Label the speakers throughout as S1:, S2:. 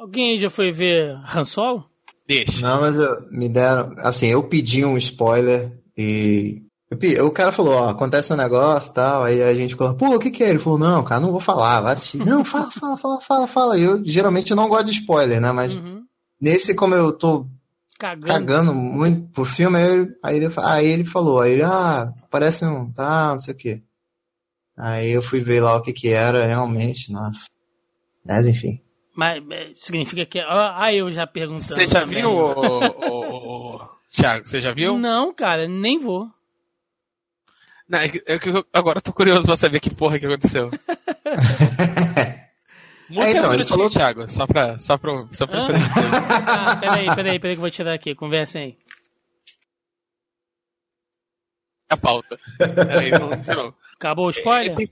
S1: Alguém aí já foi ver Han Solo?
S2: Deixa.
S3: Não, mas eu, me deram. Assim, eu pedi um spoiler e. o cara falou, ó, acontece um negócio e tal. Aí a gente falou, pô, o que que é? Ele falou, não, cara, não vou falar, vai assistir. Não, fala, fala, fala, fala, fala. Eu geralmente não gosto de spoiler, né? Mas
S1: Uhum.
S3: nesse, como eu tô
S1: Cagando.
S3: cagando muito por filme, aí, aí, ele, aí ele falou, aí ele, ah, parece um, tá, não sei o quê. Aí eu fui ver lá o que que era, realmente, nossa. Mas enfim.
S1: Mas é, significa que. Ah, ah, eu já perguntando.
S2: Você já
S1: também.
S2: viu, ô, ô, Thiago? Você já viu?
S1: Não, cara, nem vou.
S2: Não, é é eu- agora eu tô curioso pra saber que porra que aconteceu. Muito
S3: É, então, ele falou-
S2: Thiago, só pra, só pra, só pra isso.
S1: Ah, peraí, peraí, peraí que eu vou tirar aqui. Conversem aí.
S2: a pauta. Peraí.
S1: Acabou o spoiler?
S2: É,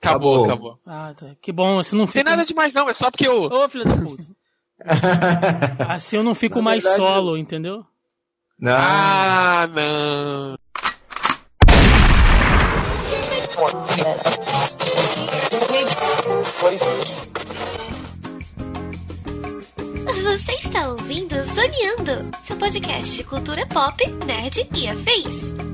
S2: Acabou,
S3: Acabou.
S2: acabou.
S1: Ah, tá. Que bom, assim não
S2: Não tem
S1: fica.
S2: nada demais não, é só porque eu...
S1: Ô, filho da puta. Assim eu não fico
S3: Na
S1: mais
S3: verdade,
S1: solo, entendeu?
S3: Não.
S2: Ah, não.
S4: Você está ouvindo Zoneando, seu podcast de cultura pop, nerd e afins.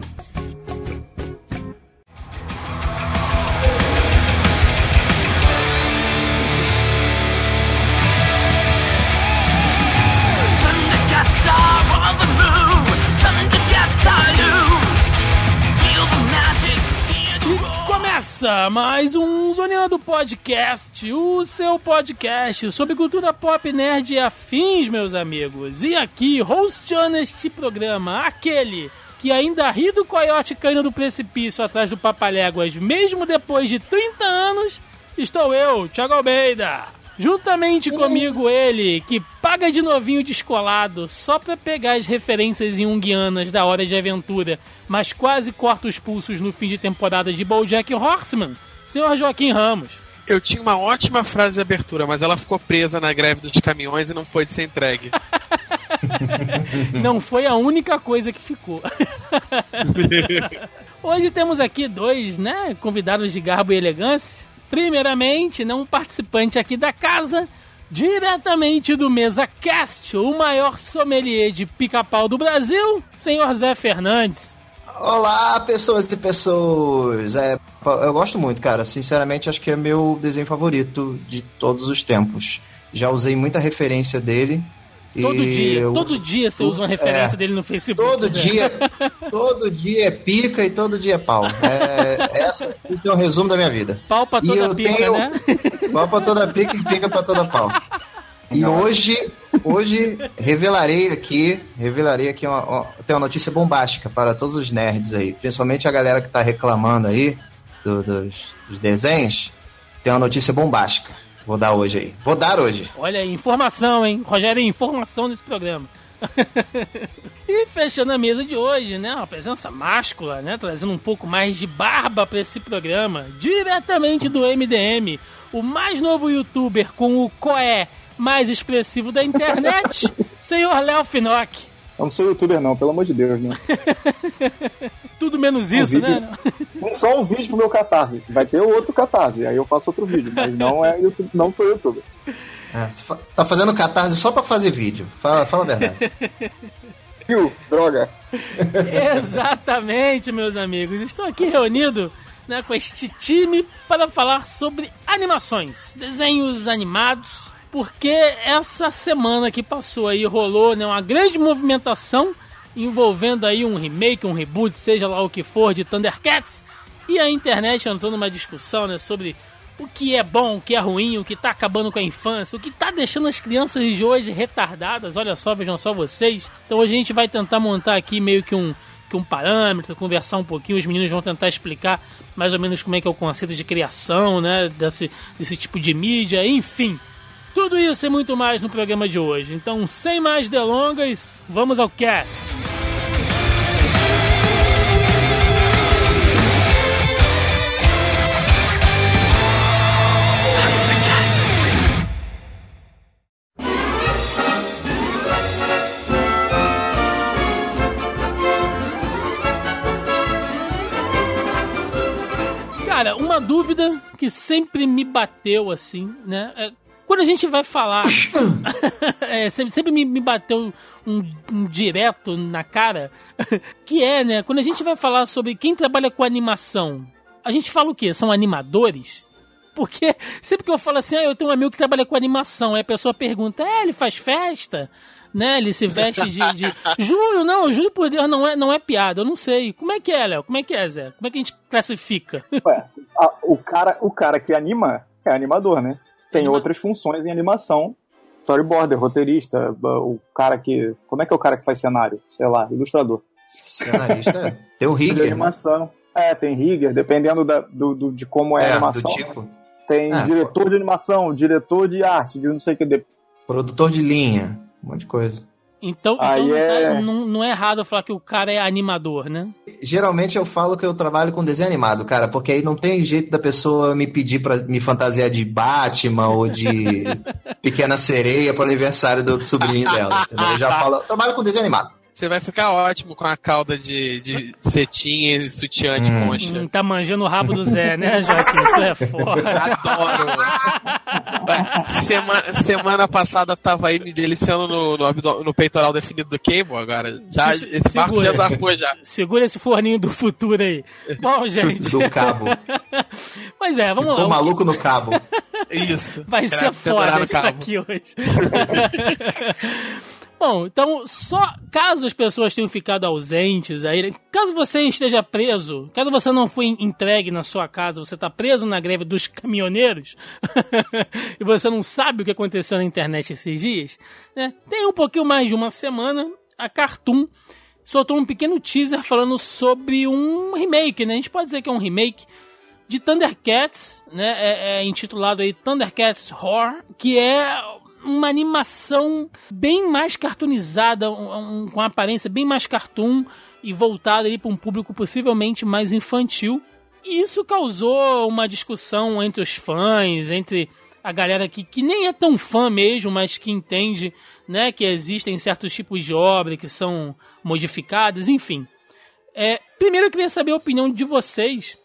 S1: Começa mais um Zoneando Podcast, o seu podcast sobre cultura pop, nerd e afins, meus amigos. E aqui, hosteando este programa, aquele que ainda ri do coiote caindo do precipício atrás do Papaléguas, mesmo depois de 30 anos, estou eu, Thiago Almeida. Juntamente comigo ele, que paga de novinho descolado só pra pegar as referências junguianas da Hora de Aventura, mas quase corta os pulsos no fim de temporada de BoJack Horseman, senhor Joaquim Ramos.
S2: Eu tinha uma ótima frase de abertura, mas ela ficou presa na greve dos caminhões e não foi de ser entregue.
S1: Não foi a única coisa que ficou. Hoje temos aqui dois, né, convidados de garbo e elegância. Primeiramente, um participante aqui da casa, diretamente do Mesa Cast, o maior sommelier de pica-pau do Brasil, senhor Zé Fernandes.
S3: Olá, pessoas e pessoas. É, eu gosto muito, cara. Sinceramente, acho que é meu desenho favorito de todos os tempos. Já usei muita referência dele.
S1: Todo
S3: e
S1: dia,
S3: eu-
S1: todo dia você usa uma referência
S3: É.
S1: dele no Facebook.
S3: Todo
S1: Zé.
S3: dia, todo dia é pica e todo dia é pau. É, essa, esse é o resumo da minha vida.
S1: Pau pra toda pica,
S3: tenho-
S1: né?
S3: Pau pra toda pica e pica pra toda pau. E hoje, hoje revelarei aqui, revelarei aqui uma, uma, tem uma notícia bombástica para todos os nerds aí, principalmente a galera que tá reclamando aí do- dos, dos desenhos. Tem uma notícia bombástica. Vou dar hoje aí. Vou dar hoje.
S1: Olha aí, informação, hein? Rogério, informação nesse programa. e fechando a mesa de hoje, né? Uma presença máscula, né? Trazendo um pouco mais de barba para esse programa. Diretamente do MDM, o mais novo youtuber com o coé mais expressivo da internet, senhor Léo Finock.
S5: Eu não sou youtuber, não, pelo amor de Deus, né?
S1: Tudo menos
S5: Um
S1: isso,
S5: vídeo-
S1: né?
S5: Só um vídeo pro meu catarse. Vai ter outro catarse, aí eu faço outro vídeo, mas não é YouTube, não sou youtuber.
S3: É, tá fazendo catarse só pra fazer vídeo. Fala, fala a verdade.
S5: Viu? Droga.
S1: Exatamente, meus amigos. Estou aqui reunido né, com este time para falar sobre animações, desenhos animados, porque essa semana que passou aí rolou né, uma grande movimentação envolvendo aí um remake, um reboot, seja lá o que for, de Thundercats. E a internet entrou numa discussão né, sobre o que é bom, o que é ruim, o que tá acabando com a infância, o que tá deixando as crianças de hoje retardadas. Olha só, vejam só vocês. Então hoje a gente vai tentar montar aqui meio que um, que um parâmetro, conversar um pouquinho. Os meninos vão tentar explicar mais ou menos como é que é o conceito de criação, né? Desse, desse tipo de mídia, enfim. Tudo isso e muito mais no programa de hoje. Então, sem mais delongas, vamos ao cast. Cara, uma dúvida que sempre me bateu assim, né? É, quando a gente vai falar. é, sempre, sempre me, me bateu um, um direto na cara. que é, né? Quando a gente vai falar sobre quem trabalha com animação, a gente fala o quê? São animadores? Porque sempre que eu falo assim, ah, eu tenho um amigo que trabalha com animação, aí a pessoa pergunta, é, ele faz festa? Né, ele se veste de, de... Juro, não, juro por Deus, não é, não é piada, eu não sei. Como é que é, Léo? Como é que é, Zé? Como é que a gente classifica?
S5: Ué, a- o, cara, o cara que anima é animador, né? Tem outras funções em animação. Storyboarder, roteirista, o cara que. Como é que é o cara que faz cenário? Sei lá, ilustrador.
S3: Cenarista. Tem o
S5: De
S3: Rigger, né?
S5: animação. É, tem rigger, dependendo da, do, do- de como é, a
S3: É, do
S5: animação.
S3: tipo.
S5: Tem
S3: É,
S5: diretor de animação, diretor de arte, de não sei o que. de-
S3: Produtor de linha. Um monte de coisa.
S1: Então,
S5: Aí
S1: então não,
S5: é-
S1: tá- não, não é errado eu falar que o cara é animador, né?
S3: Geralmente eu falo que eu trabalho com desenho animado, cara, porque aí não tem jeito da pessoa me pedir pra me fantasiar de Batman ou de Pequena Sereia pro aniversário do sobrinho dela. Entendeu? Eu já falo, eu trabalho com desenho animado.
S2: Você vai ficar ótimo com a cauda de, de cetim e sutiã de
S3: Hum.
S2: concha.
S1: Hum, tá manjando o rabo do Zé, né, Joaquim? Tu é foda.
S2: Adoro. Semana, semana passada tava aí me deliciando no, no, no peitoral definido do Cable, agora. Já,
S1: Se- se-
S2: esse barco
S1: segura.
S2: já zarpou já.
S1: Segura esse forninho do futuro aí. Bom, gente.
S3: Do cabo.
S1: Pois é, vamos
S3: Ficou
S1: lá.
S3: maluco no cabo.
S2: Isso.
S1: Vai
S2: Era
S1: ser foda isso
S2: cabo.
S1: aqui hoje. Bom, então, só caso as pessoas tenham ficado ausentes aí, caso você esteja preso, caso você não foi entregue na sua casa, você está preso na greve dos caminhoneiros, e você não sabe o que aconteceu na internet esses dias, né? Tem um pouquinho mais de uma semana, a Cartoon soltou um pequeno teaser falando sobre um remake, né? A gente pode dizer que é um remake de Thundercats, né? É, é intitulado aí Thundercats Horror, que é uma animação bem mais cartoonizada, um- um- com aparência bem mais cartoon e voltada para um público possivelmente mais infantil. E isso causou uma discussão entre os fãs, entre a galera que, que nem é tão fã mesmo, mas que entende né, que existem certos tipos de obra que são modificadas, enfim. É, primeiro eu queria saber a opinião de vocês.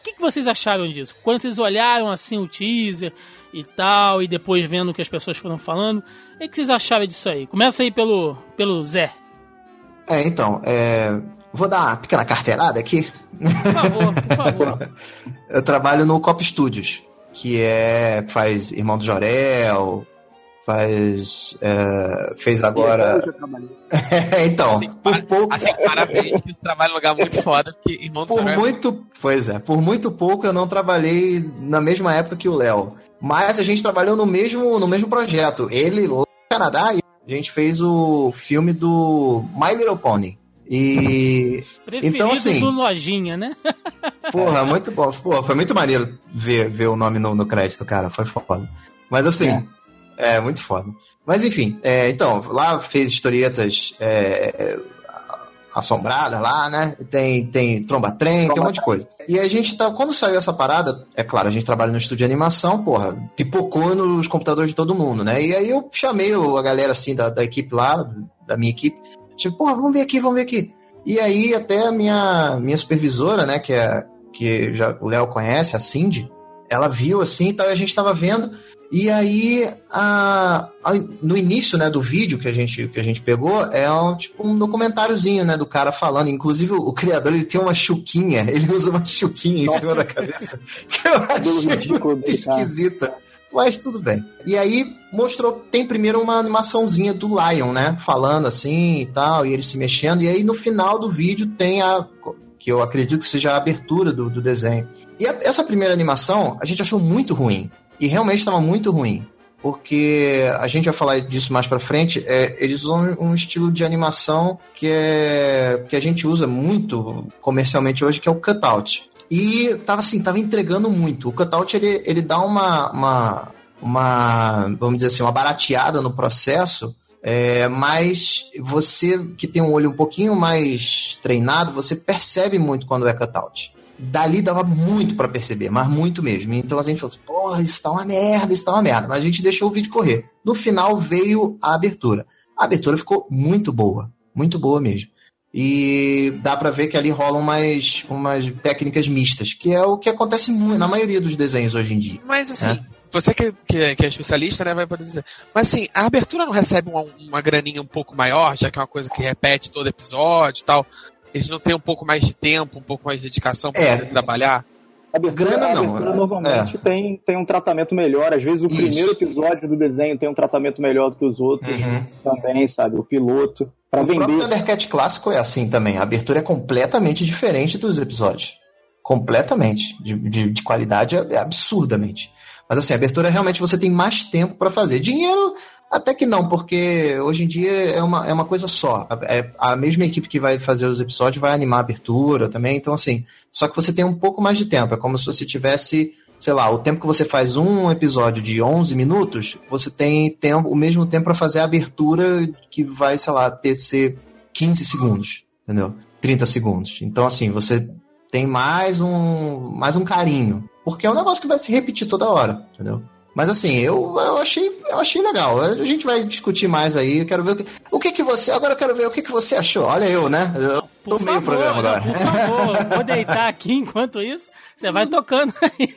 S1: O que, que vocês acharam disso? Quando vocês olharam assim o teaser e tal, e depois vendo o que as pessoas foram falando, o que, vocês acharam disso aí? Começa aí pelo, pelo Zé.
S3: É, então, é, vou dar uma pequena carteirada aqui.
S1: Por favor, por favor.
S3: Eu trabalho no Cop Studios, que é faz Irmão do Jorel, faz é, fez agora.
S5: Trabalhei.
S3: então,
S2: Assim,
S3: por
S2: para-
S3: pouco,
S2: assim, parabéns, que trabalho num lugar muito foda, porque irmão do
S3: por
S2: Soraya-
S3: muito, pois é, por muito pouco eu não trabalhei na mesma época que o Léo, mas a gente trabalhou no mesmo no mesmo projeto. Ele lá no Canadá e a gente fez o filme do My Little Pony. E
S1: Preferido
S3: Então, assim-
S1: do Lojinha, né?
S3: Porra, muito bom. Pô, foi muito maneiro ver, ver o nome no, no crédito, cara. Foi foda. Mas assim, é, muito foda. Mas enfim, é, então, lá fez historietas é, assombradas lá, né? Tem, tem tromba-trem, tem um monte de coisa. E a gente tá. Quando saiu essa parada, é claro, a gente trabalha no estúdio de animação, porra, pipocou nos computadores de todo mundo, né? E aí eu chamei a galera assim da, da equipe lá, da minha equipe. Tipo, porra, vamos ver aqui, vamos ver aqui. E aí até a minha, minha supervisora, né, que é que já o Léo conhece, a Cindy, ela viu assim, e tal, e a gente tava vendo. E aí a, a- no início, né, do vídeo que a gente que a gente pegou é um, tipo um documentáriozinho, né, do cara falando. Inclusive o, o criador ele tem uma chuquinha, ele usa uma chuquinha em cima da cabeça que eu
S5: Cabelo
S3: achei
S5: ridículo
S3: muito esquisita. Mas tudo bem. E aí mostrou, tem primeiro uma animaçãozinha do Lion, né? Falando assim e tal, e ele se mexendo. E aí no final do vídeo tem a. Que eu acredito que seja a abertura do, do desenho. E a- essa primeira animação a gente achou muito ruim. E realmente estava muito ruim. Porque a gente vai falar disso mais pra frente. É, eles usam um estilo de animação que, é, que a gente usa muito comercialmente hoje, que é o cutout. E tava assim, tava entregando muito. O cutout ele, ele dá uma, uma, uma, vamos dizer assim, uma barateada no processo, é, mas você que tem um olho um pouquinho mais treinado, você percebe muito quando é cutout. Dali dava muito pra perceber, mas muito mesmo. Então a gente falou assim, porra, isso tá uma merda, isso tá uma merda. Mas a gente deixou o vídeo correr. No final veio a abertura. A abertura ficou muito boa, muito boa mesmo. E dá pra ver que ali rolam umas, umas técnicas mistas, que é o que acontece muito na maioria dos desenhos hoje em dia.
S2: Mas assim,
S3: É.
S2: você que, que, que é especialista, né, vai poder dizer. Mas assim, a abertura não recebe uma, uma graninha um pouco maior, já que é uma coisa que repete todo episódio e tal. Eles não têm um pouco mais de tempo, um pouco mais de dedicação para
S3: É.
S2: poder trabalhar.
S5: A abertura,
S3: Grana
S5: a
S3: não,
S5: abertura
S3: é.
S5: normalmente tem, tem um tratamento melhor. Às vezes o
S3: Isso.
S5: primeiro episódio do desenho tem um tratamento melhor do que os outros
S3: Uhum.
S5: também, sabe? O piloto. Pra
S3: O próprio
S5: vender.
S3: Thundercat clássico é assim também. A abertura é completamente diferente dos episódios. Completamente. De, de, de qualidade é absurdamente. Mas assim, a abertura realmente você tem mais tempo para fazer. Dinheiro, até que não, porque hoje em dia é uma, é uma coisa só. É a mesma equipe que vai fazer os episódios vai animar a abertura também. Então, assim, só que você tem um pouco mais de tempo. É como se você tivesse, sei lá, o tempo que você faz um episódio de 11 minutos, você tem tempo, o mesmo tempo para fazer a abertura que vai, sei lá, ter ser 15 segundos, entendeu? 30 segundos. Então, assim, você tem mais um, mais um carinho. Porque é um negócio que vai se repetir toda hora, entendeu? Mas assim, eu, eu, achei, eu achei legal. A gente vai discutir mais aí. Eu quero ver o que, o que, que você. Agora eu quero ver o que, que você achou. Olha eu, né? Eu
S1: Por
S3: tomei o
S1: favor,
S3: programa
S1: não,
S3: agora.
S1: por favor, vou deitar aqui enquanto isso. Você vai tocando aí.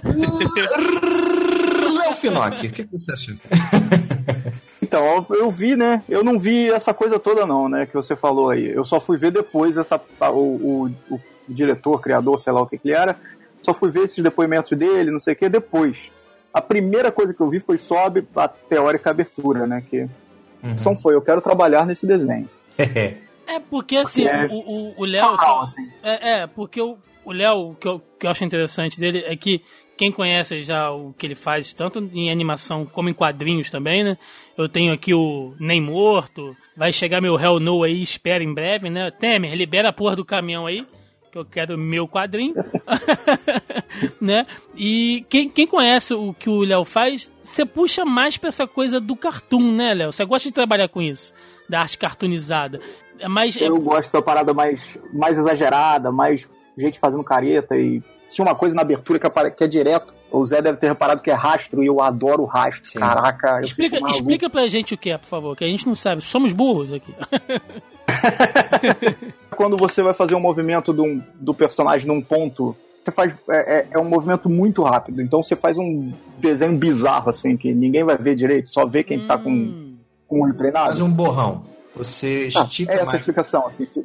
S3: Léo Finocchi, o que, que você achou?
S5: Então, eu vi, né? Eu não vi essa coisa toda, não, né? Que você falou aí. Eu só fui ver depois essa, o, o, o diretor, criador, sei lá o que, que ele era. Só fui ver esses depoimentos dele, não sei o que, depois. A primeira coisa que eu vi foi só a, teórica abertura, né? Que
S3: Uhum.
S5: foi, eu quero trabalhar nesse desenho.
S1: É porque assim,
S5: Porque
S1: o- Léo.
S5: Total, assim.
S1: É, é, porque o o Léo, o que eu, que eu acho interessante dele é que quem conhece já o que ele faz, tanto em animação como em quadrinhos também, né? Eu tenho aqui o Nem Morto, vai chegar meu Hell No aí, espera em breve, né? Temer, libera a porra do caminhão aí, que eu quero meu quadrinho, né? E quem, quem conhece o que o Léo faz, você puxa mais pra essa coisa do cartoon, né, Léo? Você gosta de trabalhar com isso, da arte cartoonizada. É mais, é-
S5: Eu gosto da parada mais, mais exagerada, mais gente fazendo careta e. Tinha uma coisa na abertura que, é direto. O Zé deve ter reparado que é rastro e eu adoro rastro.
S3: Sim.
S5: Caraca, eu
S1: Explica, explica pra gente o que é, por favor, que a gente não sabe. Somos burros aqui.
S5: Quando você vai fazer um movimento de um- do personagem num ponto, você faz. É, é- é um movimento muito rápido. Então você faz um desenho bizarro, assim, que ninguém vai ver direito, só vê quem tá com,
S1: Hum,
S5: com o olho treinado.
S3: Faz um borrão. Você
S5: Ah,
S3: estica
S5: é essa a
S3: mais.
S5: explicação. Assim, se,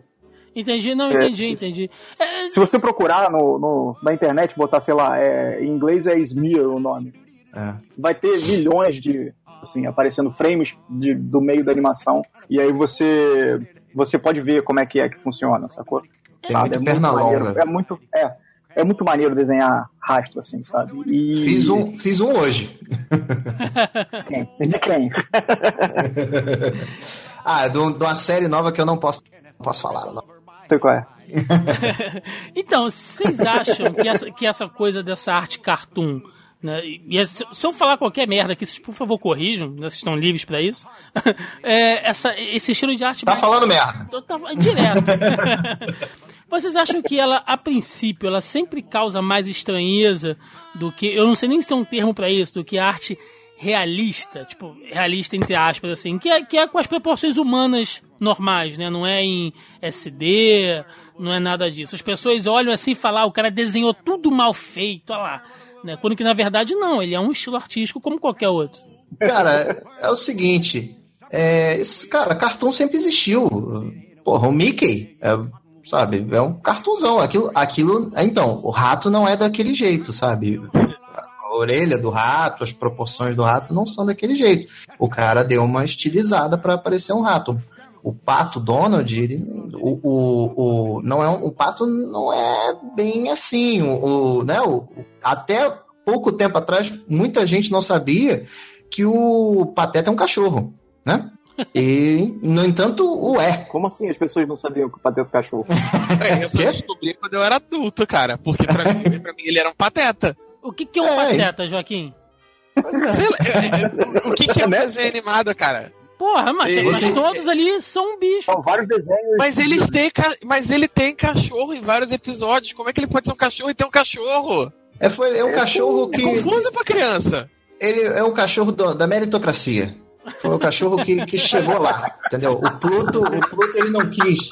S1: Entendi, não,
S5: É,
S1: entendi,
S5: se-
S1: entendi. É,
S5: se você procurar no, no- na internet, botar, sei lá, é, em inglês é smear o nome.
S3: É.
S5: vai ter milhões de assim aparecendo frames de- do meio da animação e aí você você pode ver como é que é que funciona, sacou?
S3: Tem muito
S5: é
S3: perna
S5: maneiro,
S3: longa.
S5: é muito é é muito maneiro desenhar rastro assim, sabe? E
S3: Fiz um, fiz um hoje.
S5: quem? de quem?
S3: ah, de, um- de uma série nova que eu não posso, não posso falar. Não.
S5: Sei qual é.
S1: Então, vocês acham que essa, que essa coisa dessa arte cartoon, né? E se se eu falar qualquer merda aqui, vocês por favor corrijam, né, vocês estão livres pra isso. É, essa, esse estilo de arte
S3: Tá
S1: mais-
S3: falando merda.
S1: Tô- tá- direto. Vocês acham que ela, a princípio, ela sempre causa mais estranheza do que. Eu não sei nem se tem um termo pra isso, do que arte realista, tipo, realista entre aspas, assim, que é, que é com as proporções humanas normais, né? Não é em SD, não é nada disso. As pessoas olham assim e falam, ah, o cara desenhou tudo mal feito, olha lá. Né? Quando que na verdade não, ele é um estilo artístico como qualquer outro.
S3: Cara, é o seguinte. É, cara, cartoon sempre existiu. Porra, o Mickey, é, sabe, é um cartunzão. Aquilo, aquilo. Então, o rato não é daquele jeito, sabe? A orelha do rato, as proporções do rato não são daquele jeito. O cara deu uma estilizada para parecer um rato. O pato Donald, ele, o, o, o, não é um, o pato não é bem assim. O, o, né, o, até pouco tempo atrás, muita gente não sabia que o Pateta é um cachorro, né? E, no entanto, o é.
S5: Como assim as pessoas não sabiam que o pateta cachorro?
S2: É, eu só descobri quando eu era adulto, cara. Porque pra mim, pra mim ele era um pateta.
S1: O que, que é um
S3: É,
S1: pateta, Joaquim?
S2: Sei lá, eu- eu- o que, que é um desenho animado, cara?
S1: Porra, mas,
S2: Esse-
S1: mas todos ali são um bicho.
S5: São vários desenhos.
S2: Mas ele, tem, ca- mas ele tem cachorro em vários episódios. Como é que ele pode ser um cachorro e ter um cachorro?
S3: É, foi, é um cachorro
S2: É
S3: que.
S2: confuso pra criança.
S3: Ele é um cachorro do- da meritocracia. Foi o cachorro que, que chegou lá, entendeu? O Pluto, o Pluto ele não quis.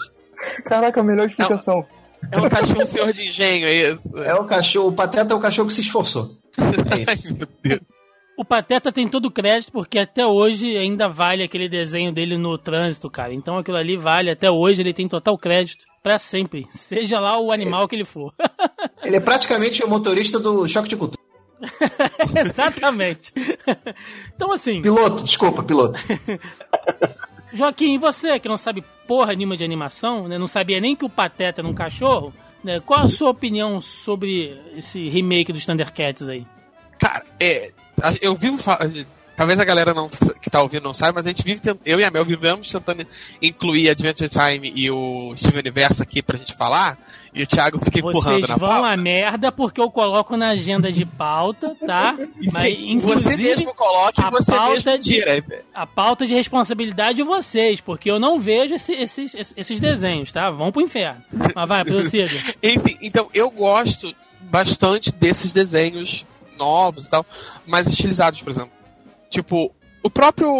S5: Caraca, a melhor explicação.
S2: É um cachorro senhor de engenho, é isso.
S3: É o cachorro, o Pateta é o cachorro que se esforçou. É
S2: Ai,
S3: isso.
S2: meu Deus.
S1: O Pateta tem todo o crédito porque até hoje ainda vale aquele desenho dele no trânsito, cara. Então aquilo ali vale até hoje, ele tem total crédito para sempre, seja lá o animal que ele for.
S3: Ele é praticamente o motorista do Choque de Cultura.
S1: Exatamente. Então assim,
S3: Piloto, desculpa, piloto.
S1: Joaquim, e você que não sabe porra nenhuma de animação, né, não sabia nem que o Pateta era um cachorro, né, qual a sua opinião sobre esse remake dos Thundercats aí?
S2: Cara, é. Eu vivo. Talvez a galera não, que tá ouvindo não saiba, mas a gente vive tent- eu e a Mel vivemos tentando incluir Adventure Time e o Steven Universo aqui pra gente falar, e o Thiago fica empurrando
S1: Vocês
S2: na
S1: vão
S2: pauta.
S1: a merda porque eu coloco na agenda de pauta, tá? Mas
S2: Sim, você
S1: inclusive
S2: mesmo coloca e você mesmo
S1: de-
S2: tira.
S1: a pauta de responsabilidade de vocês, porque eu não vejo esse- esses, esses, esses desenhos, tá? Vão pro inferno. Mas vai, prossiga.
S2: Enfim, então eu gosto bastante desses desenhos novos e tal, mais estilizados, por exemplo. Tipo, o próprio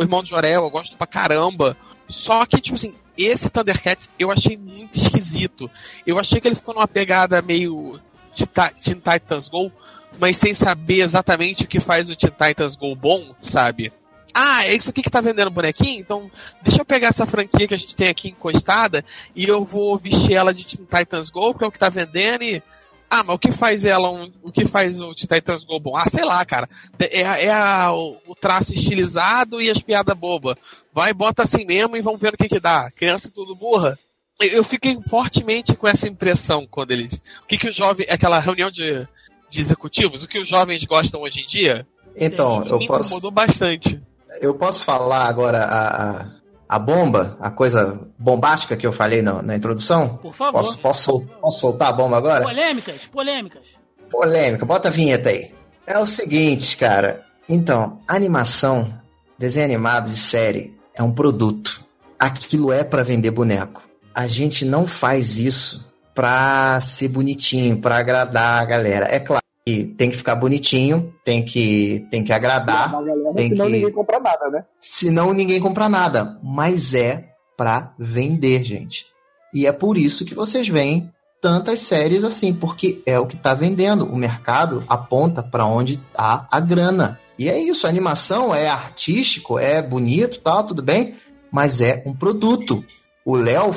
S2: Irmão de Jorel eu gosto pra caramba. Só que, tipo assim, esse Thundercats eu achei muito esquisito. Eu achei que ele ficou numa pegada meio Teen Ti- Teen Titans Go, mas sem saber exatamente o que faz o Teen Titans Go bom, sabe? Ah, é isso aqui que tá vendendo bonequinho? Então, deixa eu pegar essa franquia que a gente tem aqui encostada e eu vou vestir ela de Teen Titans Go, porque é o que tá vendendo e. Ah, mas o que faz ela um, O que faz o Titans Go bom? Ah, sei lá, cara. É, é a- o, o traço estilizado e as piadas bobas. Vai, bota assim mesmo e vamos ver o que que dá. Criança tudo burra. Eu, eu fiquei fortemente com essa impressão quando eles. O que que o jovem. Aquela reunião de, de executivos, o que os jovens gostam hoje em dia?
S3: Então, eu
S2: me
S3: posso,
S2: incomodou bastante.
S3: eu posso falar agora a, a, a bomba, a coisa bombástica que eu falei na, na introdução?
S1: Por favor.
S3: Posso, posso, posso soltar a bomba agora?
S1: Polêmicas, polêmicas.
S3: Polêmica, bota a vinheta aí. É o seguinte, cara. Então, animação, desenho animado de série é um produto. Aquilo é pra vender boneco. A gente não faz isso pra ser bonitinho, pra agradar a galera. É claro que tem que ficar bonitinho, tem que, tem que agradar,
S5: Mas, galera,
S3: tem
S5: senão
S3: que-
S5: ninguém compra nada, né?
S3: senão ninguém compra nada. Mas é pra vender, gente. E é por isso que vocês veem tantas séries assim, porque é o que tá vendendo. O mercado aponta pra onde tá a grana. E é isso, a animação é artístico, é bonito, tal, tudo bem, mas é um produto. O Léo,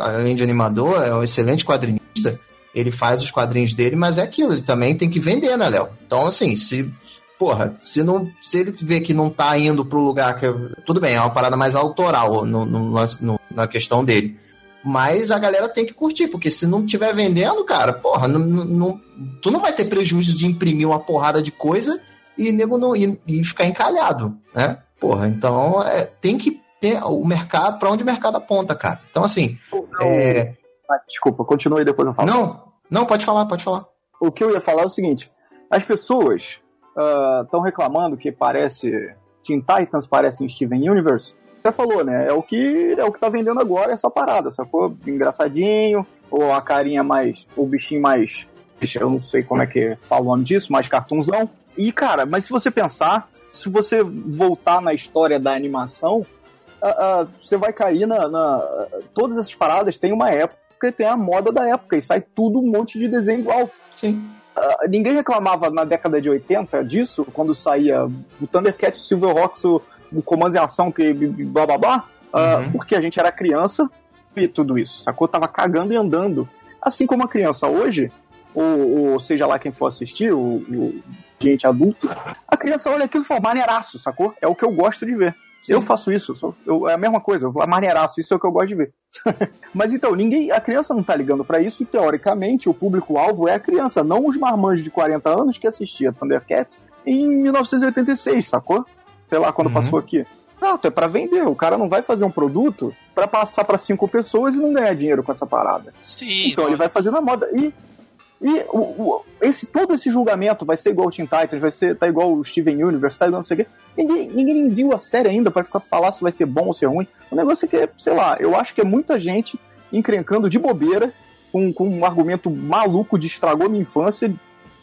S3: além de animador, é um excelente quadrinista. Ele faz os quadrinhos dele, mas é aquilo, ele também tem que vender, né, Léo? Então, assim, se porra, se, não, se ele vê que não tá indo pro lugar que. Tudo bem, é uma parada mais autoral no, no no- na questão dele. Mas a galera tem que curtir, porque se não tiver vendendo, cara, porra, não, não- tu não vai ter prejuízo de imprimir uma porrada de coisa e nego não e, e ficar encalhado, né? Porra, então é, tem que ter o mercado, pra onde o mercado aponta, cara. Então, assim, é,
S5: Ah, desculpa, continue aí depois eu falo.
S3: não, não, pode falar, pode falar.
S5: O que eu ia falar é o seguinte: as pessoas estão reclamando que parece. Teen Titans parecem Steven Universe. Você falou, né? É o que é o que tá vendendo agora essa parada, sacou? Engraçadinho, ou a carinha mais. o bichinho mais. Eu não sei como é que fala o nome disso, mais cartunzão. E, cara, mas se você pensar, se você voltar na história da animação, ah, ah, você vai cair na, na- Todas essas paradas têm uma época e tem a moda da época, e sai tudo um monte de desenho igual.
S3: Sim.
S5: Ah, ninguém reclamava na década de 80 disso, quando saía o Thundercats, o Silverhawks, o, o Comandos em Ação, que blá blá blá, ah,
S3: Uhum.
S5: porque a gente era criança e tudo isso, sacou? Tava cagando e andando. Assim como a criança hoje, ou, ou seja lá quem for assistir, o, o gente adulto, a criança olha aquilo e fala, maneiraço, sacou? É o que eu gosto de ver. Eu faço isso, sou- eu- é a mesma coisa, eu, maneiraço, isso é o que eu gosto de ver. Mas então, ninguém, a criança não tá ligando pra isso e teoricamente o público-alvo é a criança, não os marmanjos de 40 anos que assistia Thundercats em 1986, sacou? Sei lá quando
S3: Uhum.
S5: passou aqui. Não, é pra vender. O cara não vai fazer um produto pra passar pra cinco pessoas e não ganhar dinheiro com essa parada.
S2: Sim,
S5: Então ele vai fazer na moda. E, e o, o- esse, todo esse julgamento vai ser igual o Teen Titans, vai ser tá igual o Steven Universe, tá igual não sei o quê. Ninguém, ninguém viu a série ainda pra ficar falar se vai ser bom ou ser ruim. O negócio é que, sei lá, eu acho que é muita gente encrencando de bobeira com, com um argumento maluco de estragou minha infância,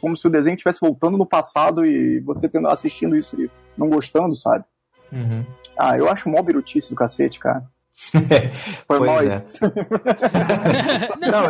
S5: como se o desenho estivesse voltando no passado e você tendo, assistindo isso e não gostando, sabe?
S3: Uhum.
S5: Ah, eu acho mó birutice do cacete, cara. Foi mal
S3: Pois
S5: aí.
S3: é.
S1: Não,
S3: Não,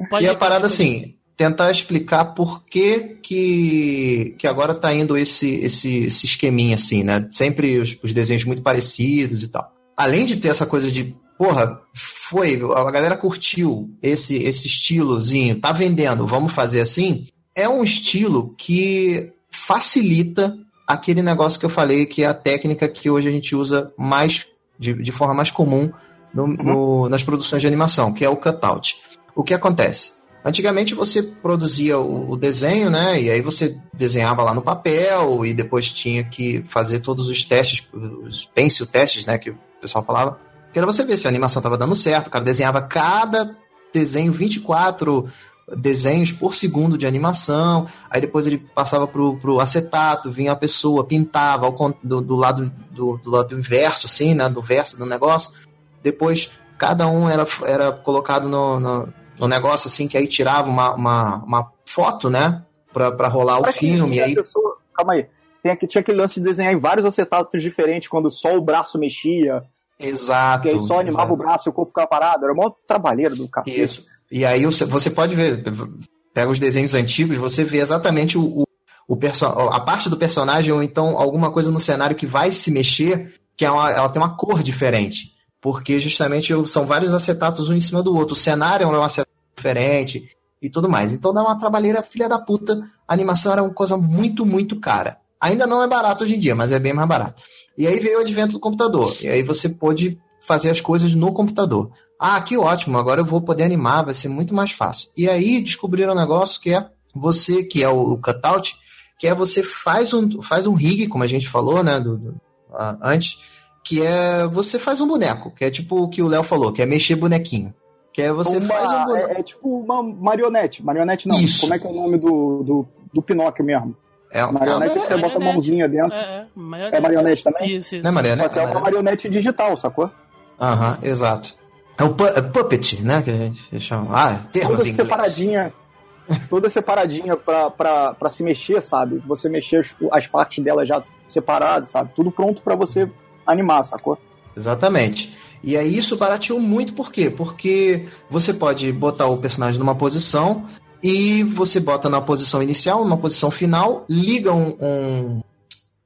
S3: e,
S1: pode
S3: e a parada assim, tentar explicar por que, que, que agora tá indo esse, esse, esse esqueminha assim, né? Sempre os, os desenhos muito parecidos e tal. Além de ter essa coisa de, porra, foi, a galera curtiu esse, esse estilozinho, tá vendendo, vamos fazer assim. É um estilo que facilita aquele negócio que eu falei, que é a técnica que hoje a gente usa mais, de, de forma mais comum no, no, nas produções de animação, que é o cutout. O que acontece? Antigamente você produzia o, desenho, né? E aí você desenhava lá no papel e depois tinha que fazer todos os testes, os pencil testes, né? Que o pessoal falava. Que era você ver se a animação estava dando certo. O cara desenhava cada desenho 24 desenhos por segundo de animação. Aí depois ele passava pro, pro acetato, vinha a pessoa, pintava ao, do, do, lado do, do lado inverso, assim, né? Do verso do negócio. Depois cada um era, era colocado no, no no negócio assim, que aí tirava uma, uma, uma foto, né? Pra, pra rolar Parece o filme. Aí...
S5: Pessoa... Calma aí. Tem aqui, tinha aquele lance de desenhar em vários acetatos diferentes, quando só o braço mexia.
S3: Exato.
S5: Que aí só animava exato. o braço e o corpo ficava parado. Era uma trabalheira do cacete. Isso.
S3: E aí você pode ver, pega os desenhos antigos, você vê exatamente o, o, o a parte do personagem ou então alguma coisa no cenário que vai se mexer, que é uma, ela tem uma cor diferente porque justamente são vários acetatos um em cima do outro. O cenário é um acetato diferente e tudo mais. Então dá uma trabalheira filha da puta. A animação era uma coisa muito, muito cara. Ainda não é barato hoje em dia, mas é bem mais barato. E aí veio o advento do computador. E aí você pôde fazer as coisas no computador. Ah, que ótimo, agora eu vou poder animar, vai ser muito mais fácil. E aí descobriram um negócio que é você, que é o, o cutout, que é você faz um, faz um rig, como a gente falou, né, do, do, antes, que é você faz um boneco, que é tipo o que o Léo falou, que é mexer bonequinho. Que é você uma, faz um boneco.
S5: É, é, tipo uma marionete. Marionete não. Isso. Como é que é o nome do, do, do Pinóquio mesmo? É, marionete é, que você bota a mãozinha dentro. É, é, marionete. é marionete também?
S1: Isso, isso.
S3: Não é marionete?
S5: Só que é uma marionete digital, sacou?
S3: Aham, exato. É o pu é puppet, né? Que a gente chama. Ah, termos
S5: toda separadinha, toda separadinha pra, pra, pra se mexer, sabe? Você mexer as, as partes dela já separadas, sabe? Tudo pronto para você animar, sacou?
S3: Exatamente. E aí isso barateou muito, por quê? Porque você pode botar o personagem numa posição e você bota na posição inicial, numa posição final, liga um, um,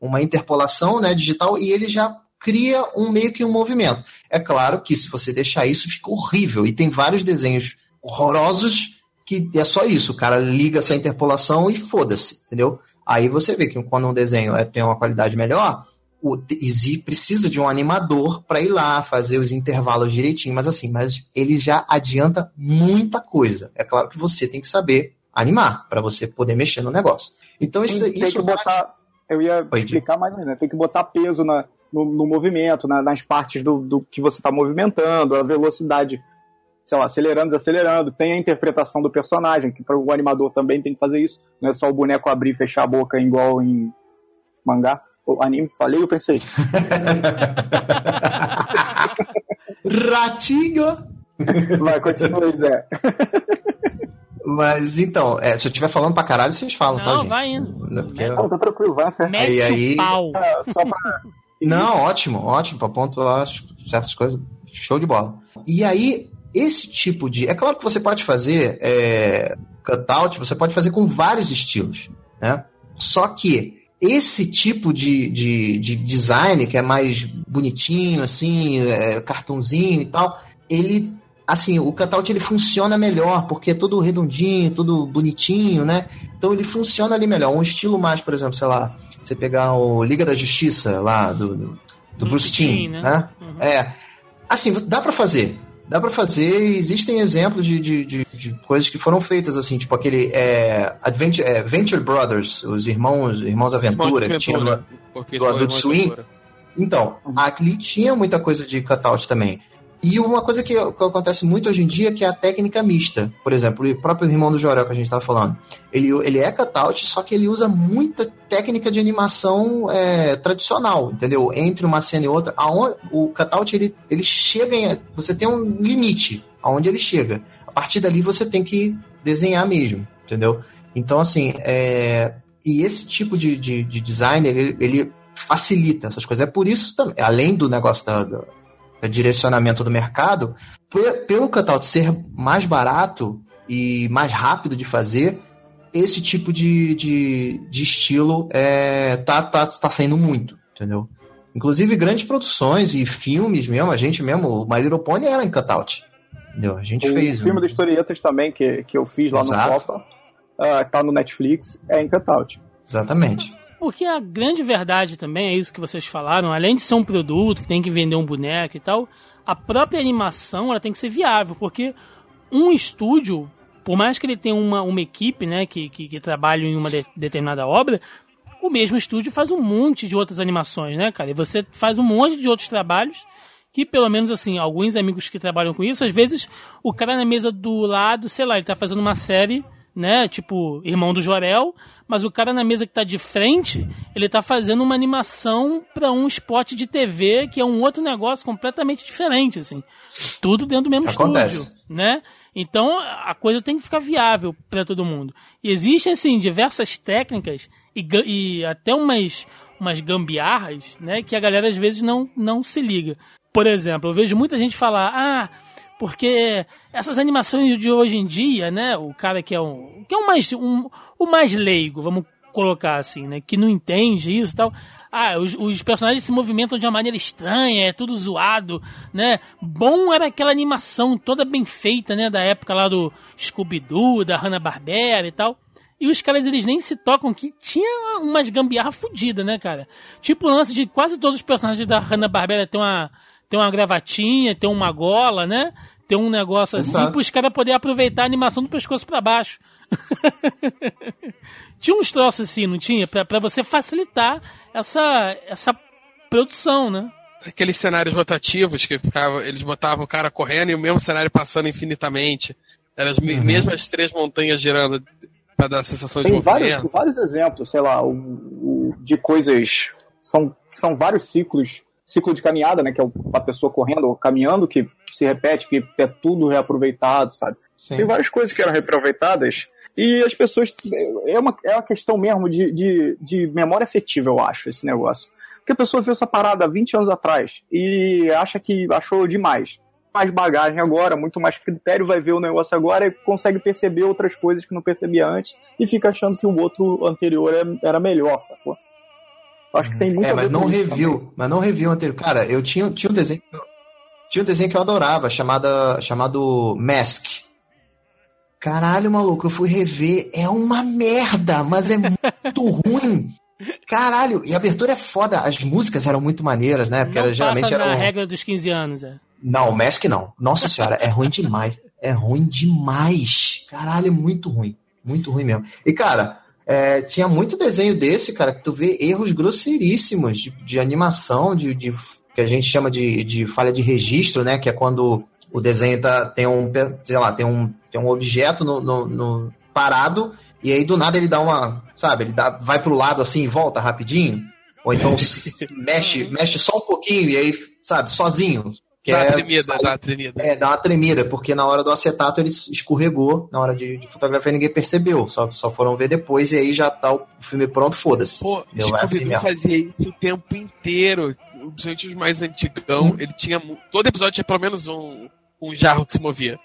S3: uma interpolação né, digital e ele já cria um meio que um movimento. É claro que se você deixar isso, fica horrível. E tem vários desenhos horrorosos que é só isso. O cara liga essa interpolação e foda-se, entendeu? Aí você vê que quando um desenho é, tem uma qualidade melhor, o Easy precisa de um animador para ir lá fazer os intervalos direitinho, mas assim, mas ele já adianta muita coisa. É claro que você tem que saber animar para você poder mexer no negócio. Então isso,
S5: tem,
S3: isso
S5: que botar, eu ia Oi, explicar mais menos, né? tem que botar peso na, no, no movimento, na, nas partes do, do que você está movimentando, a velocidade, sei lá, acelerando, desacelerando. Tem a interpretação do personagem, que o animador também tem que fazer isso. Não é só o boneco abrir e fechar a boca igual em mangá, ou anime, falei, eu pensei.
S3: Ratinho!
S5: Vai, continua, Zé.
S3: Mas então, é, se eu estiver falando pra caralho, vocês falam,
S1: Não,
S3: tá, gente?
S1: vai indo.
S3: Porque
S5: Não, tá tranquilo, vai, fé.
S1: Mete
S3: aí-
S1: o pau.
S5: Ah, Só pra...
S3: Não, ótimo, ótimo, pra pontuar certas coisas, show de bola. E aí, esse tipo de. É claro que você pode fazer é, cutout, você pode fazer com vários estilos, né? Só que esse tipo de, de, de design, que é mais bonitinho, assim, é, cartãozinho e tal, ele assim, o cutout ele funciona melhor, porque é tudo redondinho, tudo bonitinho, né? Então ele funciona ali melhor. Um estilo mais, por exemplo, sei lá, você pegar o Liga da Justiça lá, do, do, do Bruce Timm, né? né?
S1: Uhum.
S3: É. Assim, dá pra fazer. Dá pra fazer, e existem exemplos de, de, de, de coisas que foram feitas, assim, tipo aquele é, Adventure, é, Venture Brothers, os irmãos, irmãos Aventura, que tinha no, do Adult Swim. Então, ali tinha muita coisa de cutout também. E uma coisa que, que acontece muito hoje em dia é que é a técnica mista. Por exemplo, o próprio irmão do Jorel que a gente estava falando. Ele, ele é cutout, só que ele usa muita técnica de animação é, tradicional, entendeu? Entre uma cena e outra. Aonde, o cutout, ele, ele chega em... Você tem um limite aonde ele chega. A partir dali você tem que desenhar mesmo, entendeu? Então, assim, é, e esse tipo de, de, de design, ele, ele facilita essas coisas. É por isso também, além do negócio da, da direcionamento do mercado, pe- pelo cutout ser mais barato e mais rápido de fazer, esse tipo de, de, de estilo é, tá, tá, tá saindo muito, entendeu? Inclusive grandes produções e filmes mesmo, a gente mesmo, o My Little Pony era em cutout. Entendeu? A gente
S5: o
S3: fez.
S5: O filme
S3: um...
S5: do Historietas também, que, que eu fiz lá
S3: Exato.
S5: no Copa, uh, tá no Netflix, é em cutout.
S3: Exatamente.
S1: Porque a grande verdade também é isso que vocês falaram, além de ser um produto que tem que vender um boneco e tal, a própria animação ela tem que ser viável, porque um estúdio, por mais que ele tenha uma, uma equipe né, que, que, que trabalhe em uma de, determinada obra, o mesmo estúdio faz um monte de outras animações, né, cara? E você faz um monte de outros trabalhos que, pelo menos, assim, alguns amigos que trabalham com isso, às vezes o cara na mesa do lado, sei lá, ele tá fazendo uma série, né, tipo Irmão do Jorel, mas o cara na mesa que tá de frente, ele tá fazendo uma animação para um spot de TV, que é um outro negócio completamente diferente, assim. Tudo dentro do mesmo
S3: Acontece.
S1: estúdio, né? Então a coisa tem que ficar viável para todo mundo. E existem assim diversas técnicas e, e, até umas umas gambiarras, né, que a galera às vezes não não se liga. Por exemplo, eu vejo muita gente falar: "Ah, porque essas animações de hoje em dia, né, o cara que é um que é um mais um, o mais leigo, vamos colocar assim, né, que não entende isso e tal, ah, os, os, personagens se movimentam de uma maneira estranha, é tudo zoado, né? Bom era aquela animação toda bem feita, né? Da época lá do Scooby-Doo, da Hanna-Barbera e tal. E os caras, eles nem se tocam que tinha umas gambiarra fodidas, né, cara? Tipo o lance de quase todos os personagens da Hanna-Barbera tem uma, tem uma gravatinha, tem uma gola, né? Tem um negócio assim,
S3: Exato.
S1: para os caras poderem aproveitar a animação do pescoço para baixo. tinha uns troços assim, não tinha? Pra, pra você facilitar essa, essa produção, né?
S2: Aqueles cenários rotativos que ficava, eles botavam o cara correndo e o mesmo cenário passando infinitamente. Eram as uhum. mesmas três montanhas girando para dar a sensação
S5: Tem
S2: de
S5: vários,
S2: movimento.
S5: vários exemplos, sei lá, o, o, de coisas. São, são vários ciclos. Ciclo de caminhada, né? Que é a pessoa correndo ou caminhando, que se repete, que é tudo reaproveitado, sabe?
S3: Sim.
S5: Tem várias coisas que eram reaproveitadas e as pessoas. É uma, é uma questão mesmo de, de, de memória afetiva, eu acho, esse negócio. Porque a pessoa viu essa parada há 20 anos atrás e acha que achou demais. Mais bagagem agora, muito mais critério, vai ver o negócio agora e consegue perceber outras coisas que não percebia antes e fica achando que o outro anterior era melhor, sacou? Acho que tem muito
S3: É, mas não reviu.
S5: também.
S3: Mas não reviu anterior. Cara, eu tinha, tinha um desenho. Tinha um desenho que eu adorava, chamada, chamado Mask. Caralho, maluco, eu fui rever. É uma merda, mas é muito ruim. Caralho, e a abertura é foda. As músicas eram muito maneiras, né? Porque
S1: não
S3: era, geralmente era. um-
S1: regra dos 15 anos, é.
S3: Não, o Mask não. Nossa senhora, é ruim demais. É ruim demais. Caralho, é muito ruim. Muito ruim mesmo. E, cara, é, tinha muito desenho desse, cara, que tu vê erros grosseiríssimos de, de animação, de, de- que a gente chama de, de falha de registro, né? Que é quando o desenho tá, tem um, sei lá, tem um, tem um objeto no, no- no- parado e aí do nada ele dá uma, sabe, ele dá, vai pro lado assim e volta rapidinho. Ou então mexe, mexe só um pouquinho e aí, sabe, sozinho. Que
S2: Dá
S3: é,
S2: uma tremida,
S3: sai-
S2: dá uma tremida.
S3: é, dá uma tremida, porque na hora do acetato ele escorregou, na hora de, de fotografia ninguém percebeu, só, só foram ver depois e aí já tá o filme pronto, foda-se.
S2: Pô,
S3: Entendeu? É assim
S2: fazia isso o tempo inteiro. Os mais antigão,
S3: Hum.
S2: ele tinha. Todo episódio tinha pelo menos um, um jarro que se movia.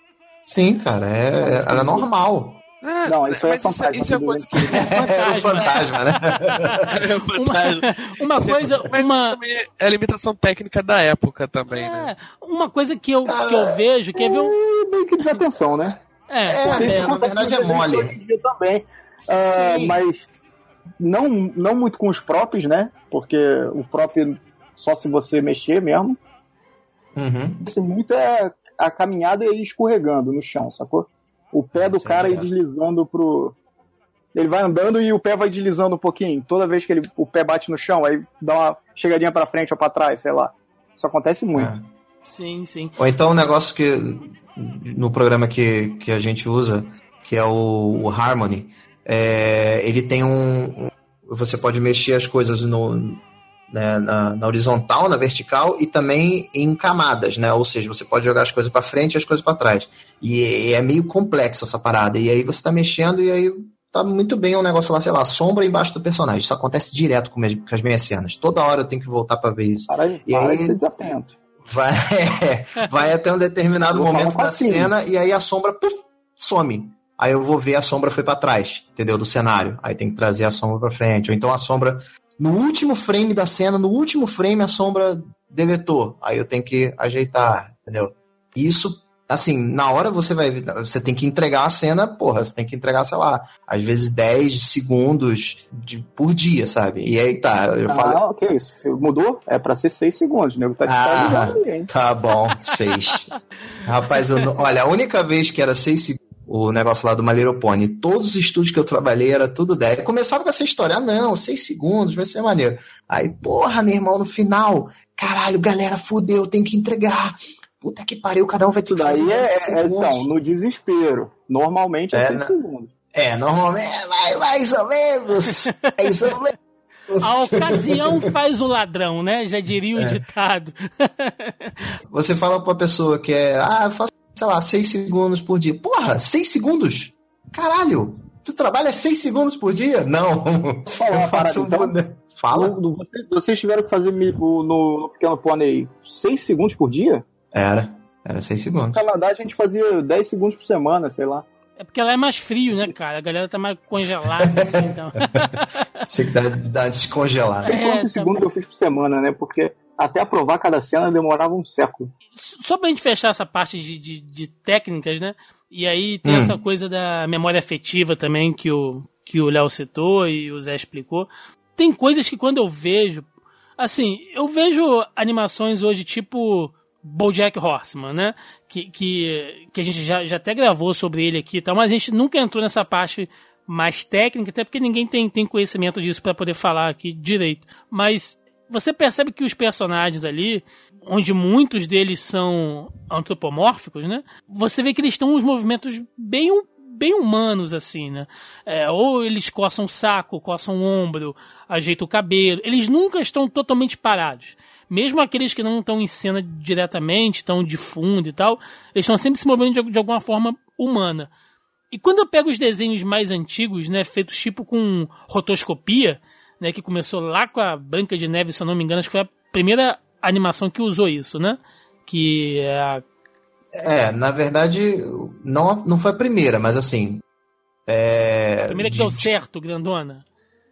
S3: Sim, cara, é, era normal.
S2: Ah,
S5: Não, isso é
S2: isso,
S5: fantasma
S2: isso é coisa que.
S3: Era o fantasma, né?
S2: é fantasma.
S1: Uma coisa,
S2: Mas
S1: uma,
S2: também é a limitação técnica da época também, né?
S1: é, uma coisa que eu, que eu vejo, quer ver um.
S5: É meio que desatenção, né?
S1: É,
S3: É, é, na verdade é mole.
S5: também. Ah,
S3: Sim.
S5: mas não, não muito com os próprios, né? Porque o próprio só se você mexer mesmo.
S3: Uhum.
S5: Isso muito é a caminhada e escorregando no chão, sacou? O pé do
S3: Sim,
S5: cara
S3: é.
S5: ir deslizando pro. Ele vai andando e o pé vai deslizando um pouquinho. Toda vez que ele, o pé bate no chão, aí dá uma chegadinha pra frente ou pra trás, sei lá. Isso acontece muito.
S3: É.
S1: sim, sim.
S3: Ou então um negócio que no programa que, que a gente usa, que é o, o Harmony, é, ele tem um, um- Você pode mexer as coisas no, né, na, na horizontal, na vertical e também em camadas, né? Ou seja, você pode jogar as coisas para frente e as coisas para trás. E é meio complexo essa parada. E aí você tá mexendo e aí tá muito bem um negócio lá, sei lá, sombra embaixo do personagem. Isso acontece direto com, minhas- com as minhas cenas. Toda hora eu tenho que voltar para ver isso.
S5: Para,
S3: E
S5: para
S3: aí-
S5: de ser desatento.
S3: Vai, vai até um determinado momento da
S5: facinho.
S3: cena e aí a sombra puf, some. aí eu vou ver a sombra foi para trás, entendeu? Do cenário. Aí tem que trazer a sombra para frente. Ou então a sombra no último frame da cena, no último frame a sombra deletou. Aí eu tenho que ajeitar, entendeu? Isso assim, na hora você vai. Você tem que entregar a cena, porra, você tem que entregar, sei lá, às vezes 10 segundos de, por dia, sabe? E aí tá, eu
S5: ah,
S3: falo.
S5: que isso? Mudou? É pra ser 6 segundos, né? Tá,
S3: ah, tá bom, 6. Rapaz, eu olha, a única vez que era 6 segundos. O negócio lá do Malheiro Pony. Todos os estúdios que eu trabalhei era tudo 10. Começava com essa história, ah, não, 6 segundos, vai ser maneiro. Aí, porra, meu irmão, no final, caralho, galera, fudeu, tem que entregar puta que pariu, cada um vai ter
S5: que fazer é, é, Então, no desespero. Normalmente é, é 6 na... segundos.
S3: É, normalmente, vai mais ou menos. mais ou menos.
S1: A ocasião faz o ladrão, né? Já diria o é. ditado.
S3: Você fala pra pessoa que é, ah, faço, sei lá, 6 segundos por dia. Porra, 6 segundos? Caralho, tu trabalha 6 segundos por dia? Não.
S5: Fala eu faço um então. Fala. Vocês, vocês tiveram que fazer no, no Pequeno Pônei 6 segundos por dia?
S3: Era. Era 6 segundos. No
S5: Canadá a gente fazia 10 segundos por semana, sei lá.
S1: É porque lá é mais frio, né, cara? A galera tá mais congelada, assim, então.
S3: Tinha que dar, dar descongelada.
S5: É, quantos tá segundos eu fiz por semana, né? Porque até aprovar cada cena demorava um século.
S1: Só pra gente fechar essa parte de, de, de técnicas, né? E aí tem hum. essa coisa da memória afetiva também que o que o Léo citou e o Zé explicou. Tem coisas que quando eu vejo, assim, eu vejo animações hoje tipo BoJack Horseman, né? Que, que, que a gente já, já até gravou sobre ele aqui e tal, mas a gente nunca entrou nessa parte mais técnica, até porque ninguém tem, tem conhecimento disso para poder falar aqui direito. Mas você percebe que os personagens ali, onde muitos deles são antropomórficos, né? Você vê que eles têm uns movimentos bem bem humanos, assim, né? É, ou eles coçam o saco, coçam o ombro, ajeitam o cabelo. Eles nunca estão totalmente parados mesmo aqueles que não estão em cena diretamente, estão de fundo e tal, eles estão sempre se movendo de, de, alguma forma humana. E quando eu pego os desenhos mais antigos, né, feitos tipo com rotoscopia, né, que começou lá com a Branca de Neve, se eu não me engano, acho que foi a primeira animação que usou isso, né? Que é a...
S3: É, na verdade, não, não foi a primeira, mas assim. É...
S1: A primeira que de, deu certo, grandona?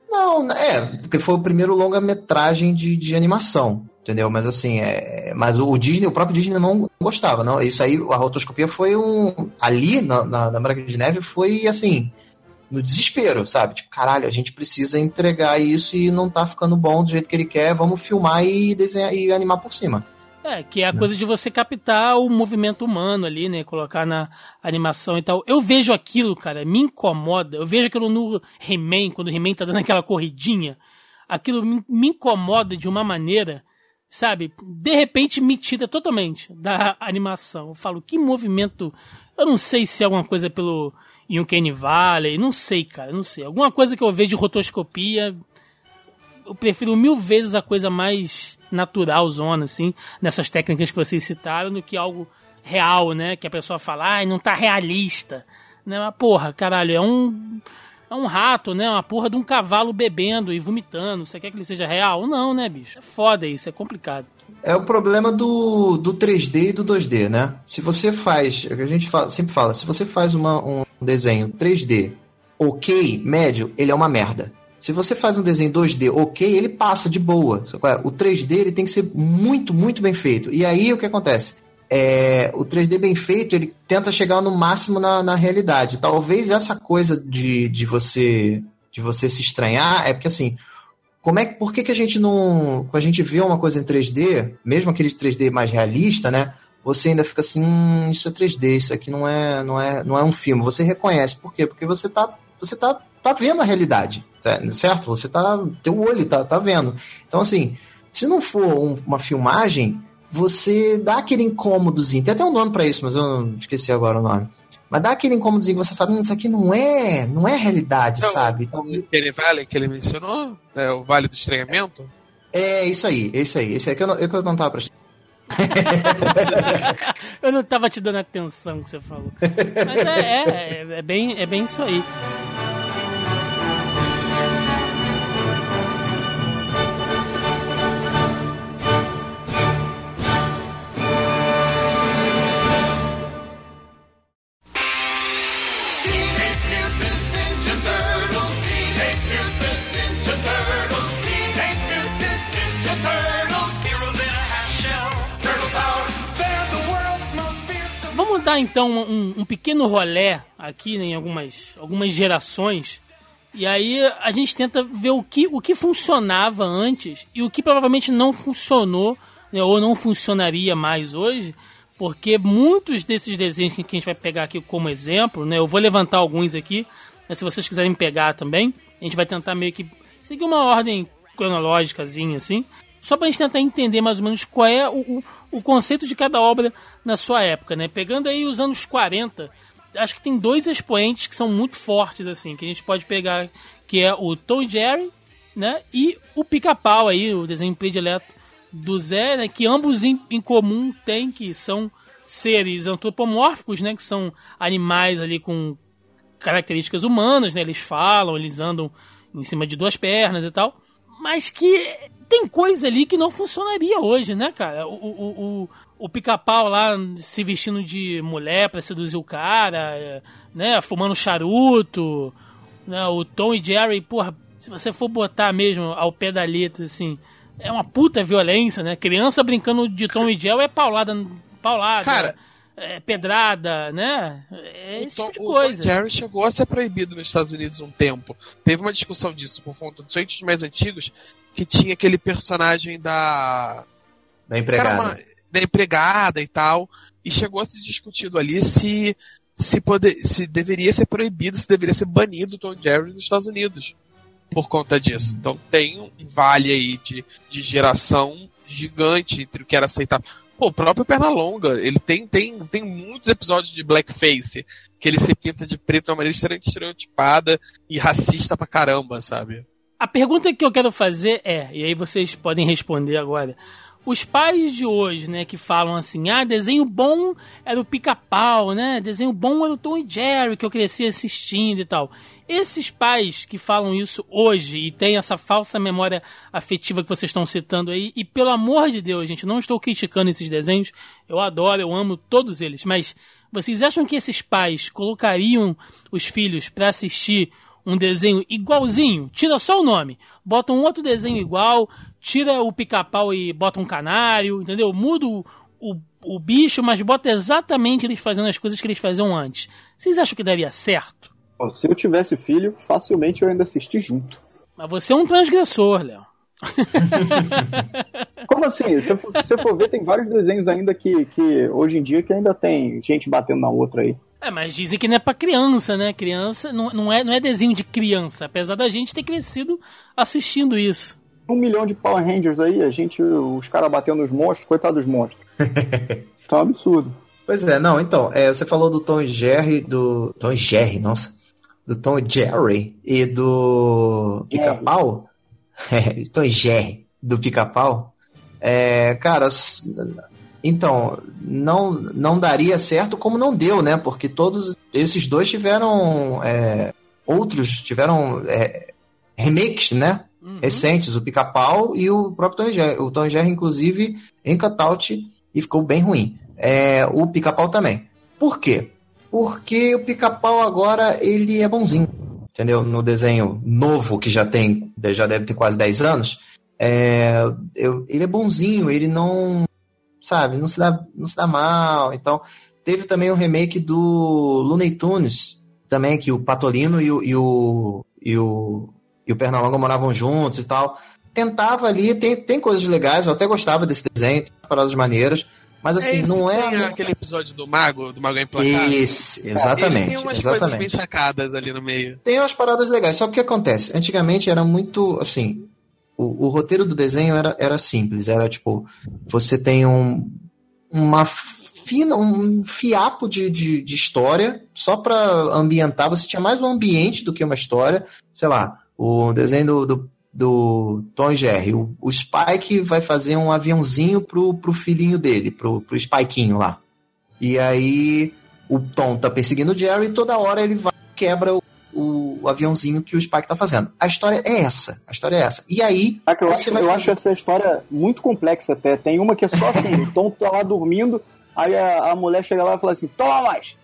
S3: Não, é, porque foi o primeiro longa-metragem de, de animação entendeu? Mas assim, é, mas o Disney, o próprio Disney não gostava, não. Isso aí, a rotoscopia foi um ali na, na, na Branca de Neve foi assim no desespero, sabe? Tipo, caralho, a gente precisa entregar isso e não tá ficando bom do jeito que ele quer, vamos filmar e desenhar e animar por cima.
S1: É, que é a coisa de você captar o movimento humano ali, né? Colocar na animação e tal. Eu vejo aquilo, cara, me incomoda. Eu vejo aquilo no He-Man, quando o He-Man tá dando aquela corridinha. Aquilo me, incomoda de uma maneira sabe, de repente me tira totalmente da animação. Eu falo, que movimento. Eu não sei se é alguma coisa pelo Uncanny Valley, não sei, cara, não sei. Alguma coisa que eu vejo de rotoscopia. Eu prefiro mil vezes a coisa mais natural, zona, assim, nessas técnicas que vocês citaram, do que algo real, né? Que a pessoa fala, ai, não tá realista. Né? Mas, porra, caralho, é um é um rato, né? Uma porra de um cavalo bebendo e vomitando. Você quer que ele seja real? Não, né, bicho? É foda isso, é complicado.
S3: É o problema do, do 3D e do 2D, né? Se você faz, é a gente fala, sempre fala, se você faz uma, um desenho 3D ok, médio, ele é uma merda. Se você faz um desenho 2D ok, ele passa de boa. O 3D ele tem que ser muito, muito bem feito. E aí o que acontece? é, o 3D bem feito, ele tenta chegar no máximo na, na realidade. Talvez essa coisa de, de você de você se estranhar é porque assim, como é por que, que a gente não, quando a gente vê uma coisa em 3D, mesmo aquele 3D mais realista, né? Você ainda fica assim, hum, isso é 3D, isso aqui não é, não é, não é um filme. Você reconhece, por quê? Porque você tá, você tá, tá vendo a realidade, certo? Você tá, teu olho tá, tá vendo. Então assim, se não for um, uma filmagem, você dá aquele incômodozinho. Tem até um nome para isso, mas eu esqueci agora o nome. Mas dá aquele incômodozinho, você sabe, hum, isso aqui não é, não é realidade, então, sabe? Então,
S2: aquele vale que ele mencionou, é o Vale do Estranhamento?
S3: É, isso aí, é isso aí. Esse aí que eu não, eu, que eu não tava prestando.
S1: eu não tava te dando atenção que você falou. Mas é, é, é, bem, é bem isso aí. Dar então um, um pequeno rolé aqui né, em algumas, algumas gerações. E aí a gente tenta ver o que, o que funcionava antes e o que provavelmente não funcionou né, ou não funcionaria mais hoje. Porque muitos desses desenhos que a gente vai pegar aqui como exemplo, né? Eu vou levantar alguns aqui, mas se vocês quiserem pegar também, a gente vai tentar meio que seguir uma ordem cronológicazinha, assim, só pra gente tentar entender mais ou menos qual é o, o, o conceito de cada obra na sua época, né? Pegando aí os anos 40, acho que tem dois expoentes que são muito fortes, assim, que a gente pode pegar, que é o Tom Jerry, né? E o Pica-Pau aí, o desenho predileto do Zé, né? Que ambos em, em comum têm, que são seres antropomórficos, né? Que são animais ali com características humanas, né? Eles falam, eles andam em cima de duas pernas e tal. Mas que tem coisa ali que não funcionaria hoje, né, cara? O, o, o, o pica-pau lá se vestindo de mulher para seduzir o cara, né? Fumando charuto, né? O Tom e Jerry, porra, se você for botar mesmo ao pé da letra, assim, é uma puta violência, né? Criança brincando de Tom e Jerry é paulada, paulada.
S2: Cara,
S1: é, pedrada, né? É esse
S2: Tom,
S1: tipo de coisa.
S2: O Jerry chegou a ser proibido nos Estados Unidos um tempo. Teve uma discussão disso por conta dos feitos mais antigos, que tinha aquele personagem da.
S3: Da empregada.
S2: Uma- da empregada e tal. E chegou a ser discutido ali se, se, poder, se deveria ser proibido, se deveria ser banido o Tom Jerry nos Estados Unidos. Por conta disso. Então tem um vale aí de, de geração gigante entre o que era aceitável. Pô, o próprio Pernalonga, ele tem, tem, tem muitos episódios de blackface que ele se pinta de preto de uma maneira estereotipada e racista pra caramba, sabe?
S1: A pergunta que eu quero fazer é, e aí vocês podem responder agora. Os pais de hoje, né, que falam assim, ah, desenho bom era o pica-pau, né? Desenho bom era o Tom e Jerry, que eu cresci assistindo e tal. Esses pais que falam isso hoje e têm essa falsa memória afetiva que vocês estão citando aí, e pelo amor de Deus, gente, não estou criticando esses desenhos, eu adoro, eu amo todos eles, mas vocês acham que esses pais colocariam os filhos para assistir um desenho igualzinho, tira só o nome, bota um outro desenho igual, tira o pica-pau e bota um canário, entendeu? Muda o, o, o bicho, mas bota exatamente eles fazendo as coisas que eles faziam antes. Vocês acham que daria certo?
S5: Se eu tivesse filho, facilmente eu ainda assisti junto.
S1: Mas você é um transgressor, Léo.
S5: Como assim? Se for, se for ver, tem vários desenhos ainda que, que hoje em dia que ainda tem gente batendo na outra aí.
S1: É, mas dizem que não é pra criança, né? Criança não, não, é, não é desenho de criança, apesar da gente ter crescido assistindo isso.
S5: Um milhão de Power Rangers aí, a gente, os caras batendo nos monstros, coitado dos monstros. É um absurdo.
S3: Pois é, não, então, é, você falou do Tom e Jerry, do. Tom e Jerry, nossa. Do Tom e Jerry e do Pica-Pau. Tom e Jerry, do Pica-Pau. É, cara, então, não, não daria certo como não deu, né? Porque todos esses dois tiveram. é, outros tiveram é, remakes, né?
S1: Uhum.
S3: recentes, o Pica-Pau e o próprio Tom Jerry. O Tom Jerry, inclusive, em cutout e ficou bem ruim. É, o Pica-Pau também. Por quê? Porque o Pica-Pau agora, ele é bonzinho, entendeu? No desenho novo, que já tem, já deve ter quase 10 anos, é, eu- ele é bonzinho, ele não, sabe, não se dá, não se dá mal, então... Teve também o remake do Looney Tunes, também, que o Patolino e o, e o, e o e o Pernalonga moravam juntos e tal. Tentava ali, tem, tem coisas legais, eu até gostava desse desenho, tem paradas maneiras, mas assim,
S2: esse
S3: não é.
S2: tem aquele episódio do Mago, do Mago Implacável.
S3: Isso, exatamente,
S2: tem umas coisas bem
S3: exatamente.
S2: sacadas ali no meio.
S3: Tem umas paradas legais, só que o que acontece? Antigamente era muito, assim, o, o roteiro do desenho era, era simples, era tipo, você tem um, uma fina, um fiapo de, de, de história, só pra ambientar, você tinha mais um ambiente do que uma história, sei lá, o desenho do, do, do Tom e Jerry, o, o Spike vai fazer um aviãozinho pro, pro filhinho dele, pro, pro Spikezinho lá. E aí o Tom tá perseguindo o Jerry e toda hora ele vai quebra o, o, o aviãozinho que o Spike tá fazendo. A história é essa. A história é essa. E aí,
S5: Ah, eu acho, eu
S3: fazer-
S5: acho essa história muito complexa até. Tem uma que é só assim, o Tom tá lá dormindo, aí a, a mulher chega lá e fala assim, toma mais!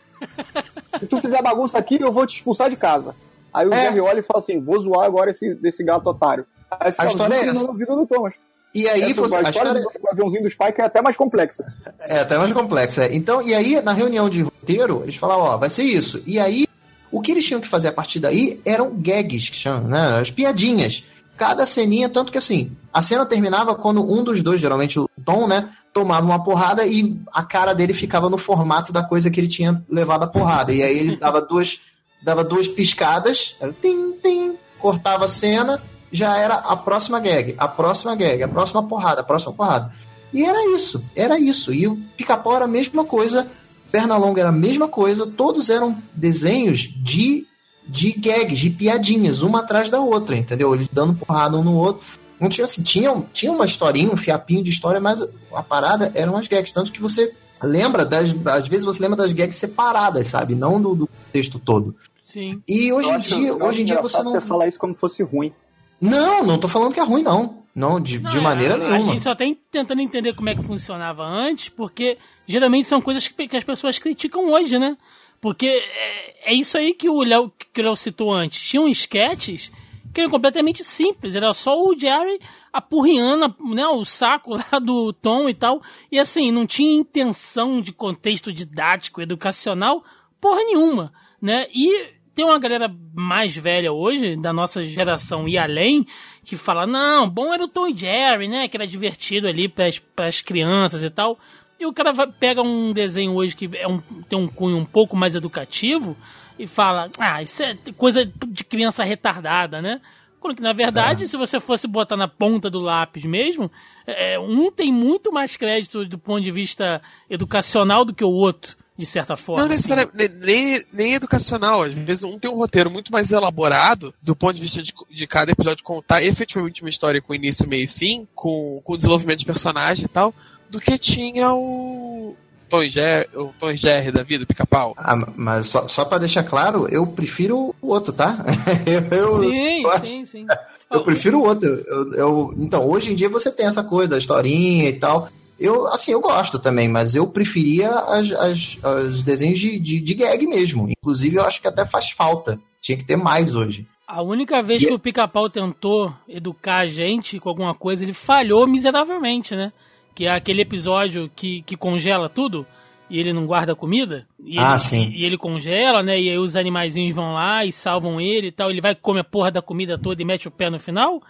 S5: Se tu fizer bagunça aqui, eu vou te expulsar de casa. Aí o
S3: É.
S5: Jerry olha e fala assim, vou zoar agora esse, desse gato otário. Aí fica
S3: A história é essa.
S5: ouvido do Thomas.
S3: E aí,
S5: Essa,
S3: você,
S5: a,
S3: a
S5: história do aviãozinho do Spike é até mais complexa.
S3: é até mais complexa. é. Então, e aí, na reunião de roteiro, eles falavam, ó, vai ser isso. E aí, o que eles tinham que fazer a partir daí eram gags, que chamam, né? As piadinhas. Cada ceninha, tanto que assim, a cena terminava quando um dos dois, geralmente o Tom, né, tomava uma porrada e a cara dele ficava no formato da coisa que ele tinha levado a porrada. E aí ele dava duas, dava duas piscadas, era tim, tim, cortava a cena, já era a próxima gag, a próxima gag, a próxima porrada, a próxima porrada. E era isso, era isso. E o pica-pau era a mesma coisa, Pernalonga era a mesma coisa, todos eram desenhos de, de gags, de piadinhas, uma atrás da outra, entendeu? Eles dando porrada um no outro. Não tinha assim, tinha, tinha uma historinha, um fiapinho de história, mas a parada eram as gags. Tanto que você lembra das. Às vezes você lembra das gags separadas, sabe? Não do, do texto todo.
S1: Sim.
S3: E hoje
S5: Eu
S3: em
S5: acho-
S3: dia, hoje em dia você não.
S5: Você falar isso como se fosse ruim.
S3: Não, não tô falando que é ruim, não. Não, de,
S1: Não,
S3: de maneira
S1: a,
S3: nenhuma.
S1: A gente só tá tentando entender como é que funcionava antes, porque geralmente são coisas que, que as pessoas criticam hoje, né? Porque é, é isso aí que o Léo que o Léo citou antes. Tinham sketches que eram completamente simples. Era só o Jerry apurriando né, o saco lá do Tom e tal. E assim, não tinha intenção de contexto didático, educacional, porra nenhuma. Né? E tem uma galera mais velha hoje, da nossa geração e além, que fala, não, bom era o Tom e Jerry, né? Que era divertido ali pras, pras crianças e tal. E o cara vai, pega um desenho hoje que é um, tem um cunho um pouco mais educativo e fala, ah, isso é coisa de criança retardada, né? Quando que, na verdade, se você fosse botar na ponta do lápis mesmo, é, um tem muito mais crédito do ponto de vista educacional do que o outro, de certa forma.
S2: Não necessariamente, nem, nem, nem educacional. Às vezes um tem um roteiro muito mais elaborado do ponto de vista de, de cada episódio contar efetivamente uma história com início, meio e fim, com, com desenvolvimento de personagem e tal, do que tinha o Tom e Jerry, o Tom e Jerry da vida, o pica-pau.
S3: Ah, mas só, só pra deixar claro, eu prefiro o outro, tá? eu, eu-
S1: Sim,
S3: eu acho-
S1: sim, sim.
S3: Eu prefiro o outro. Eu, eu- então, hoje em dia você tem essa coisa da historinha e tal. Eu, assim, eu gosto também, mas eu preferia as, as, os desenhos de, de, de gag mesmo. Inclusive, eu acho que até faz falta. Tinha que ter mais hoje.
S1: A única vez
S3: E-
S1: que o pica-pau tentou educar a gente com alguma coisa, ele falhou miseravelmente, né? Que é aquele episódio que, que congela tudo e ele não guarda comida. E
S3: Ah,
S1: ele,
S3: sim.
S1: E, e ele congela, né? E aí os animaizinhos vão lá e salvam ele e tal. Ele vai comer a porra da comida toda e mete o pé no final.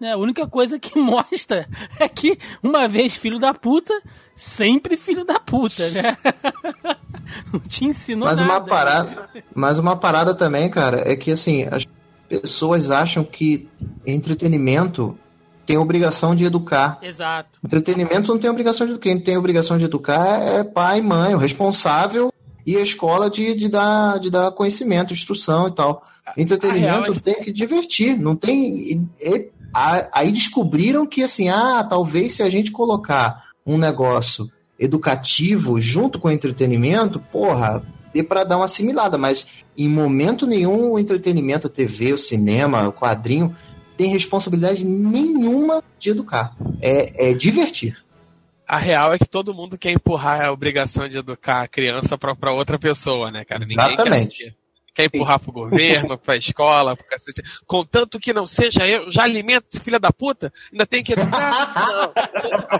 S1: Né? A única coisa que mostra é que, uma vez filho da puta, sempre filho da puta, né? não te ensinou
S3: Mas
S1: nada.
S3: uma parada, mas uma parada também, cara, é que assim, as pessoas acham que entretenimento tem obrigação de educar.
S1: Exato.
S3: Entretenimento não tem obrigação de educar. Quem tem obrigação de educar é pai, mãe, o responsável e a escola de, de, dar, de dar conhecimento, instrução e tal. Entretenimento
S2: A real é
S3: tem que divertir, não tem. Aí descobriram que assim, ah, talvez se a gente colocar um negócio educativo junto com o entretenimento, porra, dê pra dar uma assimilada, mas em momento nenhum o entretenimento, a TV, o cinema, o quadrinho, tem responsabilidade nenhuma de educar. É, é divertir.
S2: A real é que todo mundo quer empurrar a obrigação de educar a criança pra, pra outra pessoa, né, cara? Ninguém
S3: Exatamente.
S2: Quer, empurrar pro governo, pra escola, pro cacete. Contanto que não seja eu, já alimenta esse filho da puta, ainda tem que educar.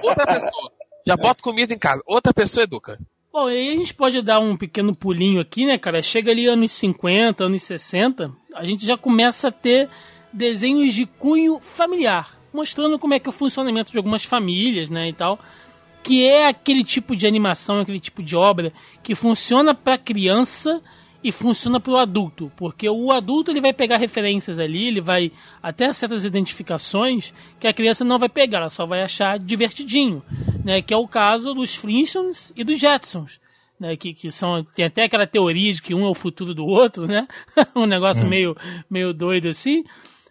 S2: Outra pessoa. Já bota comida em casa, outra pessoa educa.
S1: Bom, aí a gente pode dar um pequeno pulinho aqui, né, cara? Chega ali anos 50, anos 60, a gente já começa a ter desenhos de cunho familiar, mostrando como é que é o funcionamento de algumas famílias, né, e tal, que é aquele tipo de animação, aquele tipo de obra que funciona para criança e funciona para o adulto, porque o adulto ele vai pegar referências ali, ele vai até certas identificações que a criança não vai pegar, ela só vai achar divertidinho, né? Que é o caso dos Flintstones e dos Jetsons, né? Que, que são tem até aquela teoria de que um é o futuro do outro, né? um negócio meio meio doido assim.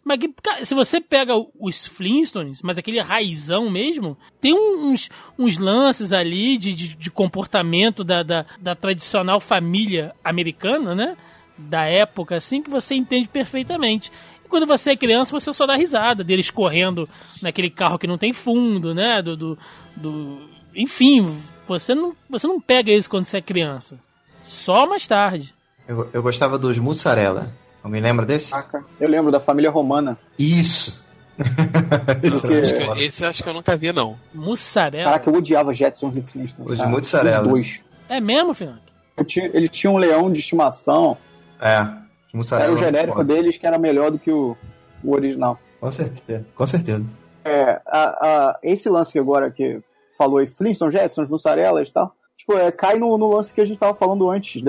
S1: Mas cara, se você pega os Flintstones, mas aquele raizão mesmo, tem uns, uns lances ali de, de, de comportamento da, da, da tradicional família americana, né? Da época, assim, que você entende perfeitamente. E quando você é criança, você só dá risada deles correndo naquele carro que não tem fundo, né? Do, do, do... Enfim, você não, você não pega isso quando você é criança. Só mais tarde.
S3: Eu, eu gostava dos mussarela. Alguém lembra desse?
S5: Eu lembro da família romana.
S3: Isso. Isso
S5: Porque-
S3: é
S2: Acho que- esse eu acho que eu nunca vi, não.
S1: Mussarela.
S5: Caraca, eu odiava Jetsons e Flintstones.
S3: Os mozzarelas.
S5: Os dois.
S1: É mesmo, Fernando?
S5: Eu tinha- Eles tinham um leão de estimação.
S3: É. Mussarela.
S5: Era o genérico
S3: foda.
S5: deles que era melhor do que o, o original.
S3: Com certeza. Com certeza.
S5: É, a, a- esse lance agora que falou aí, Flintstones, Jetsons, mussarelas e tal, tipo, é, cai no, no lance que a gente tava falando antes,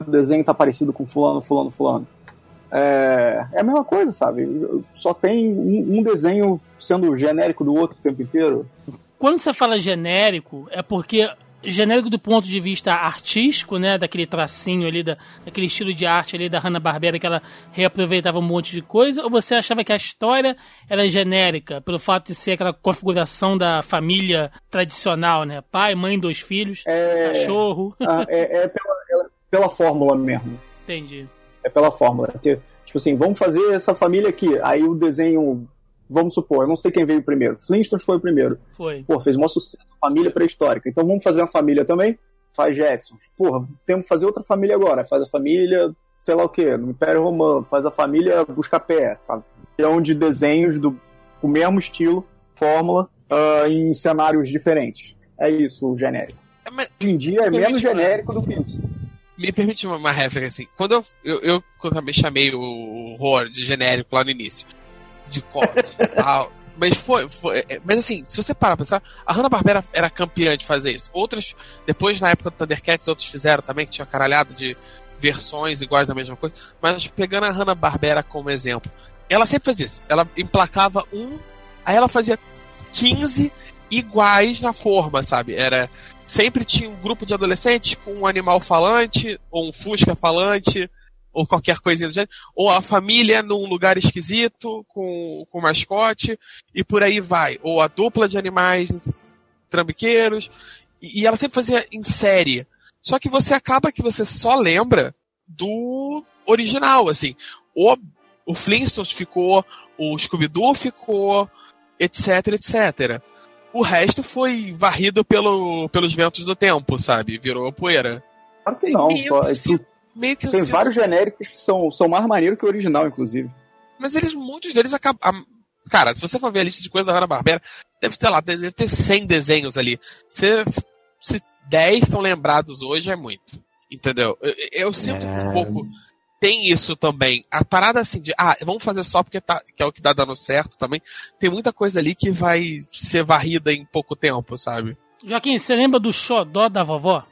S5: o desenho tá parecido com fulano, fulano, fulano. É, é a mesma coisa, sabe? Só tem um, um desenho sendo genérico do outro o tempo inteiro.
S1: Quando você fala genérico, é porque genérico do ponto de vista artístico, né, daquele tracinho ali, da, daquele estilo de arte ali da Hanna-Barbera que ela reaproveitava um monte de coisa, ou você achava que a história era genérica, pelo fato de ser aquela configuração da família tradicional, né, pai, mãe, dois filhos,
S5: É,
S1: cachorro,
S5: ah, é, é pela, é pela fórmula mesmo.
S1: entendi.
S5: É pela fórmula. Ter- Tipo assim, vamos fazer essa família aqui. Aí o desenho, vamos supor, eu não sei quem veio primeiro. Flintstones foi o primeiro.
S1: Foi.
S5: Pô, fez maior sucesso, família pré-histórica. Então vamos fazer uma família também? Faz Jetsons. Porra, temos que fazer outra família agora. Faz a família, sei lá o quê, no Império Romano. Faz a família Busca-Pé, sabe? É um de desenhos do o mesmo estilo, fórmula, ah, em cenários diferentes. É isso o genérico.
S2: É, mas
S5: Hoje em dia é menos
S2: uma-
S5: genérico do que isso.
S2: Me permite uma, uma réplica assim. Quando eu, eu, eu, eu também chamei o horror de genérico lá no início, de corte e tal. Mas foi, foi. é, Mas assim, se você parar pra pensar, a Hanna-Barbera era campeã de fazer isso. Outras, depois na época do Thundercats, outros fizeram também, que tinha caralhada de versões iguais da mesma coisa. Mas pegando a Hanna-Barbera como exemplo, ela sempre fazia isso. Ela emplacava um, aí ela fazia 15 iguais na forma, sabe? Era sempre tinha um grupo de adolescentes com um animal falante, ou um fusca falante, ou qualquer coisinha do gênero, ou a família num lugar esquisito, com, com mascote, e por aí vai. Ou a dupla de animais trambiqueiros, e, e ela sempre fazia em série. Só que você acaba que você só lembra do original, assim. O, o Flintstones ficou, o Scooby-Doo ficou, etc, etc. O resto foi varrido pelo, pelos ventos do tempo, sabe? Virou poeira.
S5: Claro que não.
S2: Meio
S5: é
S2: meio que
S5: Tem vários genéricos que são, são mais maneiros que o original, inclusive.
S2: Mas eles, muitos deles acabam. Cara, se você for ver a lista de coisas da Hanna-Barbera, deve ter lá, deve ter 100 desenhos ali. Se, se 10 são lembrados hoje, é muito. Entendeu? Eu, eu sinto
S3: É.
S2: um pouco. Tem isso também. A parada assim de, ah, vamos fazer só porque tá, que é o que tá dando certo também. Tem muita coisa ali que vai ser varrida em pouco tempo, sabe?
S1: Joaquim, você lembra do xodó da vovó?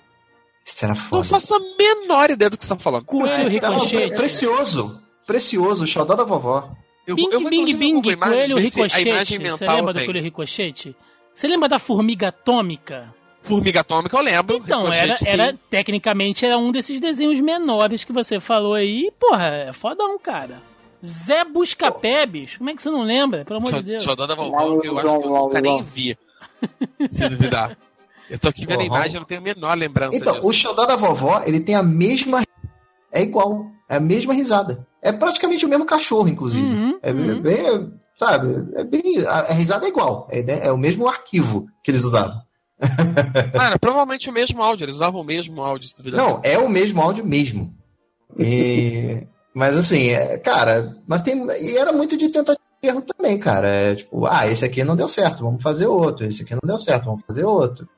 S3: Isso era
S2: Não
S3: foda.
S2: faço a menor ideia do que você tá falando.
S1: Coelho
S3: É, então,
S1: ricochete.
S3: precioso. Precioso, o xodó da vovó.
S2: Eu,
S1: Bing,
S2: eu vou,
S1: bing, bing, coelho ricochete. Você lembra do coelho ricochete? Você lembra da formiga atômica?
S2: Formiga Atômica, eu lembro.
S1: Então, era, era, tecnicamente, era um desses desenhos menores que você falou aí. Porra, é fodão, cara. Zé Buscapé, bicho. Como é que você não lembra? Pelo amor de Deus.
S2: Xodó da vovó,
S5: Não,
S2: eu acho que eu
S5: não,
S2: nunca nem vi. Se duvidar. Eu tô aqui vendo a
S3: Uhum.
S2: imagem, eu não tenho a menor lembrança
S3: Então,
S2: disso.
S3: o xodó da vovó, ele tem a mesma. É igual. É a mesma risada. É praticamente o mesmo cachorro, inclusive.
S1: Uhum,
S3: é
S1: uhum.
S3: bem. Sabe? É bem. A, a risada é igual. É, né? é o mesmo arquivo que eles usavam.
S2: Cara, provavelmente o mesmo áudio, eles usavam o mesmo áudio.
S3: Não, é o mesmo áudio mesmo. E- mas assim, é, cara, mas tem. E era muito de tentativa e erro também, cara. É tipo, ah, esse aqui não deu certo, vamos fazer outro. Esse aqui não deu certo, vamos fazer outro.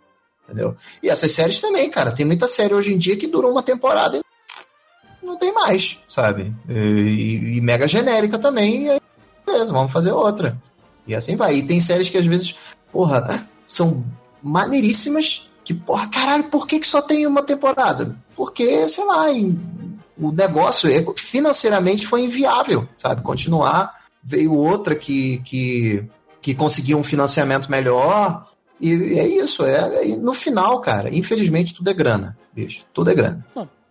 S3: Entendeu? E essas séries também, cara. Tem muita série hoje em dia que dura uma temporada e não tem mais, sabe? E, e mega genérica também. E aí, beleza, vamos fazer outra. E assim vai. E tem séries que às vezes, porra, são maneiríssimas. Que, porra, caralho, por que, que só tem uma temporada? Porque, sei lá, em- o negócio é- financeiramente foi inviável, sabe? Continuar. Veio outra que, que, que conseguiu um financiamento melhor. E é isso. É, e no final, cara, infelizmente tudo é grana, bicho. Tudo é grana.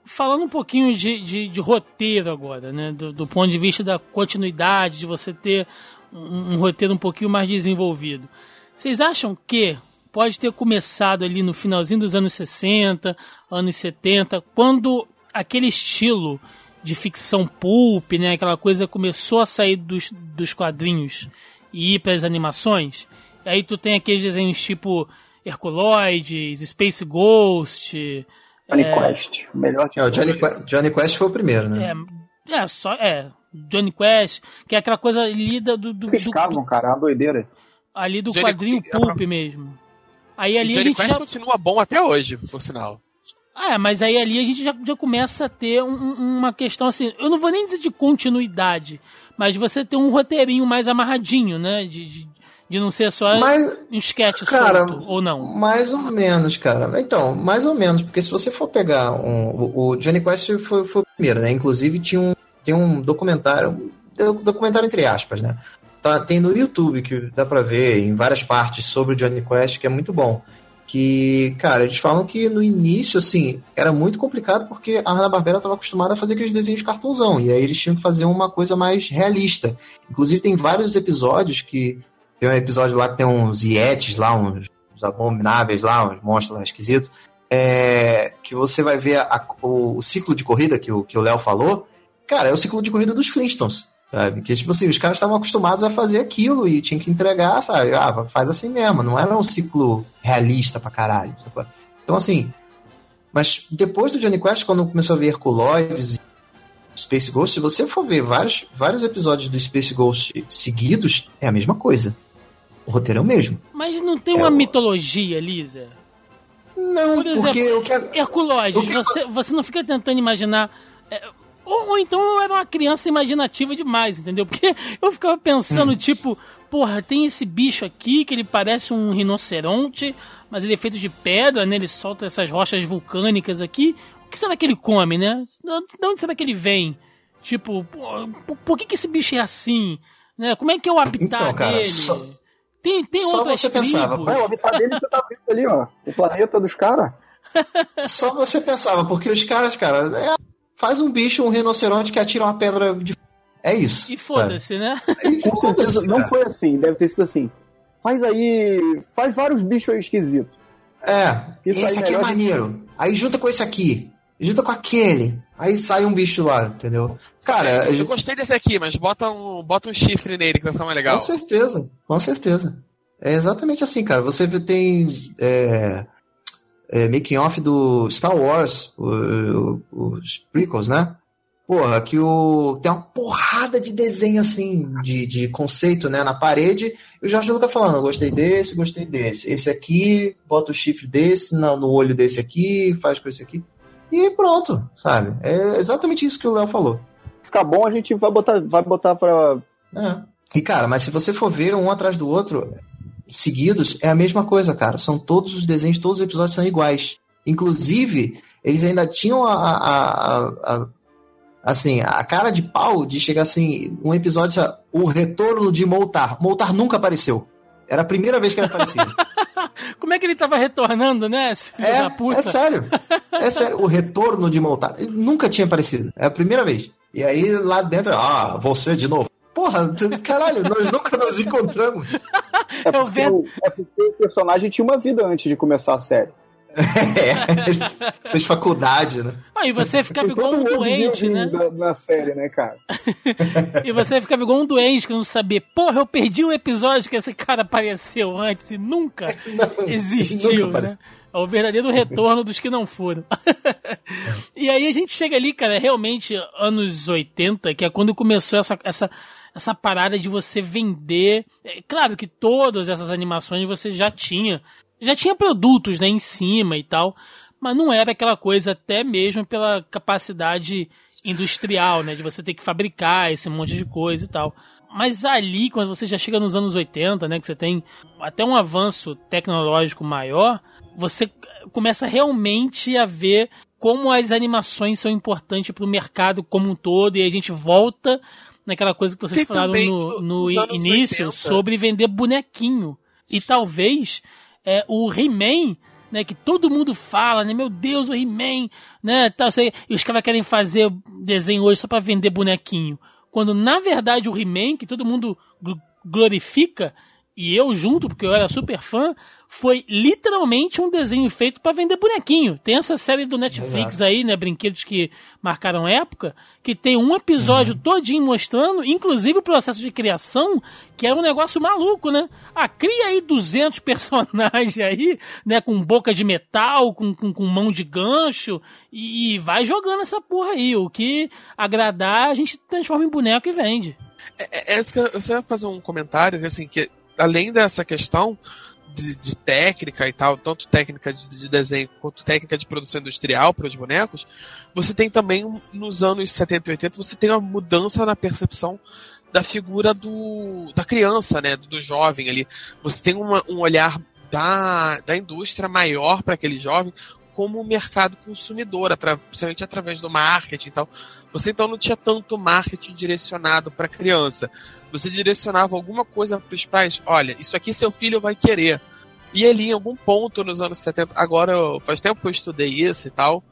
S1: Falando um pouquinho de, de, de roteiro agora, né? Do, do ponto de vista da continuidade, de você ter um, um roteiro um pouquinho mais desenvolvido. Vocês acham que pode ter começado ali no finalzinho dos anos 60, anos 70, quando aquele estilo de ficção pulp, né? Aquela coisa começou a sair dos, dos quadrinhos e ir para as animações. Aí tu tem aqueles desenhos tipo Herculoides, Space Ghost.
S5: Johnny
S1: é,
S5: Quest. O melhor
S3: É, o Johnny, Que- Johnny Quest foi o primeiro, né?
S1: é, é, só, é, Johnny Quest, que é aquela coisa ali do, do, do,
S5: Piscavam, cara, é uma doideira.
S1: ali do
S2: Johnny-
S1: quadrinho
S2: é
S1: pulp mesmo. Aí ali a
S2: Johnny
S1: gente
S2: Quest
S1: já,
S2: continua bom até hoje, por sinal.
S1: Ah, é, mas aí ali a gente já, já começa a ter um- um- uma questão assim, eu não vou nem dizer de continuidade, mas você ter um roteirinho mais amarradinho, né? De, de, de não ser só
S3: Mas,
S1: um sketch
S3: cara,
S1: solto, ou não.
S3: Mais ou menos, cara. Então, mais ou menos, porque se você for pegar um, o, o Johnny Quest foi, foi o primeiro, né? Inclusive tinha um, tem um documentário, um documentário entre aspas, né? Tá, tem no YouTube que dá pra ver em várias partes sobre o Johnny Quest, que é muito bom. Que, cara, eles falam que no início, assim, era muito complicado porque a Hanna-Barbera estava acostumada a fazer aqueles desenhos cartunzão, e aí eles tinham que fazer uma coisa mais realista. Inclusive tem vários episódios que tem um episódio lá que tem uns Yetis lá, uns, uns abomináveis lá, uns monstros lá esquisitos. É, que você vai ver a- o, o ciclo de corrida que o que o Léo falou. Cara, é o ciclo de corrida dos Flintstones, sabe? Que, tipo assim, os caras estavam acostumados a fazer aquilo e tinham que entregar, sabe? Ah, faz assim mesmo. Não era um ciclo realista pra caralho. sabe? Então, assim. Mas depois do Johnny Quest, quando começou a ver Herculoides e Space Ghost, se você for ver vários, vários episódios do Space Ghost seguidos, é a mesma coisa. O roteiro é o mesmo.
S1: Mas não tem
S3: É
S1: uma
S3: o-
S1: mitologia, Lisa?
S3: Não,
S1: Por exemplo,
S3: porque o que
S1: Herculóides,
S3: O que-
S1: você, você não fica tentando imaginar. é, ou, ou então eu era uma criança imaginativa demais, entendeu? Porque eu ficava pensando,
S3: Hum.
S1: tipo, porra, tem esse bicho aqui que ele parece um rinoceronte, mas ele é feito de pedra, né? Ele solta essas rochas vulcânicas aqui. O que será que ele come, né? De onde será que ele vem? Tipo, pô, por, por que, que esse bicho é assim? Né? Como é que é o habitat
S3: Então, cara,
S1: dele?
S3: só-
S1: tem tem
S3: só
S1: outras
S3: você pensava.
S5: Ué, o habitat dele você tá vendo ali, ó. O planeta dos caras.
S3: Só você pensava, porque os caras, cara, é, faz um bicho, um rinoceronte que atira uma pedra de. É isso.
S1: E foda-se, né?
S3: E
S5: Com certeza não
S3: cara.
S5: foi assim, deve ter sido assim. Faz aí. Faz vários bichos aí esquisitos.
S3: É,
S5: Isso
S3: esse
S5: aí
S3: aqui é maneiro. Aí junta com esse aqui. Junta com aquele. Aí sai um bicho lá, entendeu? Cara,
S2: Eu gostei desse aqui, mas bota um, bota um chifre nele que vai ficar mais legal.
S3: Com certeza, com certeza. É exatamente assim, cara. Você tem é, é, making off do Star Wars, o- o- os prequels, né? Porra, que o tem uma porrada de desenho assim, de, de conceito, né, na parede. E o Jorge Lucas falando, gostei desse, gostei desse. Esse aqui, bota o chifre desse no, no olho desse aqui, faz com esse aqui. E pronto, sabe? É exatamente isso que o Léo falou.
S5: Ficar bom, a gente vai botar, vai botar pra.
S3: É. E, cara, mas se você for ver um atrás do outro, seguidos, é a mesma coisa, cara. São todos os desenhos, todos os episódios são iguais. Inclusive, eles ainda tinham a, a- a- a- assim, a cara de pau de chegar assim, um episódio, o retorno de Moltar. Moltar nunca apareceu. Era a primeira vez que ele aparecia.
S1: Como é que ele tava retornando, né?
S3: é, é sério. É sério. O retorno de Moltar. Nunca tinha aparecido. É a primeira vez. E aí lá dentro, ah, você de novo. Porra, caralho, nós nunca nos encontramos.
S5: É porque, o, é porque o personagem tinha uma vida antes de começar a série.
S3: É, fez faculdade, né?
S1: Ah, e você ficava igual um doente, né?
S5: da- na série, né, cara?
S1: E você ficava igual um doente que não sabia. Porra, eu perdi o episódio que esse cara apareceu antes e nunca
S3: Não,
S1: existiu,
S3: nunca
S1: né? É o verdadeiro retorno dos que não foram. e aí a gente chega ali, cara, realmente anos 80, que é quando começou essa, essa, essa parada de você vender. É, claro que todas essas animações você já tinha. Já tinha produtos né, em cima e tal. Mas não era aquela coisa, até mesmo pela capacidade industrial, né? De você ter que fabricar esse monte de coisa e tal. Mas ali, quando você já chega nos anos 80, né? Que você tem até um avanço tecnológico maior, você começa realmente a ver como as animações são importantes para o mercado como um todo. E a gente volta naquela coisa que vocês
S2: Tem
S1: falaram no,
S2: no-
S1: início
S2: 80.
S1: sobre vender bonequinho. E talvez é, o He-Man, né, que todo mundo fala, né, meu Deus, o He-Man, né, tal, sei, e os caras querem fazer desenho hoje só para vender bonequinho. Quando na verdade o He-Man, que todo mundo gl- glorifica, e eu junto, porque eu era super fã, foi literalmente um desenho feito para vender bonequinho. Tem essa série do Netflix
S3: Exato.
S1: aí, né, brinquedos que marcaram época, que tem um episódio
S3: Uhum.
S1: todinho mostrando, inclusive o processo de criação, que é um negócio maluco, né? Ah, cria aí 200 personagens aí, né, com boca de metal, com, com, com mão de gancho, e, e vai jogando essa porra aí. O que agradar, a gente transforma em boneco e vende.
S2: É, é que eu, eu só ia fazer um comentário, assim, que além dessa questão de, de técnica e tal, tanto técnica de, de desenho quanto técnica de produção industrial para os bonecos, você tem também, nos anos 70 e 80, você tem uma mudança na percepção da figura do, da criança, né, do, do jovem ali. Você tem uma, um olhar da, da indústria maior para aquele jovem como um mercado consumidor, atra, principalmente através do marketing e tal. Você então não tinha tanto marketing direcionado para criança. Você direcionava alguma coisa para os pais. Olha, isso aqui seu filho vai querer. E ali em algum ponto nos anos 70, agora faz tempo que eu estudei isso e tal,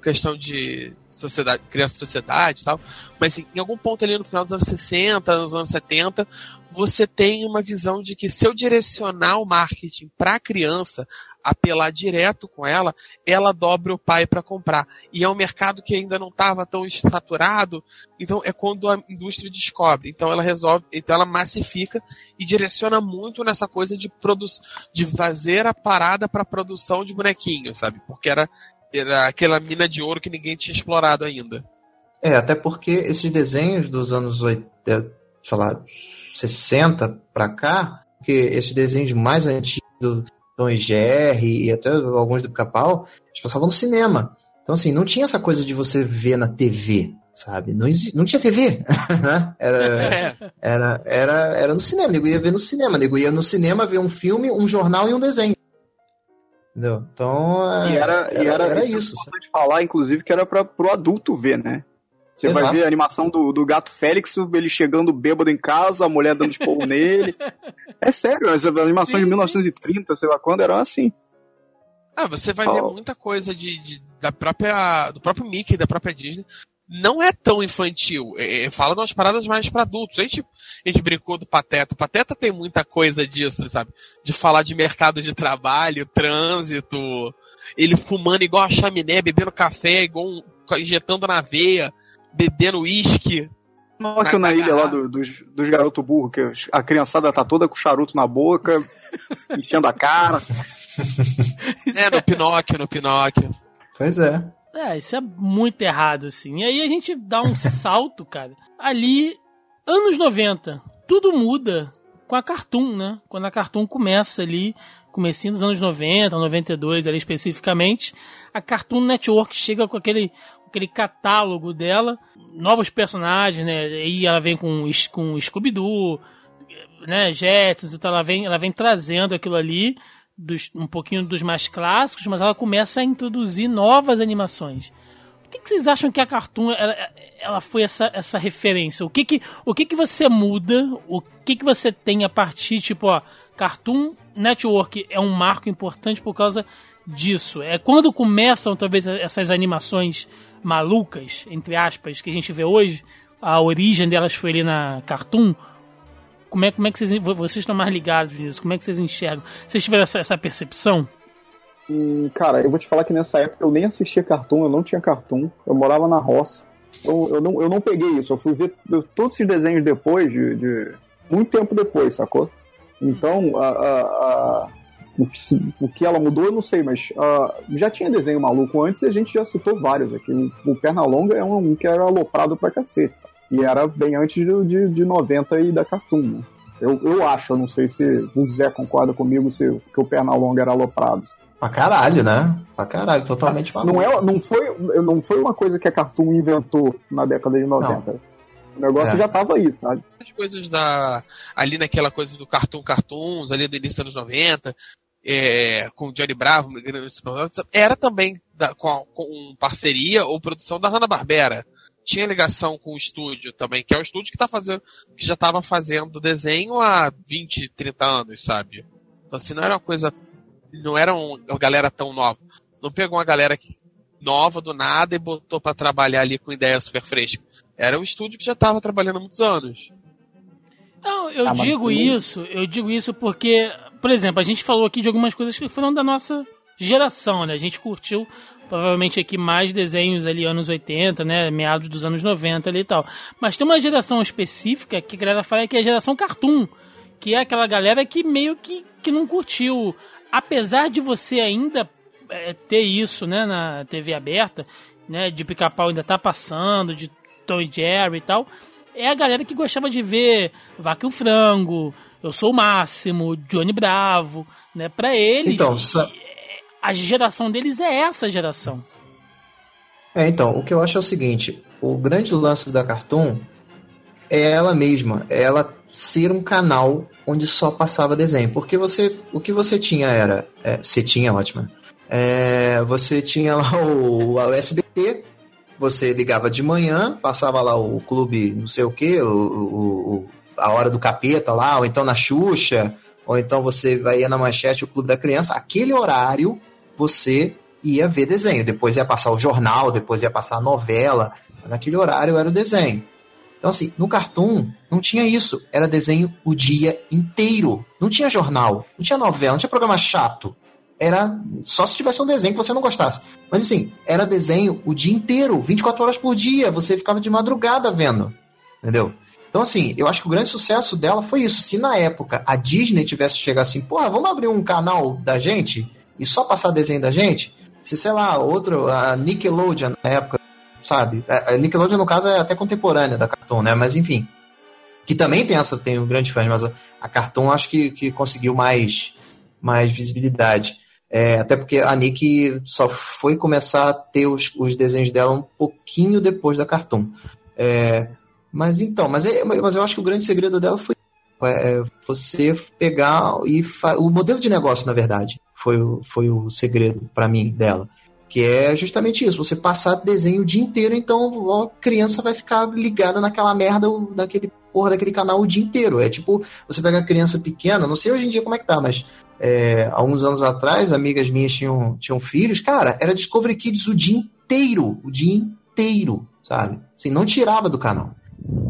S2: questão de sociedade, criança sociedade e tal, mas assim, em algum ponto ali no final dos anos 60, nos anos 70, você tem uma visão de que se eu direcionar o marketing para a criança, apelar direto com ela, ela dobra o pai para comprar. E é um mercado que ainda não estava tão saturado, então é quando a indústria descobre. Então ela resolve, então ela massifica e direciona muito nessa coisa de produ de fazer a parada para produção de bonequinhos, sabe? Porque era era aquela mina de ouro que ninguém tinha explorado ainda.
S3: É, até porque esses desenhos dos anos 80, sei lá, 60 pra cá, que esses desenhos mais antigos Tom e Jerry e até alguns do Pica-Pau, eles passavam no cinema. Então, assim, não tinha essa coisa de você ver na TV, sabe? Não, exi- não tinha TV, né? Era,
S2: É,
S3: era, era, era no cinema, nego ia ver no cinema, nego ia no cinema ver um filme, um jornal e um desenho. Entendeu? Então,
S5: E
S3: é,
S5: era, e era,
S3: era
S5: isso.
S3: isso.
S5: É importante falar, inclusive, que era para pro adulto ver, né? Você vai
S3: Exato.
S5: ver a animação do, do gato Félix, ele chegando bêbado em casa, a mulher dando esporro nele. É sério, as animações
S1: Sim,
S5: de 1930, sei lá quando, eram assim.
S2: Ah, você vai ver
S5: Oh.
S2: muita coisa de, de- da própria do próprio Mickey, da própria Disney. Não é tão infantil. É, é, fala de umas paradas mais pra adultos. A gente, a gente brincou do Pateta. Pateta tem muita coisa disso, sabe? De falar de mercado de trabalho, trânsito, ele fumando igual a chaminé, bebendo café, igual um, injetando na veia, bebendo uísque.
S5: Pinóquio na
S2: Na- na
S5: ilha lá do- dos, dos garotos burros, que a criançada tá toda com charuto na boca, enchendo a cara.
S2: É, no Pinóquio, no Pinóquio.
S3: Pois é.
S1: É, isso é muito errado, assim. E aí a gente dá um salto, cara. Ali, anos 90, tudo muda com a Cartoon, né? Quando a Cartoon começa ali, comecinho dos anos 90, 92 ali especificamente, a Cartoon Network chega com aquele, aquele catálogo dela, novos personagens, né? Aí ela vem com, com Scooby-Doo, né? Jetsons, então ela vem, ela vem trazendo aquilo ali, dos, um pouquinho dos mais clássicos, mas ela começa a introduzir novas animações. O que, que vocês acham que a Cartoon ela, ela foi essa, essa referência? O que que, o que que você muda? O que que você tem a partir, tipo, ó, Cartoon Network é um marco importante por causa disso. É quando começam, talvez, essas animações malucas, entre aspas, que a gente vê hoje, a origem delas foi ali na Cartoon. Como é, como é que vocês, vocês estão mais ligados nisso? Como é que vocês enxergam? Vocês tiveram essa, essa percepção?
S5: Hum, cara, eu vou te falar que nessa época eu nem assistia cartoon, eu não tinha cartoon, eu morava na roça. Eu, eu, não, eu não peguei isso, eu fui ver todos esses desenhos depois, de, de- muito tempo depois, sacou? Então, a, a- a- o, que, se- o que ela mudou eu não sei, mas ah, já tinha desenho maluco antes e a gente já citou vários aqui. O, o Pernalonga é um, que era aloprado pra cacete, sabe? E era bem antes de, de, de 90 e da Cartoon, né? Eu, eu acho, eu não sei se o Zé concorda comigo se que o Pernalonga era aloprado.
S3: Pra caralho, né? Pra caralho, totalmente maluco.
S5: Não, é, não, foi, não foi uma coisa que a Cartoon inventou na década de 90. O negócio
S3: É.
S5: já tava aí, sabe?
S2: as coisas da. Ali naquela coisa do Cartoon Cartoons, ali do início dos anos 90, é, com o Johnny Bravo, era também da- com, a- com parceria ou produção da Hanna-Barbera. Tinha ligação com o estúdio também, que é o estúdio que tá fazendo, que já estava fazendo desenho há 20, 30 anos, sabe? Então assim, não era uma coisa. Não era um- uma galera tão nova. Não pegou uma galera nova do nada e botou pra trabalhar ali com ideia super fresca. Era um estúdio que já estava trabalhando há muitos anos.
S1: Não, eu
S5: mas
S1: digo isso, eu digo isso porque por exemplo, a gente falou aqui de algumas coisas que foram da nossa geração, né? A gente curtiu provavelmente aqui mais desenhos ali anos 80, né, meados dos anos 90 ali e tal. Mas tem uma geração específica que a galera fala que é a geração cartoon, que é aquela galera que meio que, que não curtiu. Apesar de você ainda é, ter isso, né, na TV aberta, né, de pica-pau ainda tá passando, de Tom Jerry e tal, é a galera que gostava de ver Vaca e o Frango, Eu Sou o Máximo, Johnny Bravo, né, pra eles...
S3: Então,
S1: a geração deles é essa geração.
S3: É, então, o que eu acho é o seguinte: o grande lance da Cartoon é ela mesma, é ela ser um canal onde só passava desenho. Porque você, o que você tinha era. É, você tinha, ótima. É, você tinha lá o, o SBT, você ligava de manhã, passava lá o clube, não sei o que, o, o- o- a hora do capeta lá, ou então na Xuxa, ou então você ia na manchete o clube da criança. Aquele horário você ia ver desenho. Depois ia passar o jornal, depois ia passar a novela, mas aquele horário era o desenho. Então, assim, no Cartoon não tinha isso. Era desenho o dia inteiro. Não tinha jornal, não tinha novela, não tinha programa chato. Era só se tivesse um desenho que você não gostasse. Mas, assim, era desenho o dia inteiro, 24 horas por dia. Você ficava de madrugada vendo. Entendeu? Então, assim, eu acho que o grande sucesso dela foi isso. Se na época a Disney tivesse chegado assim, porra, vamos abrir um canal da gente e só passar desenho da gente, se, sei lá, outro, a Nickelodeon na época, sabe? A Nickelodeon, no caso, é até contemporânea da Cartoon, né? Mas enfim. Que também tem essa, tem um grande fã, mas a, a Cartoon acho que, que conseguiu mais, mais visibilidade. É, até porque a Nick só foi começar a ter os, os desenhos dela um pouquinho depois da Cartoon. É, mas então, mas, é- mas eu acho que o grande segredo dela foi é, você pegar e fa- o modelo de negócio, na verdade, foi, o- foi o segredo para mim dela. Que é justamente isso, você passar desenho o dia inteiro, então a criança vai ficar ligada naquela merda, naquele porra daquele canal o dia inteiro. É tipo, você pega a criança pequena, não sei hoje em dia como é que tá, mas é, anos atrás, amigas minhas tinham, tinham filhos, cara, era Discovery Kids o dia inteiro, o dia inteiro, sabe? Assim, não tirava do canal.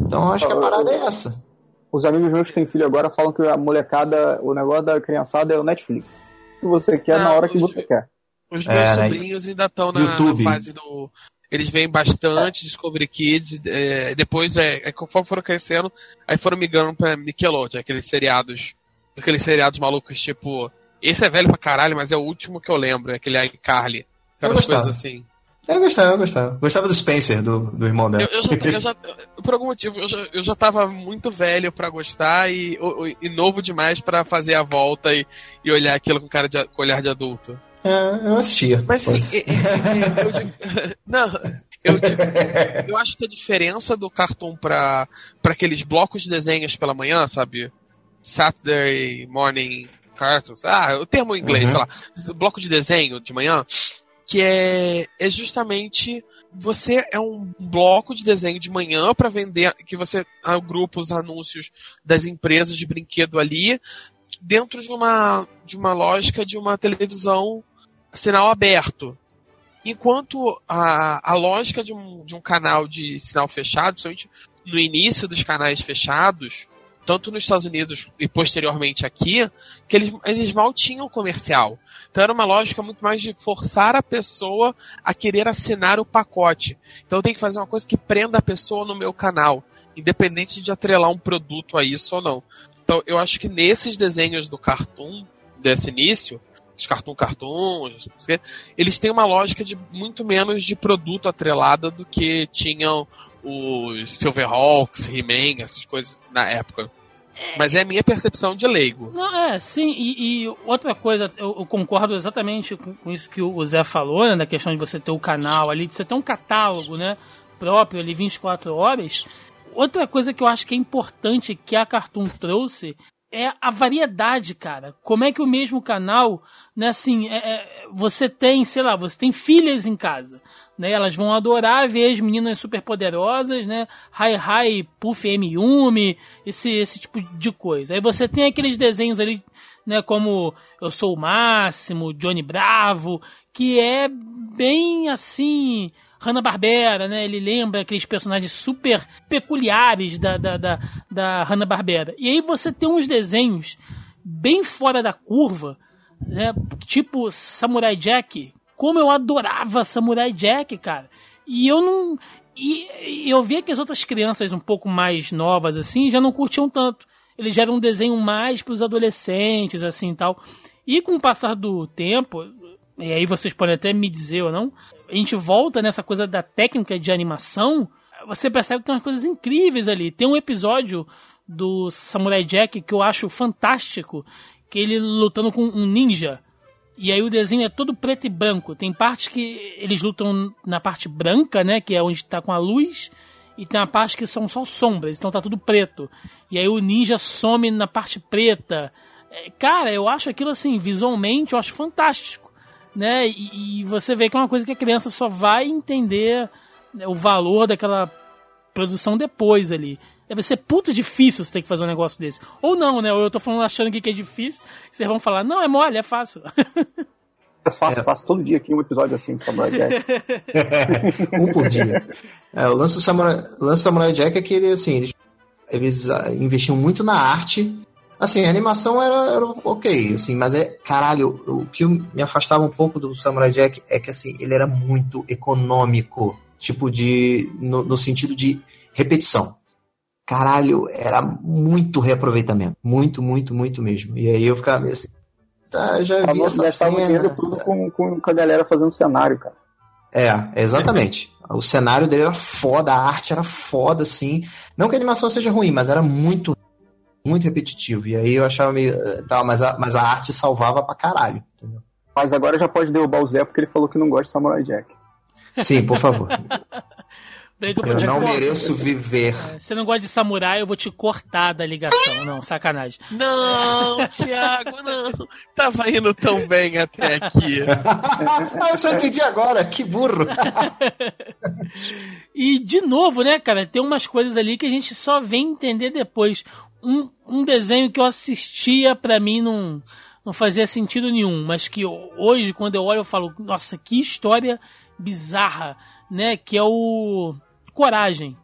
S3: Então eu acho que a parada é essa.
S5: Os amigos meus que têm filho agora falam que a molecada, o negócio da criançada é o Netflix. O que você quer
S2: Ah,
S5: na hora que você quer.
S2: Os
S3: É,
S2: meus
S3: né?
S2: sobrinhos ainda estão na, na fase do. Eles veem bastante Discovery Kids, é, depois, é, é, conforme foram crescendo, aí foram migrando pra Nickelodeon, aqueles seriados. Aqueles seriados malucos, tipo. Esse é velho pra caralho, mas é o último que eu lembro, é aquele iCarly. Aquelas coisas assim.
S3: Eu gostava, eu gostava. Gostava do Spencer, do, do irmão dela.
S2: Eu, eu já, eu já- por algum motivo, eu já, eu já tava muito velho pra gostar e, e novo demais pra fazer a volta e, e olhar aquilo com cara de, com olhar de adulto.
S3: É, eu assistia.
S2: Mas sim, é- é- é- eu digo, não, eu digo, eu acho que a diferença do cartoon pra, pra aqueles blocos de desenhos pela manhã, sabe? Saturday Morning Cartoons, ah, o termo em inglês,
S3: Uhum.
S2: sei lá, bloco de desenho de manhã, que é, é justamente você é um bloco de desenho de manhã para vender, que você agrupa os anúncios das empresas de brinquedo ali, dentro de uma, de uma lógica de uma televisão sinal aberto. Enquanto a, a lógica de um, de um canal de sinal fechado, principalmente no início dos canais fechados, tanto nos Estados Unidos e posteriormente aqui, que eles, eles mal tinham comercial. Então era uma lógica muito mais de forçar a pessoa a querer assinar o pacote. Então eu tenho que fazer uma coisa que prenda a pessoa no meu canal, independente de atrelar um produto a isso ou não. Então eu acho que nesses desenhos do Cartoon, desse início, os Cartoon Cartoon, não sei o quê, eles têm uma lógica de muito menos de produto atrelada do que tinham os Silverhawks, He-Man, essas coisas na época. Mas é a minha percepção de leigo.
S1: Não, é, sim, e, e outra coisa, eu, eu concordo exatamente com, com isso que o Zé falou, né, na questão de você ter o canal ali, de você ter um catálogo, né, próprio ali, 24 horas. Outra coisa que eu acho que é importante que a Cartoon trouxe é a variedade, cara. Como é que o mesmo canal, né, assim, é- é, você tem, sei lá, você tem filhas em casa, né, elas vão adorar ver as meninas super poderosas, né, Hi Hi, Puff M Yumi, esse, esse tipo de coisa. Aí você tem aqueles desenhos ali, né, como Eu Sou o Máximo, Johnny Bravo, que é bem assim, Hanna-Barbera, né? Ele lembra aqueles personagens super peculiares da, da, da, da Hanna-Barbera. E aí você tem uns desenhos bem fora da curva, né? Tipo Samurai Jack. Como eu adorava Samurai Jack, cara. E eu não. E, e eu via que as outras crianças um pouco mais novas, assim, já não curtiam tanto. Ele já era um desenho mais para os adolescentes, assim tal. E com o passar do tempo, e aí vocês podem até me dizer ou não, a gente volta nessa coisa da técnica de animação, você percebe que tem umas coisas incríveis ali. Tem um episódio do Samurai Jack que eu acho fantástico, que ele lutando com um ninja. E aí o desenho é todo preto e branco. Tem partes que eles lutam na parte branca, né, que é onde está com a luz, e tem a parte que são só sombras, então tá tudo preto. E aí o ninja some na parte preta. É, cara, eu acho aquilo assim, visualmente, eu acho fantástico. Né? E, e você vê que é uma coisa que a criança só vai entender né, o valor daquela produção depois ali. Deve ser puta difícil você ter que fazer um negócio desse. Ou não, né? Ou eu tô falando achando que é difícil, vocês vão falar, não, é mole, é fácil.
S5: É fácil, é. faço todo dia aqui um episódio assim de Samurai Jack.
S3: um por dia. É, o lance do Samurai, o lance do Samurai Jack é que ele, assim, eles, eles ah, investiam muito na arte. Assim, a animação era, era ok, assim, mas é, caralho, o que me afastava um pouco do Samurai Jack é que, assim, ele era muito econômico, tipo de, no, no sentido de repetição caralho, era muito reaproveitamento. Muito, muito, muito mesmo. E aí eu ficava meio assim, tá, já vi essa cena.
S5: dinheiro tudo com, com, com a galera fazendo cenário, cara.
S3: É, exatamente. o cenário dele era foda, a arte era foda, assim. Não que a animação seja ruim, mas era muito, muito repetitivo. E aí eu achava meio. Tá, mas, a, mas a arte salvava pra caralho. Entendeu?
S5: Mas agora já pode derrubar o Zé porque ele falou que não gosta de Samurai Jack.
S3: Sim, por favor. Eu, eu não mereço viver.
S1: É, você não gosta de samurai, eu vou te cortar da ligação. Não, sacanagem.
S2: Não, Thiago, não. Tava indo tão bem até aqui.
S3: ah, eu só entendi agora, que burro.
S1: e, de novo, né, cara, tem umas coisas ali que a gente só vem entender depois. Um, um desenho que eu assistia, pra mim, não, não fazia sentido nenhum, mas que hoje, quando eu olho, eu falo, nossa, que história bizarra, né? Que é o Coragem.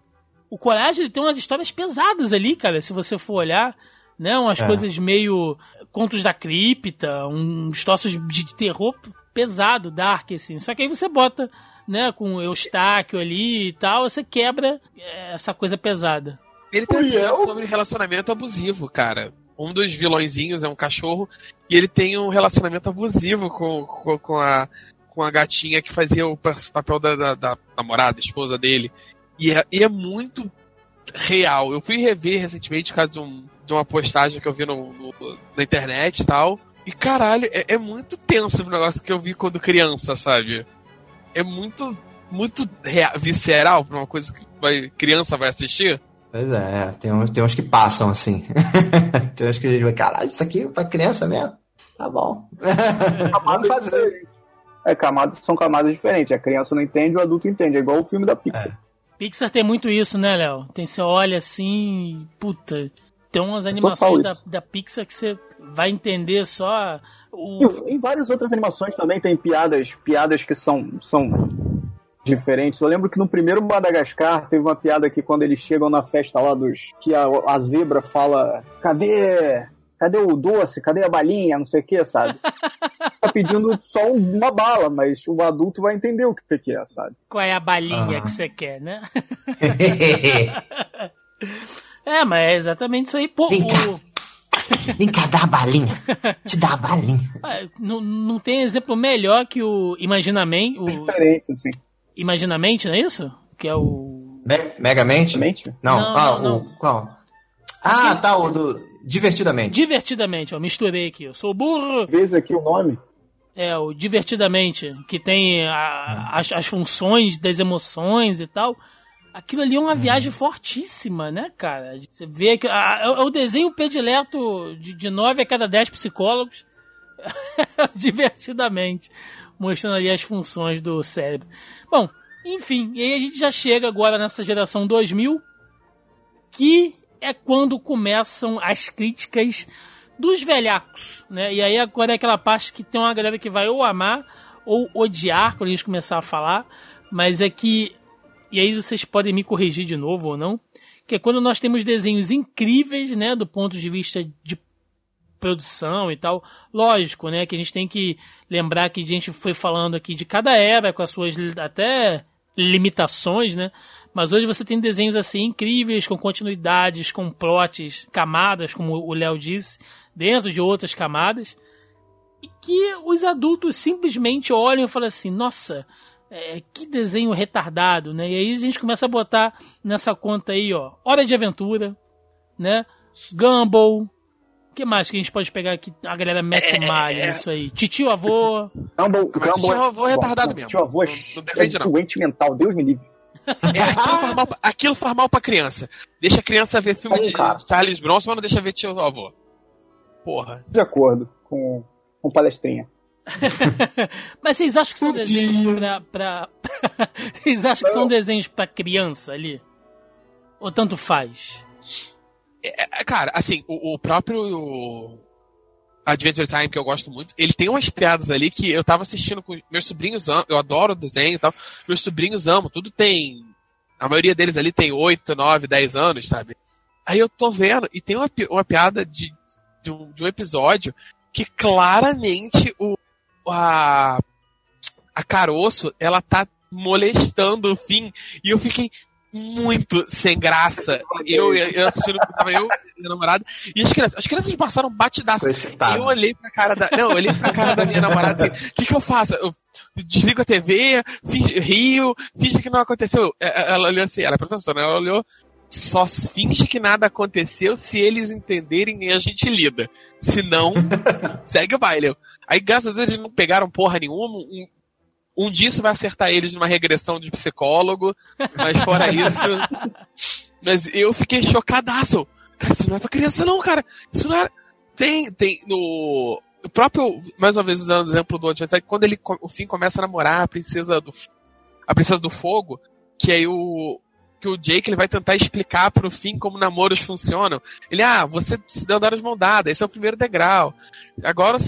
S1: O Coragem ele tem umas histórias pesadas ali, cara, se você for olhar, né? Umas é. coisas meio contos da cripta, uns troços de terror pesado, dark, assim. Só que aí você bota, né, com Eustáquio ali e tal, você quebra é, essa coisa pesada.
S2: Ele tem um sobre relacionamento abusivo, cara. Um dos vilõezinhos é um cachorro e ele tem um relacionamento abusivo com, com, com a, com a gatinha que fazia o papel da, da, da namorada, esposa dele. E é, e é muito real. Eu fui rever recentemente por causa de, um, de uma postagem que eu vi no, no, na internet e tal. E caralho, é, é muito tenso o negócio que eu vi quando criança, sabe? É muito, muito real, visceral pra uma coisa que vai, criança vai assistir.
S3: Pois é, tem uns, tem uns que passam assim. tem uns que a gente vai, caralho, isso aqui é pra criança mesmo? Tá bom.
S5: Vamos fazer. É, camadas são camadas diferentes. A criança não entende, o adulto entende. É igual o filme da Pixar. É.
S1: Pixar tem muito isso, né, Léo? Tem você olha assim, puta, tem umas animações da, da Pixar que você vai entender só o...
S5: Em, em várias outras animações também tem piadas, piadas que são, são diferentes. Eu lembro que no primeiro Madagascar teve uma piada que quando eles chegam na festa lá dos. que a, a zebra fala: Cadê? Cadê o doce? Cadê a balinha? Não sei o que, sabe? tá pedindo só uma bala, mas o adulto vai entender o que que é, sabe?
S1: Qual é a balinha que você quer, né? é, mas é exatamente isso aí. Pô,
S3: Vem cá. Vem cá, dá a balinha. Te dá a balinha.
S1: É, não, não tem exemplo melhor que o Imaginamente. O...
S5: É diferente, assim.
S1: Imaginamente, não é isso? Que é o.
S3: Me Megamente? Não, não, ah, não, o. Qual? Ah, tá, o do. Divertidamente.
S1: Divertidamente, ó, misturei aqui. Eu sou burro.
S5: Vês aqui o nome?
S1: É, o Divertidamente, que tem a, as, as funções das emoções e tal. Aquilo ali é uma viagem fortíssima, né, cara? Você vê que. A, é o desenho predileto de, de 9 a cada 10 psicólogos. Divertidamente. Mostrando ali as funções do cérebro. Bom, enfim, e aí a gente já chega agora nessa geração 2000, que é quando começam as críticas dos velhacos, né? E aí agora é aquela parte que tem uma galera que vai ou amar ou odiar quando a gente começar a falar, mas é que e aí vocês podem me corrigir de novo ou não, que é quando nós temos desenhos incríveis, né, do ponto de vista de produção e tal. Lógico, né, que a gente tem que lembrar que a gente foi falando aqui de cada era com as suas até limitações, né? Mas hoje você tem desenhos assim incríveis, com continuidades, com plots, camadas, como o Léo disse, dentro de outras camadas, e que os adultos simplesmente olham e falam assim: nossa, é, que desenho retardado, né? E aí a gente começa a botar nessa conta aí, ó, Hora de Aventura, né? Gumball. O que mais que a gente pode pegar aqui? A galera mete é, malha, é. isso aí. Titio avô.
S5: Gumball, Gumball
S2: titio avô é retardado mesmo.
S5: Titio avô é, não, defende, é doente mental, Deus me livre.
S2: É, aquilo, faz mal, aquilo faz mal pra criança. Deixa a criança ver filme de cara. Charles Bronson, mas não deixa ver tio avô. Porra.
S5: De acordo com, com palestrinha.
S1: Mas vocês acham que são desenhos pra, pra... vocês acham que são desenhos pra criança ali? Ou tanto faz?
S2: É, é cara, assim, o, o próprio o Adventure Time, que eu gosto muito, ele tem umas piadas ali que eu tava assistindo com meus sobrinhos, eu adoro o desenho e tal, meus sobrinhos amam, tudo tem, a maioria deles ali tem 8, 9, 10 anos, sabe? Aí eu tô vendo, e tem uma, uma piada de, de, um, de um episódio que claramente o, a, a Caroço, ela tá molestando o fim. E eu fiquei muito sem graça. Eu, eu assistindo, tava eu e minha namorada, e as crianças, as crianças passaram batidaço. Eu olhei pra cara da. Não, eu olhei pra cara da minha namorada assim, o que, que eu faço? Eu desligo a TV, rio, finge que não aconteceu. É, ela olhou assim, ela é professora, né? ela olhou, só finge que nada aconteceu se eles entenderem e a gente lida. Se não, segue o baile. Aí, graças a Deus, eles não pegaram porra nenhuma. Um, um disso vai acertar eles numa regressão de psicólogo, mas fora isso. Mas eu fiquei chocadaço. Cara, isso não é pra criança, não, cara. Isso não é. Tem, tem. No. O próprio, mais uma vez usando o exemplo do Adventure, quando ele, o fim começa a namorar a princesa do. A princesa do fogo, que aí o, que o Jake ele vai tentar explicar pro fim como namoros funcionam. Ele, ah, você se deu dar as mãos dadas, esse é o primeiro degrau. Agora o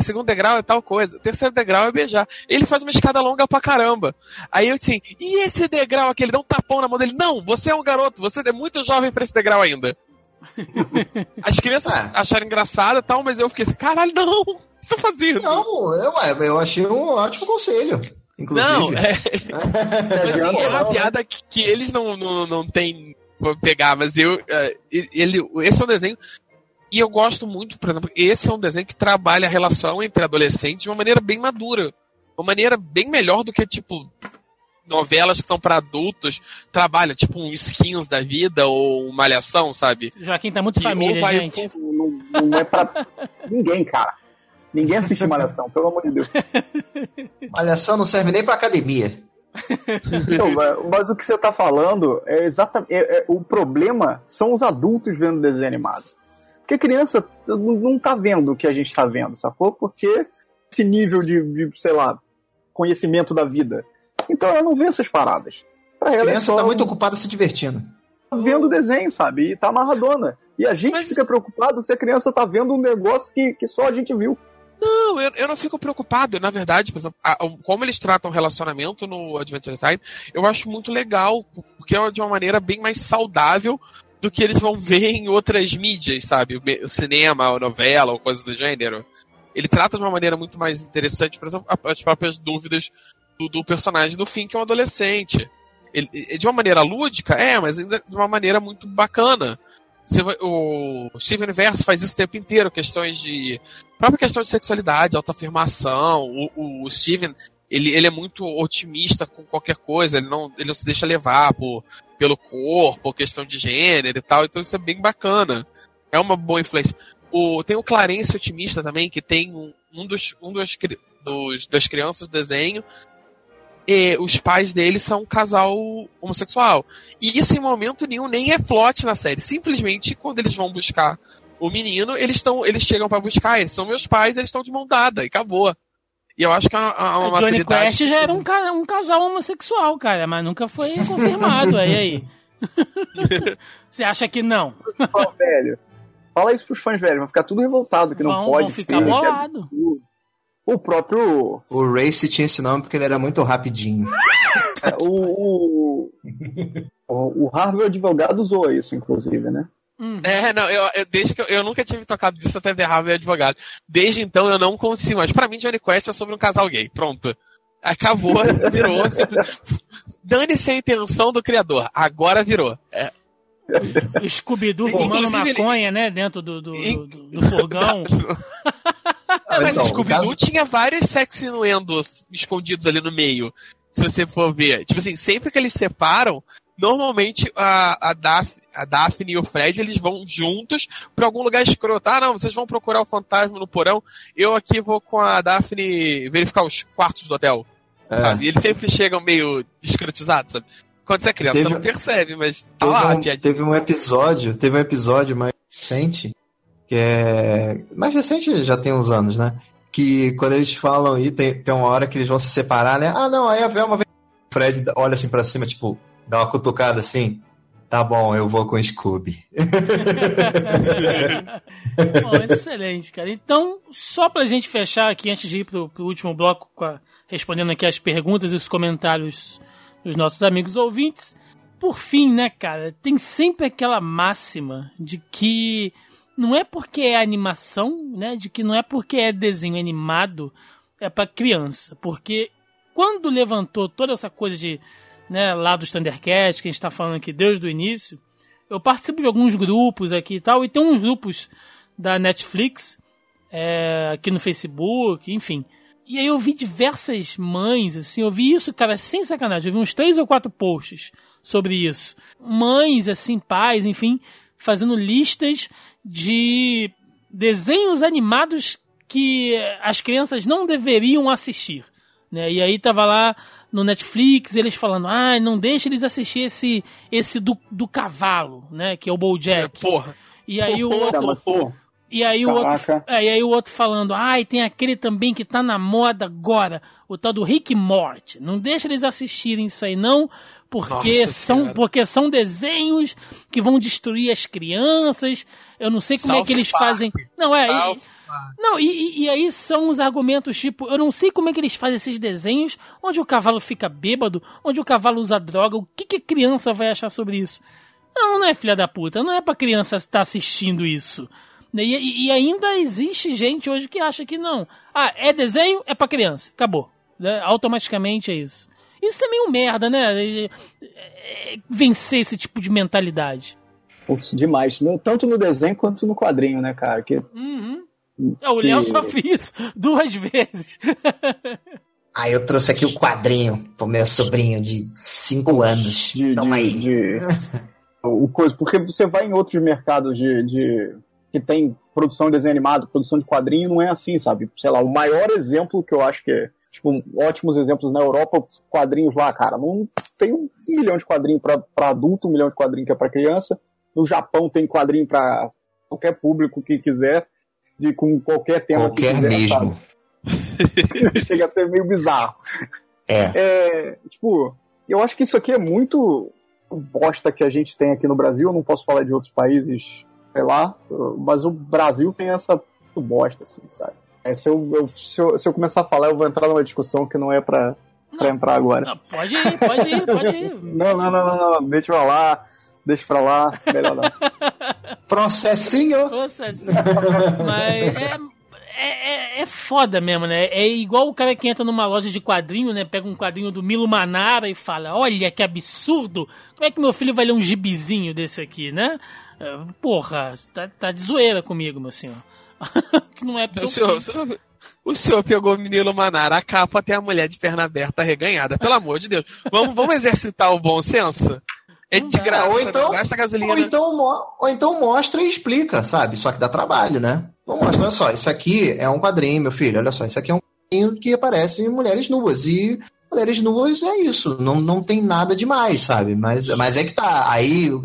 S2: segundo degrau é tal coisa. O terceiro degrau é beijar. Ele faz uma escada longa pra caramba. Aí eu assim, e esse degrau aqui? Ele dá um tapão na mão dele. Não, você é um garoto, você é muito jovem para esse degrau ainda. As crianças é. acharam engraçado e tal, mas eu fiquei assim, caralho, não! O que você tá fazendo?
S3: Não, eu, eu achei um ótimo conselho. Inclusive. Não, é.
S2: mas, assim, é uma piada que, que eles não, não, não têm pra pegar, mas eu. É, ele, esse é um desenho. E eu gosto muito, por exemplo, esse é um desenho que trabalha a relação entre adolescentes de uma maneira bem madura. Uma maneira bem melhor do que, tipo, novelas que são para adultos trabalham, tipo um skins da vida ou uma malhação, sabe?
S1: Joaquim tá muito que família, vai, gente.
S5: Não, não é pra ninguém, cara. Ninguém assiste Malhação, pelo amor de Deus.
S3: Malhação não serve nem pra academia.
S5: Não, mas o que você está falando é exatamente. É, é, o problema são os adultos vendo desenho animado. Porque a criança não está vendo o que a gente está vendo, sacou? Porque esse nível de, de, sei lá, conhecimento da vida. Então ela não vê essas paradas.
S3: Pra a criança está muito ocupada se divertindo.
S5: Tá vendo o desenho, sabe? E tá amarradona. E a gente mas... fica preocupado se a criança tá vendo um negócio que, que só a gente viu.
S2: Não, eu, eu não fico preocupado. Na verdade, por exemplo, a, como eles tratam o relacionamento no Adventure Time, eu acho muito legal, porque é de uma maneira bem mais saudável do que eles vão ver em outras mídias, sabe? O cinema, a novela, ou coisa do gênero. Ele trata de uma maneira muito mais interessante, por exemplo, as próprias dúvidas do, do personagem do fim, que é um adolescente. Ele, de uma maneira lúdica, é, mas ainda de uma maneira muito bacana. O Steven Universo faz isso o tempo inteiro, questões de. própria questão de sexualidade, autoafirmação. O, o Steven, ele, ele é muito otimista com qualquer coisa, ele não, ele não se deixa levar por, pelo corpo, questão de gênero e tal, então isso é bem bacana. É uma boa influência. O, tem o Clarence otimista também, que tem um, um, dos, um dos, dos, das crianças do desenho e os pais dele são um casal homossexual. E isso em momento nenhum nem é plot na série. Simplesmente quando eles vão buscar o menino, eles estão, eles chegam para buscar, eles são meus pais, eles estão de mão dada e acabou. E eu acho que é uma, uma
S1: Johnny Quest já era um, um, casal homossexual, cara, mas nunca foi confirmado. aí aí. Você acha que não?
S5: Fala, velho. Fala isso pros fãs velhos, vai ficar tudo revoltado que não pode vão
S1: ficar ser. Bolado.
S5: O próprio.
S3: O Race tinha esse nome porque ele era muito rapidinho.
S5: É, o, o, o Harvey advogado usou isso, inclusive, né?
S1: Uhum.
S2: É, não, eu, eu- desde que eu, eu nunca tive tocado disso até berrar meu advogado. Desde então eu não consigo mais. Pra mim, Johnny Quest é sobre um casal gay. Pronto. Acabou, virou. Dane-se a intenção do criador. Agora virou. É,
S1: O Scooby-Doo fumando
S2: Inclusive, ele-
S1: maconha, né? Dentro do, do, do, do- do fogão.
S2: É, mas
S3: então,
S2: Scooby-Doo
S3: caso-
S2: tinha vários sex innuendo escondidos ali no meio. Se você for ver. Tipo assim, sempre que eles separam, normalmente a, a, a Daphne e o Fred, eles vão juntos pra algum lugar escroto. Ah, não, vocês vão procurar o fantasma no porão. Eu aqui vou com a Daphne verificar os quartos do hotel.
S3: É.
S2: E eles sempre chegam meio escrotizados, sabe? Quando você é criança,
S3: Teve-
S2: você não percebe, mas tá
S3: Teve
S2: lá,
S3: um, teve um episódio, teve um episódio mais recente, que é. Mais recente já tem uns anos, né? Que quando eles falam aí, tem, tem uma hora que eles vão se separar, né? Ah, não, aí a Velma vem. O Fred olha assim pra cima, tipo, dá uma cutucada assim. Tá bom, eu vou com o Scooby.
S1: Bom, excelente, cara. Então, só pra gente fechar aqui, antes de ir pro, pro último bloco, a- respondendo aqui as perguntas e os comentários dos nossos amigos ouvintes. Por fim, né, cara, tem sempre aquela máxima de que não é porque é animação, né, de que não é porque é desenho animado, é pra criança. Porque quando levantou toda essa coisa de, né, lá dos Thundercats, que a gente tá falando aqui desde o início, eu participo de alguns grupos aqui e tal, e tem uns grupos da Netflix, é, aqui no Facebook, enfim. E aí eu vi diversas mães, assim, eu vi isso, cara, sem sacanagem, eu vi uns três ou quatro posts sobre isso. Mães, assim, pais, enfim, fazendo listas de desenhos animados que as crianças não deveriam assistir. Né? E aí tava lá no Netflix eles falando, ah, não deixa eles assistir esse, esse do, do cavalo, né? Que é o BoJack.
S2: Porra.
S1: E aí o
S2: Porra,
S1: outro,
S5: pô,
S1: e aí o outro, é, e aí o outro falando, ai, tem aquele também que tá na moda agora, o tal do Rick Morty. Não deixa eles assistirem isso aí não, porque
S2: Nossa
S1: são
S2: Senhora.
S1: porque são desenhos que vão destruir as crianças. Eu não sei como é que eles
S2: Park.
S1: fazem. Não é, e- não, e, e- aí são os argumentos tipo, eu não sei como é que eles fazem esses desenhos onde o cavalo fica bêbado, onde o cavalo usa droga, o que, que a criança vai achar sobre isso? Não, não é filha da puta, não é pra criança estar assistindo isso. E, e- ainda existe gente hoje que acha que não. Ah, é desenho, é pra criança, acabou. né? Automaticamente é isso. Isso é meio merda, né? É- vencer esse tipo de mentalidade.
S5: putz, demais. No- Tanto no desenho quanto no quadrinho, né, cara? Que,
S1: Uhum. É, o
S5: Que-
S1: Léo só fez duas vezes.
S3: Aí eu trouxe aqui o quadrinho pro meu sobrinho de 5 anos.
S5: de,
S3: Toma
S5: de-
S3: aí.
S5: de- o coisa, porque você vai em outros mercados de, de- que tem produção de desenho animado, produção de quadrinho, não é assim, sabe? Sei lá, o maior exemplo que eu acho que é, tipo, ótimos exemplos na Europa, quadrinhos lá, cara, não tem um milhão de quadrinho pra adulto, um milhão de quadrinho que é pra criança. No Japão tem quadrinho pra qualquer público que quiser, de com qualquer tema
S3: Qualquer
S5: que quiser,
S3: mesmo.
S5: Chega a ser meio bizarro.
S3: É.
S5: É, tipo, eu acho que isso aqui é muito bosta que a gente tem aqui no Brasil. Eu não posso falar de outros países, sei lá, mas o Brasil tem essa bosta, assim, sabe? É, se, eu, eu- se, eu, se eu começar a falar, eu vou entrar numa discussão que não é pra, pra entrar agora.
S1: Não, pode ir, pode ir, pode ir.
S5: Não, não, não, não, não, deixa pra lá, deixa pra lá, melhor não.
S3: Processinho.
S1: Assim, mas é, é, é, é foda mesmo, né? É igual o cara que entra numa loja de quadrinho, né? Pega um quadrinho do Milo Manara e fala: Olha que absurdo! Como é que meu filho vai ler um gibizinho desse aqui, né? É, Porra, tá, tá de zoeira comigo, meu senhor. que não é
S2: O senhor, o senhor- o senhor pegou o menino Manara, a capa tem a mulher de perna aberta reganhada. Pelo amor de Deus. Vamos, vamos exercitar o bom senso? É de graça,
S3: Ou então-
S2: gasta gasolina.
S3: Ou então, mo- ou então mostra e explica, sabe? Só que dá trabalho, né? Então mostra, olha só, isso aqui é um quadrinho, meu filho, olha só, isso aqui é um quadrinho que aparece em mulheres nuas. E mulheres nuas é isso, não, não tem nada demais, sabe? Mas, mas é que tá, aí o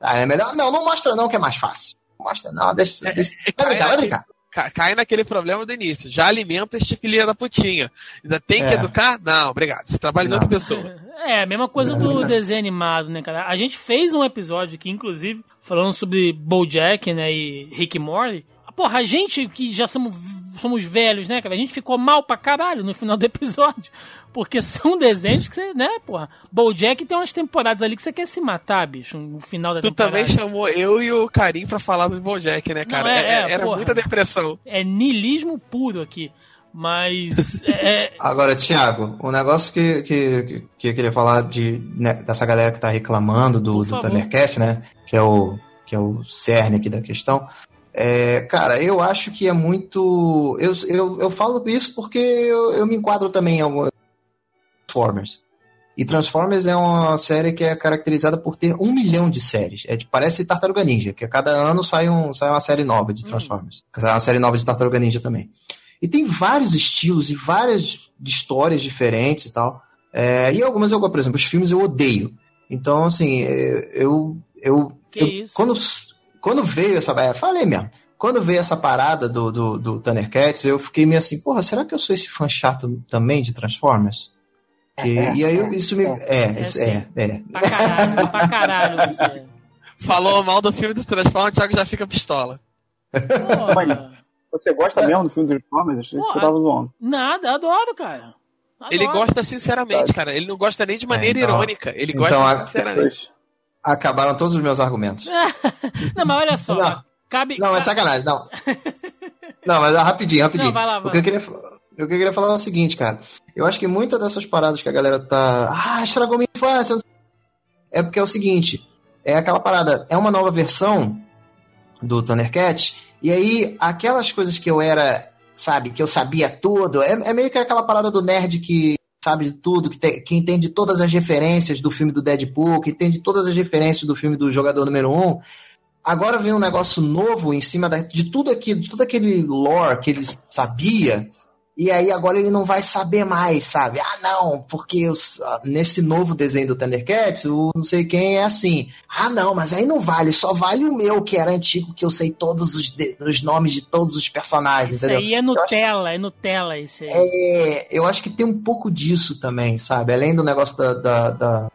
S3: aí é melhor. Não, não mostra não, que é mais fácil. Não Mostra, não, deixa. deixa. Vai brincar, vai brincar.
S2: Ca- Cai naquele problema do início. Já alimenta este filho da putinha. Ainda tem que
S3: É.
S2: educar? Não, obrigado. Você trabalha em
S3: Não.
S2: outra pessoa.
S1: É, a mesma coisa
S3: Não,
S1: do
S3: não.
S1: desenho animado, né, cara? A gente fez um episódio aqui, inclusive, falando sobre BoJack, né, e Rick Morty. Porra, a gente que já somos, somos velhos, né, cara? A gente ficou mal pra caralho no final do episódio. Porque são desenhos que você, né, porra. Bojack tem umas temporadas ali que você quer se matar, bicho, no final da
S2: Tu
S1: temporada.
S2: também chamou eu e o Karim pra falar do Bojack, né, cara?
S1: Não, é,
S2: É-
S1: é,
S2: era
S1: porra.
S2: muita depressão.
S1: É niilismo puro aqui. Mas. é,
S3: Agora, Thiago, um negócio que, que, que- eu queria falar de, né, dessa galera que tá reclamando do, do
S1: favor.
S3: Thundercat, né? Que é o, que é o cerne aqui da questão. É, cara, eu acho que é muito. Eu, eu, eu falo isso porque eu, eu me enquadro também em alguns Transformers. E Transformers é uma série que é caracterizada por ter um milhão de séries. É, parece Tartaruga Ninja, que a cada ano sai, um, sai uma série nova de Transformers. Sai uma série nova de Tartaruga Ninja também. E tem vários estilos e várias histórias diferentes e tal. É, e algumas eu, por exemplo, os filmes eu odeio. Então, assim, é, eu. eu, eu-
S1: isso?
S3: Quando, quando veio essa. É, falei mesmo. Quando veio essa parada do, do, do Thundercats, eu fiquei meio assim, porra, será que eu sou esse fã chato também de Transformers? Que- e aí eu- isso me. É,
S1: É
S3: isso-
S1: sim.
S3: é, é.
S1: pra caralho, pra caralho você.
S2: Falou mal do filme do Transformers, o Thiago já fica pistola.
S1: Porra.
S5: Você gosta mesmo do filme do Transformers? Achei que
S1: Pô,
S5: você tava zoando.
S1: Nada, adoro, cara. Adoro.
S2: Ele gosta sinceramente, cara. Ele não gosta nem de maneira
S3: É, então-
S2: irônica. Ele
S3: então
S2: gosta
S3: a-
S2: sinceramente.
S3: Acabaram todos os meus argumentos.
S1: Não, mas olha só.
S3: Não.
S1: Cabe.
S3: Não, é sacanagem, não. Não, mas rapidinho, rapidinho.
S1: Não, vai lá, vai
S3: O que eu queria, o que eu queria falar é o seguinte, cara. Eu acho que muitas dessas paradas que a galera tá. Ah, estragou minha infância. É porque é o seguinte: é aquela parada, é uma nova versão do Thundercat, e aí aquelas coisas que eu era, sabe, que eu sabia tudo, é, é meio que aquela parada do nerd que sabe de tudo, que, tem- que entende todas as referências do filme do Deadpool, que entende todas as referências do filme do jogador número 1. Um, Agora vem um negócio novo em cima da- de tudo aquilo, de todo aquele lore que ele sabia, e aí agora ele não vai saber mais, sabe? Ah, não, porque os- ah, nesse novo desenho do Thundercats, o não sei quem é assim. Ah, não, mas aí não vale, só vale o meu, que era antigo, que eu sei todos os, de- os nomes de todos os personagens,
S1: Isso
S3: entendeu?
S1: aí é Nutella, é Nutella isso aí.
S3: É, eu acho que tem um pouco disso também, sabe? Além do negócio da, da, da,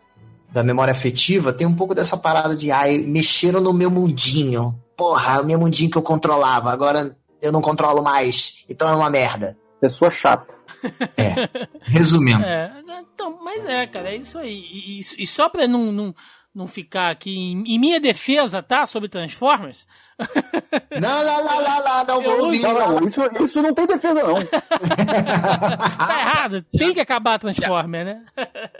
S3: da memória afetiva, tem um pouco dessa parada de, ai, mexeram no meu mundinho. Porra, o meu mundinho que eu controlava, agora eu não controlo mais, então é uma merda.
S5: Pessoa chata.
S3: É. Resumindo.
S1: É, então, mas é, cara, é isso aí. E, e- e só pra não, não, não ficar aqui em, em minha defesa, tá? Sobre Transformers.
S3: Não, não, não, não, não, não
S1: Eu
S3: vou ouvir.
S5: Não, não, isso, isso não tem defesa, não.
S1: Tá errado, tem que acabar Transformer, né?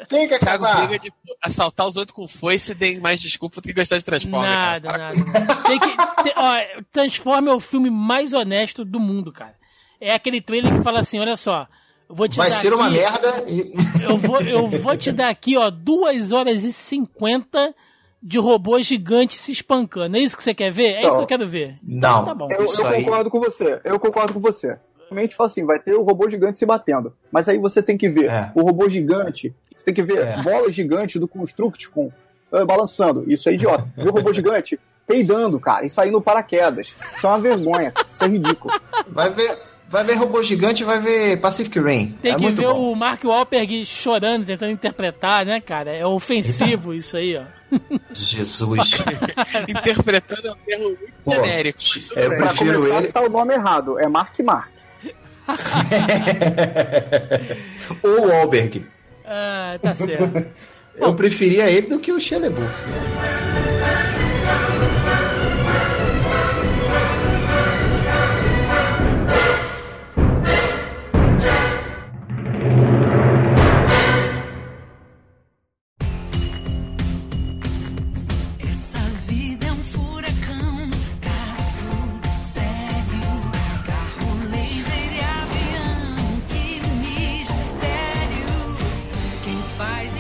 S3: Tem que
S2: Thiago
S3: acabar.
S2: briga de assaltar os outros com foice e tem mais desculpa do que gostar de Transformers.
S1: Nada,
S2: cara.
S1: nada. nada. Tem que, tem, ó, Transformer é o filme mais honesto do mundo, cara. É aquele trailer que fala assim, olha só, vou te
S3: Vai
S1: dar
S3: ser uma
S1: aqui-
S3: merda. e-
S1: Eu vou, eu vou te dar aqui, ó, 2 horas e 50 de robôs gigantes se espancando. É isso que você quer ver? É isso que eu quero ver. Então,
S3: Não.
S1: tá bom.
S5: Eu, eu
S3: aí-
S5: concordo com você. Eu concordo com você. Realmente fala assim, vai ter o robô gigante se batendo. Mas aí você tem que ver
S3: É.
S5: o robô gigante, você tem que ver
S3: É.
S5: bola gigante do Constructicon eh, balançando. Isso é idiota. Ver o robô gigante peidando, cara, e saindo paraquedas. Isso é uma vergonha. Isso é ridículo.
S3: Vai ver, vai ver robô gigante, vai ver Pacific Rim.
S1: Tem
S3: é
S1: que
S3: muito
S1: ver
S3: bom.
S1: o Mark Wahlberg chorando, tentando interpretar, né, cara? É ofensivo isso aí, ó.
S3: Jesus.
S2: Interpretando é um termo muito
S3: Pô,
S2: genérico.
S3: é, eu
S5: pra
S3: prefiro
S5: começar,
S3: ele.
S5: tá o nome errado. É Mark Mark.
S3: Ou o Wahlberg.
S1: Ah, tá certo.
S3: Eu preferia ele do que o LaBeouf.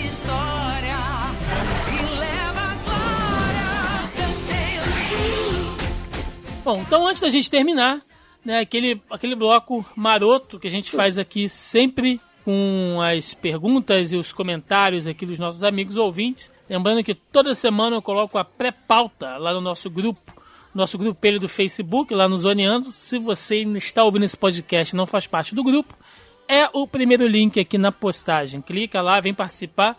S6: História e leva glória,
S1: Bom, então antes da gente terminar, né, aquele, aquele bloco maroto que a gente faz aqui sempre com as perguntas e os comentários aqui dos nossos amigos ouvintes. Lembrando que toda semana eu coloco a pré-pauta lá no nosso grupo, nosso grupelho do Facebook, lá no Zoneando. Se você está ouvindo esse podcast e não faz parte do grupo, é o primeiro link aqui na postagem. Clica lá, vem participar,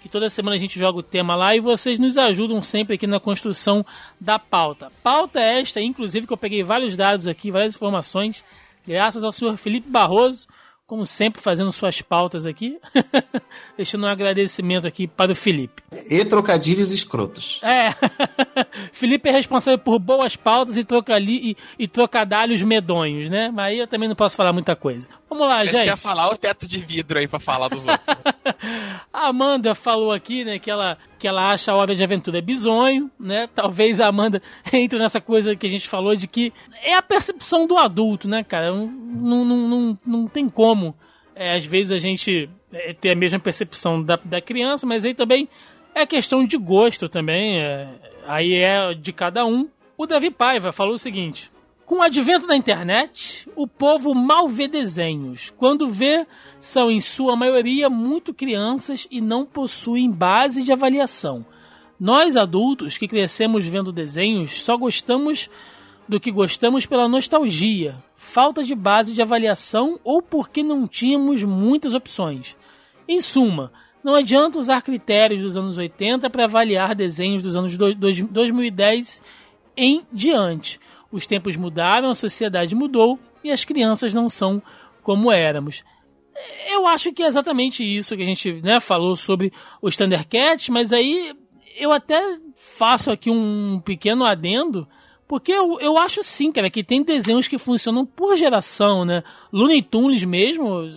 S1: que toda semana a gente joga o tema lá e vocês nos ajudam sempre aqui na construção da pauta. Pauta esta, inclusive, que eu peguei vários dados aqui, várias informações, graças ao senhor Felipe Barroso, como sempre, fazendo suas pautas aqui. Deixando um agradecimento aqui para o Felipe.
S3: E trocadilhos escrotos.
S1: É, Felipe é responsável por boas pautas e, trocali, e, e trocadalhos medonhos, né? Mas aí eu também não posso falar muita coisa. Vamos lá,
S2: Esse
S1: gente.
S2: quer falar o teto de vidro aí pra falar dos outros.
S1: A Amanda falou aqui, né, que ela, que ela acha a Hora de Aventura bizonho, né? Talvez a Amanda entre nessa coisa que a gente falou de que é a percepção do adulto, né, cara? Não, não, não, não, não tem como, é, às vezes, a gente é, ter a mesma percepção da, da criança, mas aí também é questão de gosto também, é, aí é de cada um. O Davi Paiva falou o seguinte: com o advento da internet, o povo mal vê desenhos. Quando vê, são em sua maioria muito crianças e não possuem base de avaliação. Nós adultos que crescemos vendo desenhos só gostamos do que gostamos pela nostalgia, falta de base de avaliação ou porque não tínhamos muitas opções. Em suma, não adianta usar critérios dos anos 80 para avaliar desenhos dos anos do- dois- 2010 em diante. Os tempos mudaram, a sociedade mudou e as crianças não são como éramos. Eu acho que é exatamente isso que a gente né, falou sobre os Thundercats, mas aí eu até faço aqui um pequeno adendo, porque eu, eu acho sim, cara, que tem desenhos que funcionam por geração, né? Looney Tunes mesmo,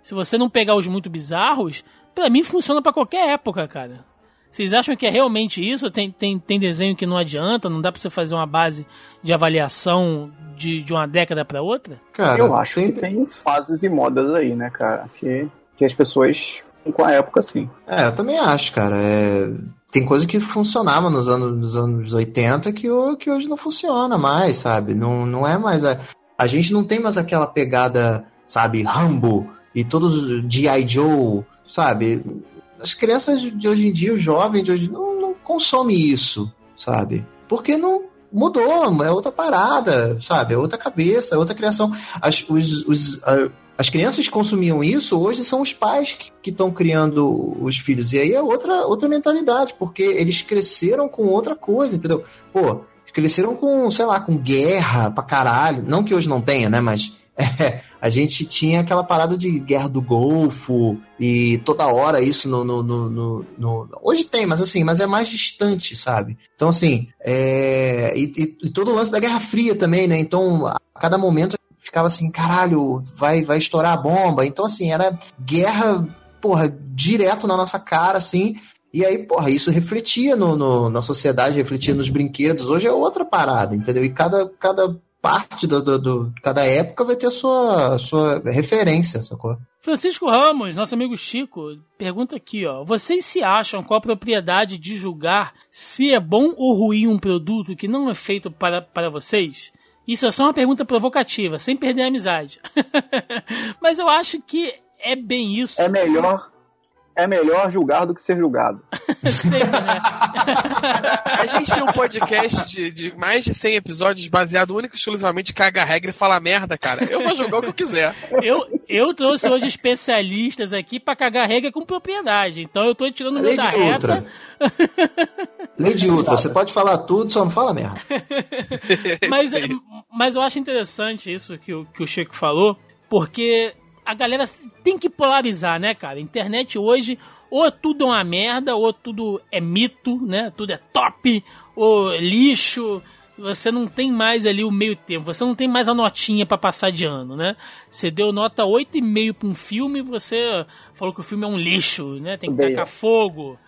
S1: se você não pegar os muito bizarros, pra mim funciona pra qualquer época, cara. Vocês acham que é realmente isso? Tem, tem, tem desenho que não adianta, não dá pra você fazer uma base de avaliação de, de uma década pra outra?
S3: Cara,
S5: eu acho
S3: tem-
S5: que tem fases e modas aí, né, cara? Que, que as pessoas com a época, assim.
S3: É, eu também acho, cara. É, Tem coisa que funcionava nos anos, nos anos 80 que, que hoje não funciona mais, sabe? Não, não é mais. A, a gente não tem mais aquela pegada, sabe, Rambo e todos os G.I. Joe, sabe? As crianças de hoje em dia, os jovens de hoje, não, não consomem isso, sabe? Porque não mudou, é outra parada, sabe? É outra cabeça, é outra criação. As, os, os, a- as crianças que consumiam isso, hoje são os pais que estão criando os filhos. E aí é outra, outra mentalidade, porque eles cresceram com outra coisa, entendeu? Pô, cresceram com, sei lá, com guerra pra caralho. Não que hoje não tenha, né? Mas é, a gente tinha aquela parada de guerra do Golfo e toda hora isso no, no, no, no- Hoje tem, mas assim, mas é mais distante, sabe? Então, assim, é, e, e- e todo o lance da Guerra Fria também, né? Então, a cada momento ficava assim, caralho, vai, vai estourar a bomba. Então, assim, era guerra, porra, direto na nossa cara, assim. E aí, porra, isso refletia no, no- na sociedade, refletia nos brinquedos. Hoje é outra parada, entendeu? E cada, cada parte do, do, do- cada época vai ter a sua, a sua referência, sacou?
S1: Francisco Ramos, nosso amigo Chico, pergunta aqui, ó. Vocês se acham com a propriedade de julgar se é bom ou ruim um produto que não é feito para, para vocês? Isso é só uma pergunta provocativa, sem perder a amizade. Mas eu acho que é bem isso.
S5: É melhor, é melhor julgar do que ser julgado.
S1: Sempre, né?
S2: A gente tem um podcast de, de mais de 100 episódios baseado único e exclusivamente em caga regra e falar merda, cara. Eu vou jogar o que eu quiser.
S1: Eu, eu trouxe hoje especialistas aqui pra cagar regra com propriedade. Então eu tô tirando o meu da
S3: de
S1: reta.
S3: Ultra. Lei de Ultra, você pode falar tudo, só não fala merda.
S1: Mas, mas eu acho interessante isso que o, que o Chico falou, porque a galera tem que polarizar, né, cara? Internet hoje, ou tudo é uma merda, ou tudo é mito, né? Tudo é top, ou lixo. Você não tem mais ali o meio tempo, você não tem mais a notinha pra passar de ano, né? Você deu nota 8,5 pra um filme, você falou que o filme é um lixo, né? Tem que tacar fogo.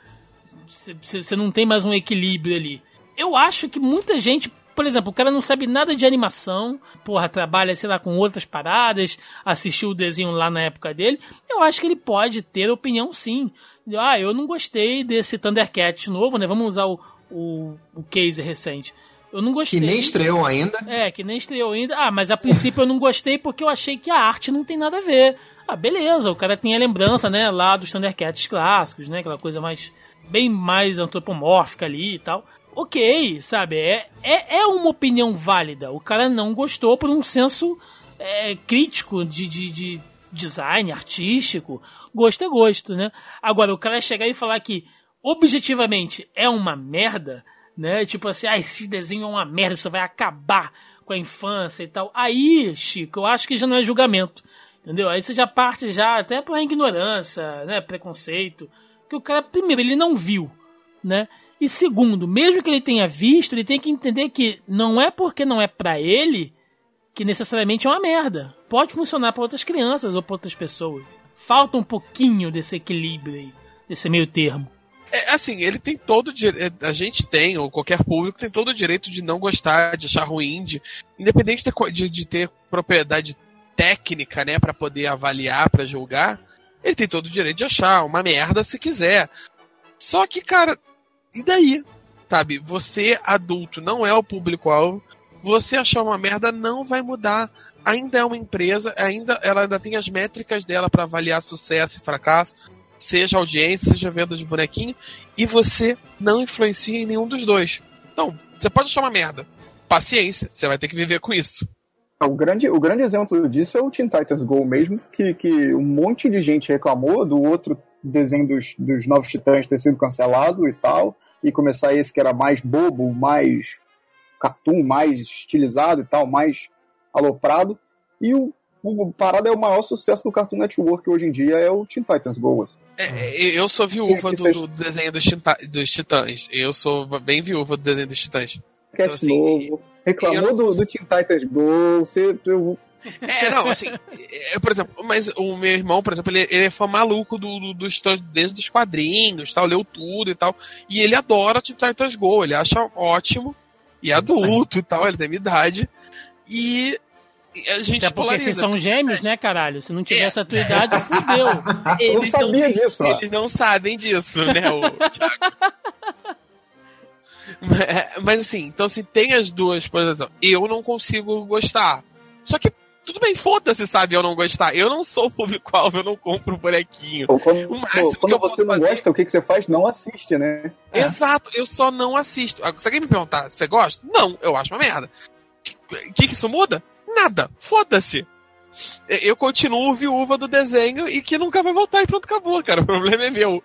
S1: Você você não tem mais um equilíbrio ali. Eu acho que muita gente, por exemplo, o cara não sabe nada de animação, porra, trabalha, sei lá, com outras paradas, assistiu o desenho lá na época dele. Eu acho que ele pode ter opinião sim. Ah, eu não gostei desse Thundercat novo, né? Vamos usar o, o, o case recente. Eu não gostei.
S3: Que nem estreou ainda.
S1: É, que nem estreou ainda. Ah, mas a princípio eu não gostei porque eu achei que a arte não tem nada a ver. Ah, beleza, o cara tem a lembrança, né, lá dos Thundercats clássicos, né, aquela coisa mais, bem mais antropomórfica ali e tal. Ok, sabe, é, é, é uma opinião válida. O cara não gostou por um senso é, crítico de, de, de design artístico. gosto é gosto, né? Agora, o cara chegar e falar que objetivamente é uma merda, né? Tipo assim, ah, esse desenho é uma merda, isso vai acabar com a infância e tal. Aí, Chico, eu acho que já não é julgamento. Entendeu? Aí você já parte já até pela ignorância, né? Preconceito. Que o cara, primeiro, ele não viu, né? E segundo, mesmo que ele tenha visto, ele tem que entender que não é porque não é pra ele que necessariamente é uma merda. Pode funcionar para outras crianças ou para outras pessoas. Falta um pouquinho desse equilíbrio aí, desse meio termo.
S2: É, assim, ele tem todo o direito. A gente tem, ou qualquer público, tem todo o direito de não gostar, de achar ruim, de, independente de, de, de ter propriedade técnica, né, para poder avaliar, para julgar, ele tem todo o direito de achar uma merda se quiser. Só que, cara, e daí? Sabe, você adulto não é o público-alvo, você achar uma merda não vai mudar. Ainda é uma empresa, ainda ela ainda tem as métricas dela para avaliar sucesso e fracasso, seja audiência, seja venda de bonequinho, e você não influencia em nenhum dos dois. Então, você pode achar uma merda. Paciência, você vai ter que viver com isso.
S5: O grande, o grande exemplo disso é o Teen Titans Go mesmo, que, que um monte de gente reclamou do outro desenho dos, dos Novos Titãs ter sido cancelado e tal, e começar esse que era mais bobo, mais cartoon, mais estilizado e tal, mais aloprado. E o, o parada é o maior sucesso do Cartoon Network hoje em dia, é o Teen Titans Go. assim.
S2: É, eu sou viúva
S5: que
S2: do,
S5: vocês-
S2: do desenho dos, tita- dos Titãs. Eu sou bem viúva do desenho dos Titãs.
S5: Cat
S2: assim,
S5: novo, reclamou
S2: não
S5: do, do Teen Titans Go, você, eu,
S2: É, não, assim, é, por exemplo, mas o meu irmão, por exemplo, ele, ele é fã maluco do, do, dos desde os quadrinhos, tal, leu tudo e tal. E ele adora Teen Titans Go, ele acha ótimo, e é adulto e tal, ele tem minha idade. E a gente
S1: Até porque
S2: polariza.
S1: vocês são gêmeos, né, caralho? Se não tivesse a tua idade, fudeu.
S5: eu não sabia disso, ó.
S2: Eles não sabem disso, né, o Thiago? Mas- Mas assim, então assim, tem as duas posições. Eu não consigo gostar. Só que tudo bem, foda-se, sabe, eu não gostar. Eu não sou o público-alvo, eu não compro bonequinho.
S5: Pô, Quando,
S2: O máximo que
S5: quando você
S2: posso
S5: não
S2: fazer-
S5: gosta, o que, que você faz? Não assiste, né?
S3: É.
S2: Exato, eu só não assisto. Se alguém me perguntar, você gosta? Não, eu acho uma merda. O que, que isso muda? Nada. Foda-se. Eu continuo viúva do desenho e que nunca vai voltar e pronto, acabou, cara. O problema é meu.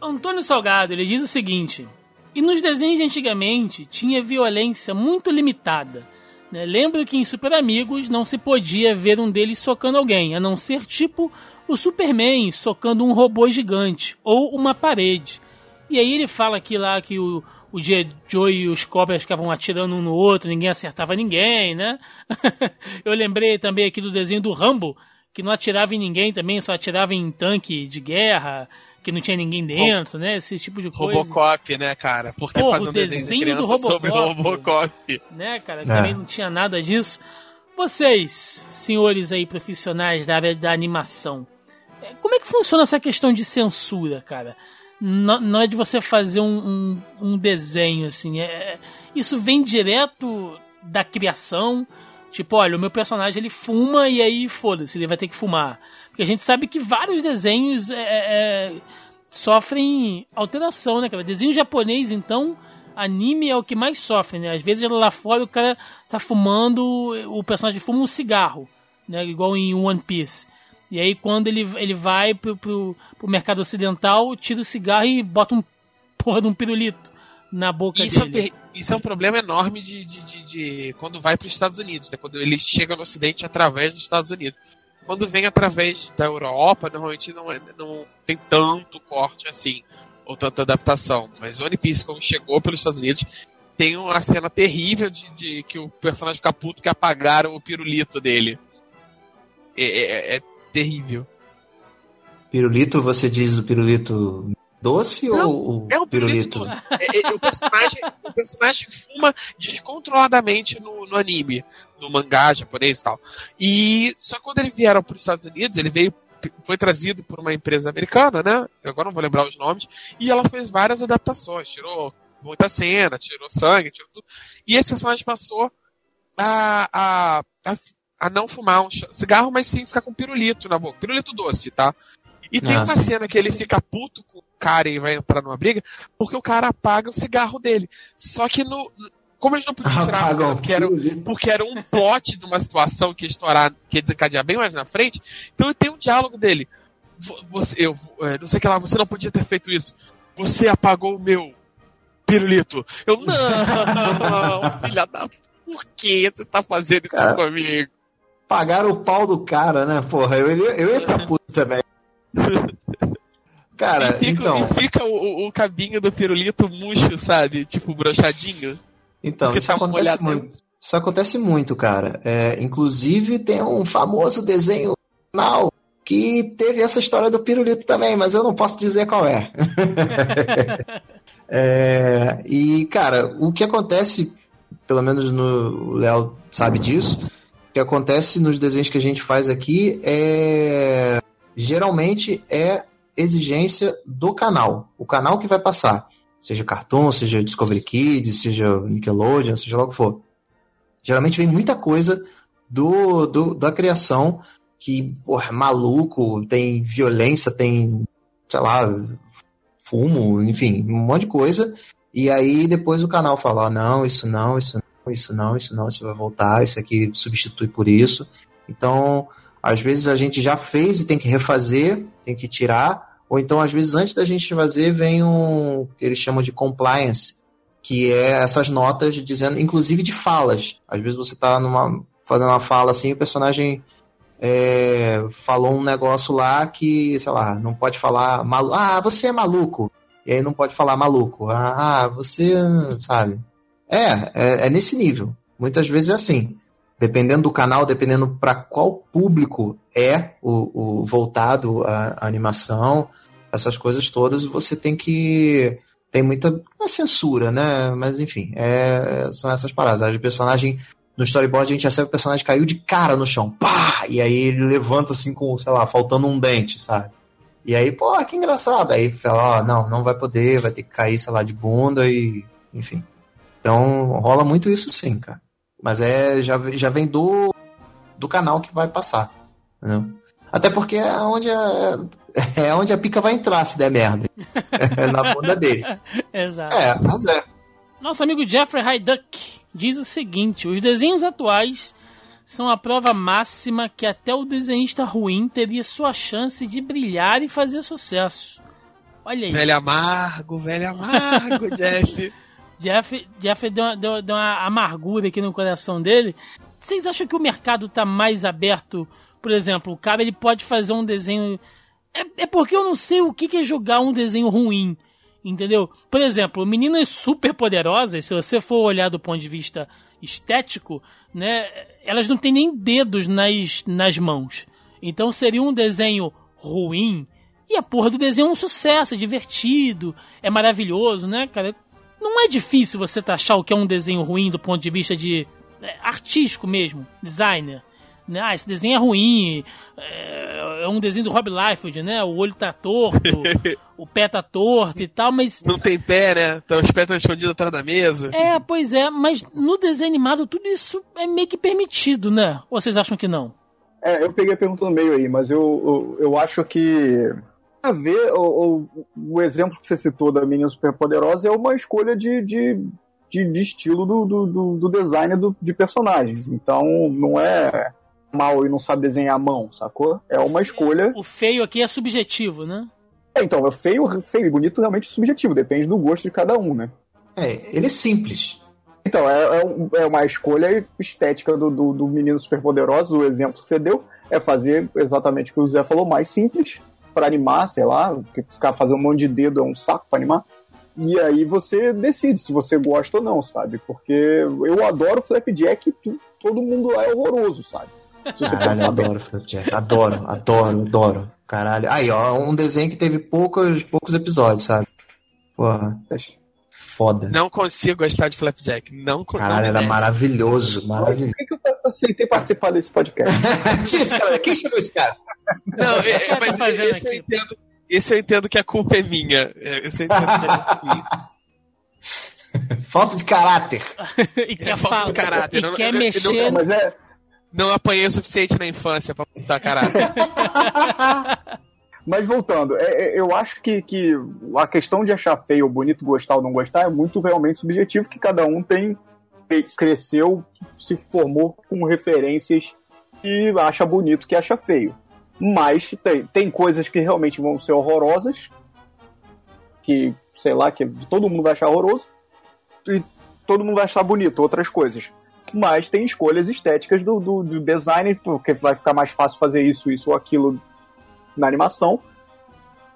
S1: Antônio Salgado, ele diz o seguinte: E nos desenhos de antigamente tinha violência muito limitada. Né? Lembro que em Super Amigos não se podia ver um deles socando alguém, a não ser tipo o Superman socando um robô gigante ou uma parede. E aí ele fala aqui lá que o, o Joe e os cobras ficavam atirando um no outro, ninguém acertava ninguém, né? Eu lembrei também aqui do desenho do Rambo, que não atirava em ninguém também, só atirava em tanque de guerra, que não tinha ninguém dentro, né? Esse tipo de coisa.
S2: Robocop, né, cara? Por que
S1: Porra,
S2: fazer
S1: o
S2: um desenho,
S1: desenho
S2: de
S1: do
S2: criança sobre
S1: Robocop.
S2: Robocop?
S1: né, cara?
S3: É.
S1: Também não tinha nada disso. Vocês, senhores aí profissionais da área da animação, é, como é que funciona essa questão de censura, cara? Na na hora de você fazer um, um, um desenho, assim, é, isso vem direto da criação? Tipo, olha, o meu personagem ele fuma e aí foda-se, ele vai ter que fumar. Porque a gente sabe que vários desenhos é, é, sofrem alteração, né, cara? Desenho japonês, então, anime é o que mais sofre, né? Às vezes lá fora o cara tá fumando, o personagem fuma um cigarro, né? Igual em One Piece. E aí quando ele, ele vai pro, pro, pro mercado ocidental, tira o cigarro e bota um porra de um pirulito na boca
S2: Isso é,
S1: dele.
S2: ter- isso é um problema enorme de, de, de- de- quando vai para os Estados Unidos, né? Quando ele chega no Ocidente através dos Estados Unidos. Quando vem através da Europa, normalmente não, é- não tem tanto corte assim, ou tanta adaptação. Mas One Piece, quando chegou pelos Estados Unidos, tem uma cena terrível de, de que o personagem fica puto que apagaram o pirulito dele. É, é- é terrível.
S3: Pirulito, você diz o pirulito doce
S2: Não,
S3: ou
S2: É um pirulito.
S3: pirulito?
S2: É- é- o, personagem, o personagem fuma descontroladamente no, no anime, no mangá japonês e tal. E só quando ele vieram para os Estados Unidos, ele veio foi trazido por uma empresa americana, né? Eu agora não vou lembrar os nomes. E ela fez várias adaptações, tirou muita cena, tirou sangue, tirou tudo. E esse personagem passou a, a, a, a não fumar um cigarro, mas sim ficar com pirulito na boca. Pirulito doce, tá? E tem
S3: Nossa.
S2: uma cena que ele fica puto com cara e vai entrar numa briga, porque o cara apaga o cigarro dele. Só que no. Como eles não podiam tirar a
S3: Apaga
S2: cena,
S3: o
S2: porque era,
S3: pirulito.
S2: porque era um plot de uma situação que ia estourar, que ia desencadear bem mais na frente, então tem um diálogo dele. vo- você, eu, é, não sei o que lá, você não podia ter feito isso. Você apagou o meu pirulito. Eu, não, filha da. Por que você tá fazendo isso
S3: Cara,
S2: comigo?
S3: Pagaram o pau do cara, né? Porra, eu, ia- eu ia ficar puto também. Cara,
S2: e fica,
S3: então,
S2: e fica o, o- cabinho do pirulito murcho, sabe? Tipo, brochadinho.
S3: então
S2: porque
S3: isso
S2: tá
S3: acontece muito. Isso acontece muito, cara. É, inclusive, tem um famoso desenho nacional que teve essa história do pirulito também, mas eu não posso dizer qual é. É, e, cara, o que acontece, pelo menos no o Léo sabe disso, o que acontece nos desenhos que a gente faz aqui é. Geralmente é exigência do canal. O canal que vai passar. Seja Cartoon, seja Discovery Kids, seja Nickelodeon, seja lá o que for. Geralmente vem muita coisa do, do- da criação que, porra, é maluco, tem violência, tem, sei lá, fumo, enfim, um monte de coisa. E aí depois o canal fala, ah, não, isso não, isso não, isso não, isso não, isso vai voltar, isso aqui substitui por isso. Então, às vezes a gente já fez e tem que refazer, tem que tirar, ou então às vezes antes da gente fazer vem um que eles chamam de compliance, que é essas notas dizendo, inclusive de falas. Às vezes você tá numa fazendo uma fala assim, o personagem é, falou um negócio lá que, sei lá, não pode falar malu ah, você é maluco. E aí não pode falar maluco. Ah, ah, você, sabe? É, é, é nesse nível. Muitas vezes é assim. Dependendo do canal, dependendo para qual público é o, o voltado à, à animação, essas coisas todas, você tem que tem muita é censura, né? Mas enfim, é, são essas paradas. O personagem no storyboard a gente recebe o personagem caiu de cara no chão, pá! E aí ele levanta assim com, sei lá, faltando um dente, sabe? E aí, pô, que engraçado. Aí fala, ó, não, não vai poder, vai ter que cair, sei lá, de bunda e. Enfim. Então rola muito isso sim, cara. Mas é. Já, já vem do, do canal que vai passar. Entendeu? Até porque é onde a, é onde a pica vai entrar se der merda. É na bunda dele.
S1: Exato.
S3: É, mas é.
S1: Nosso amigo Jeffrey Hyduck diz o seguinte: os desenhos atuais são a prova máxima que até o desenhista ruim teria sua chance de brilhar e fazer sucesso. Olha aí.
S2: Velho amargo, velho amargo, Jeff.
S1: Jeff, Jeff deu, deu, deu uma amargura aqui no coração dele. Vocês acham que o mercado tá mais aberto? Por exemplo, o cara ele pode fazer um desenho. É, é porque eu não sei o que, que é jogar um desenho ruim. Entendeu? Por exemplo, meninas super poderosas, se você for olhar do ponto de vista estético, né? Elas não têm nem dedos nas, nas mãos. Então seria um desenho ruim. E a porra do desenho é um sucesso, é divertido, é maravilhoso, né, cara? Não é difícil você achar o que é um desenho ruim do ponto de vista de é, artístico mesmo, designer. Né? Ah, esse desenho é ruim, é, é um desenho do Rob Liefeld, né? O olho tá torto, o pé tá torto e tal, mas
S2: Não tem pé, né? Tá, os pés estão escondidos atrás da mesa.
S1: é, pois é, mas no desenho animado tudo isso é meio que permitido, né? Ou vocês acham que não?
S5: É, eu peguei a pergunta no meio aí, mas eu, eu, eu acho que a ver o, o, o exemplo que você citou da menina superpoderosa é uma escolha de, de, de, de estilo do, do, do, do design do, de personagens. Então não é mal e não sabe desenhar à mão, sacou? É uma escolha.
S1: O feio aqui é subjetivo, né?
S5: É, então, é feio, feio e bonito realmente é subjetivo, depende do gosto de cada um, né?
S3: É, ele é simples.
S5: Então, é, é é uma escolha estética do, do, do menino superpoderoso, o exemplo que você deu, é fazer exatamente o que o Zé falou, mais simples, para animar, sei lá, porque ficar fazendo um monte de dedo é um saco para animar. E aí você decide se você gosta ou não, sabe? Porque eu adoro Flapjack e todo mundo lá é horroroso, sabe?
S3: Caralho, adoro Flapjack. Adoro, adoro, adoro. Caralho. Aí, ó, um desenho que teve poucos, poucos episódios, sabe? Porra, foda.
S2: Não consigo gostar de Flapjack. Não consigo.
S3: Caralho, era maravilhoso, maravilhoso.
S5: Por que, que eu aceitei participar desse podcast?
S3: Tira esse cara, quem chamou esse cara?
S2: Não, é, é,
S1: tá
S2: mas
S1: fazendo
S2: esse eu, entendo, esse eu entendo que a culpa é minha. É, Esse eu entendo que a culpa é minha.
S3: Falta de caráter.
S1: e quer,
S2: falta
S1: falar-
S2: de caráter.
S1: e
S2: não-
S1: quer
S2: eu- eu não-
S1: mexer.
S5: Mas é,
S2: Não apanhei o suficiente na infância pra botar caráter.
S5: Mas voltando, é- é- eu acho que, que a questão de achar feio bonito, gostar ou não gostar, é muito realmente subjetivo, que cada um tem cresceu, se formou com referências que acha bonito, que acha feio. Mas tem, tem coisas que realmente vão ser horrorosas, que, sei lá, que todo mundo vai achar horroroso, e todo mundo vai achar bonito, outras coisas. Mas tem escolhas estéticas do, do, do design, porque vai ficar mais fácil fazer isso, isso ou aquilo na animação,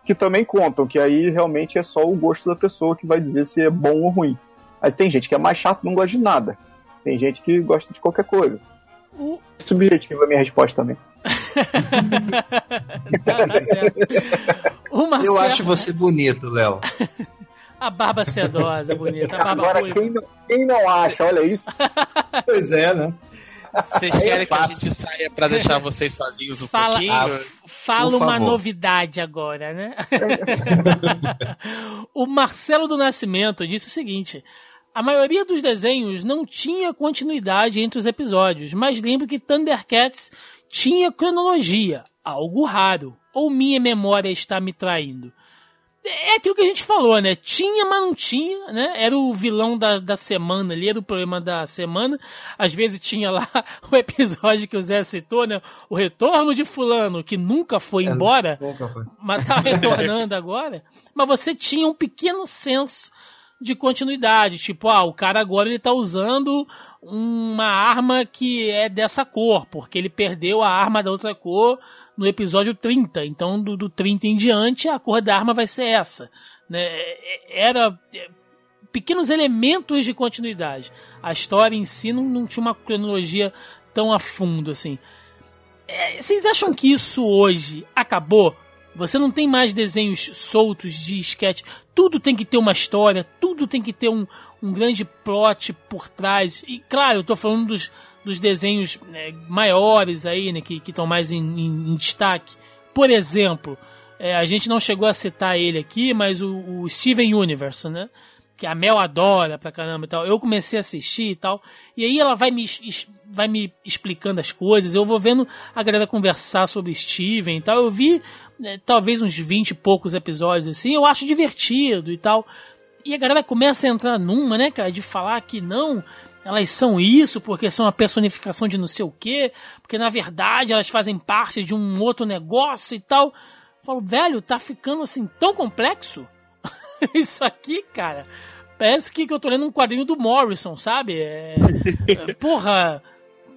S5: que também contam, que aí realmente é só o gosto da pessoa que vai dizer se é bom ou ruim. Aí tem gente que é mais chato, não gosta de nada. Tem gente que gosta de qualquer coisa.
S1: O-
S5: Subjetiva a minha resposta também.
S1: tá, tá certo. Marcelo,
S3: Eu acho você bonito, Léo.
S1: A barba sedosa, bonita. A barba
S5: Agora, quem não, quem não acha, olha isso,
S3: Pois é, né?
S2: Vocês
S3: é
S2: querem que a gente saia pra deixar vocês sozinhos um
S1: Fala-
S2: pouquinho?
S3: Ah,
S1: Fala uma novidade agora, né? o Marcelo do Nascimento disse o seguinte: a maioria dos desenhos não tinha continuidade entre os episódios, mas lembro que Thundercats tinha cronologia, algo raro. Ou minha memória está me traindo? É aquilo que a gente falou, né? Tinha, mas não tinha, né? Era o vilão da, da semana ali, era o problema da semana. Às vezes tinha lá o episódio que o Zé citou, né? O retorno de fulano, que nunca foi
S3: É,
S1: embora,
S3: Nunca foi.
S1: mas tá retornando agora. Mas você tinha um pequeno senso de continuidade. Tipo, ah, o cara agora ele tá usando uma arma que é dessa cor, porque ele perdeu a arma da outra cor no episódio 30. Então, do, do 30 em diante, a cor da arma vai ser essa. Né? Era é, pequenos elementos de continuidade. A história em si não, não tinha uma cronologia tão a fundo assim. É, vocês acham que isso hoje acabou? Você não tem mais desenhos soltos de sketch. Tudo tem que ter uma história, tudo tem que ter um, um grande plot por trás. E claro, eu tô falando dos, dos desenhos né, maiores aí, né, que estão mais em, em- em destaque. Por exemplo, é, a gente não chegou a citar ele aqui, mas o, o Steven Universe, né? Que a Mel adora pra caramba e tal. Eu comecei a assistir e tal. E aí ela vai me, vai me explicando as coisas. Eu vou vendo a galera conversar sobre Steven e tal. Eu vi né, talvez uns 20 e poucos episódios assim. Eu acho divertido e tal. E a galera começa a entrar numa, né, cara, de falar que não, elas são isso porque são a personificação de não sei o quê, porque na verdade elas fazem parte de um outro negócio e tal. Eu falo, velho, tá ficando assim tão complexo? isso aqui, cara. Parece que, que eu tô lendo um quadrinho do Morrison, sabe? É, é, porra,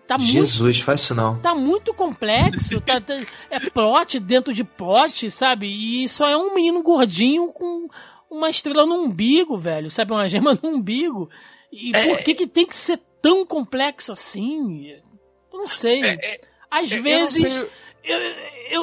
S1: tá muito
S3: Jesus, faz isso não.
S1: tá muito complexo, tá, tá- é plot dentro de plot, sabe? E só é um menino gordinho com uma estrela no umbigo, velho, sabe? Uma gema no umbigo. E
S2: É.
S1: por que que tem que ser tão complexo assim? Eu não sei. Às
S2: É, Eu não
S1: vezes...
S2: sei-
S1: Eu, eu-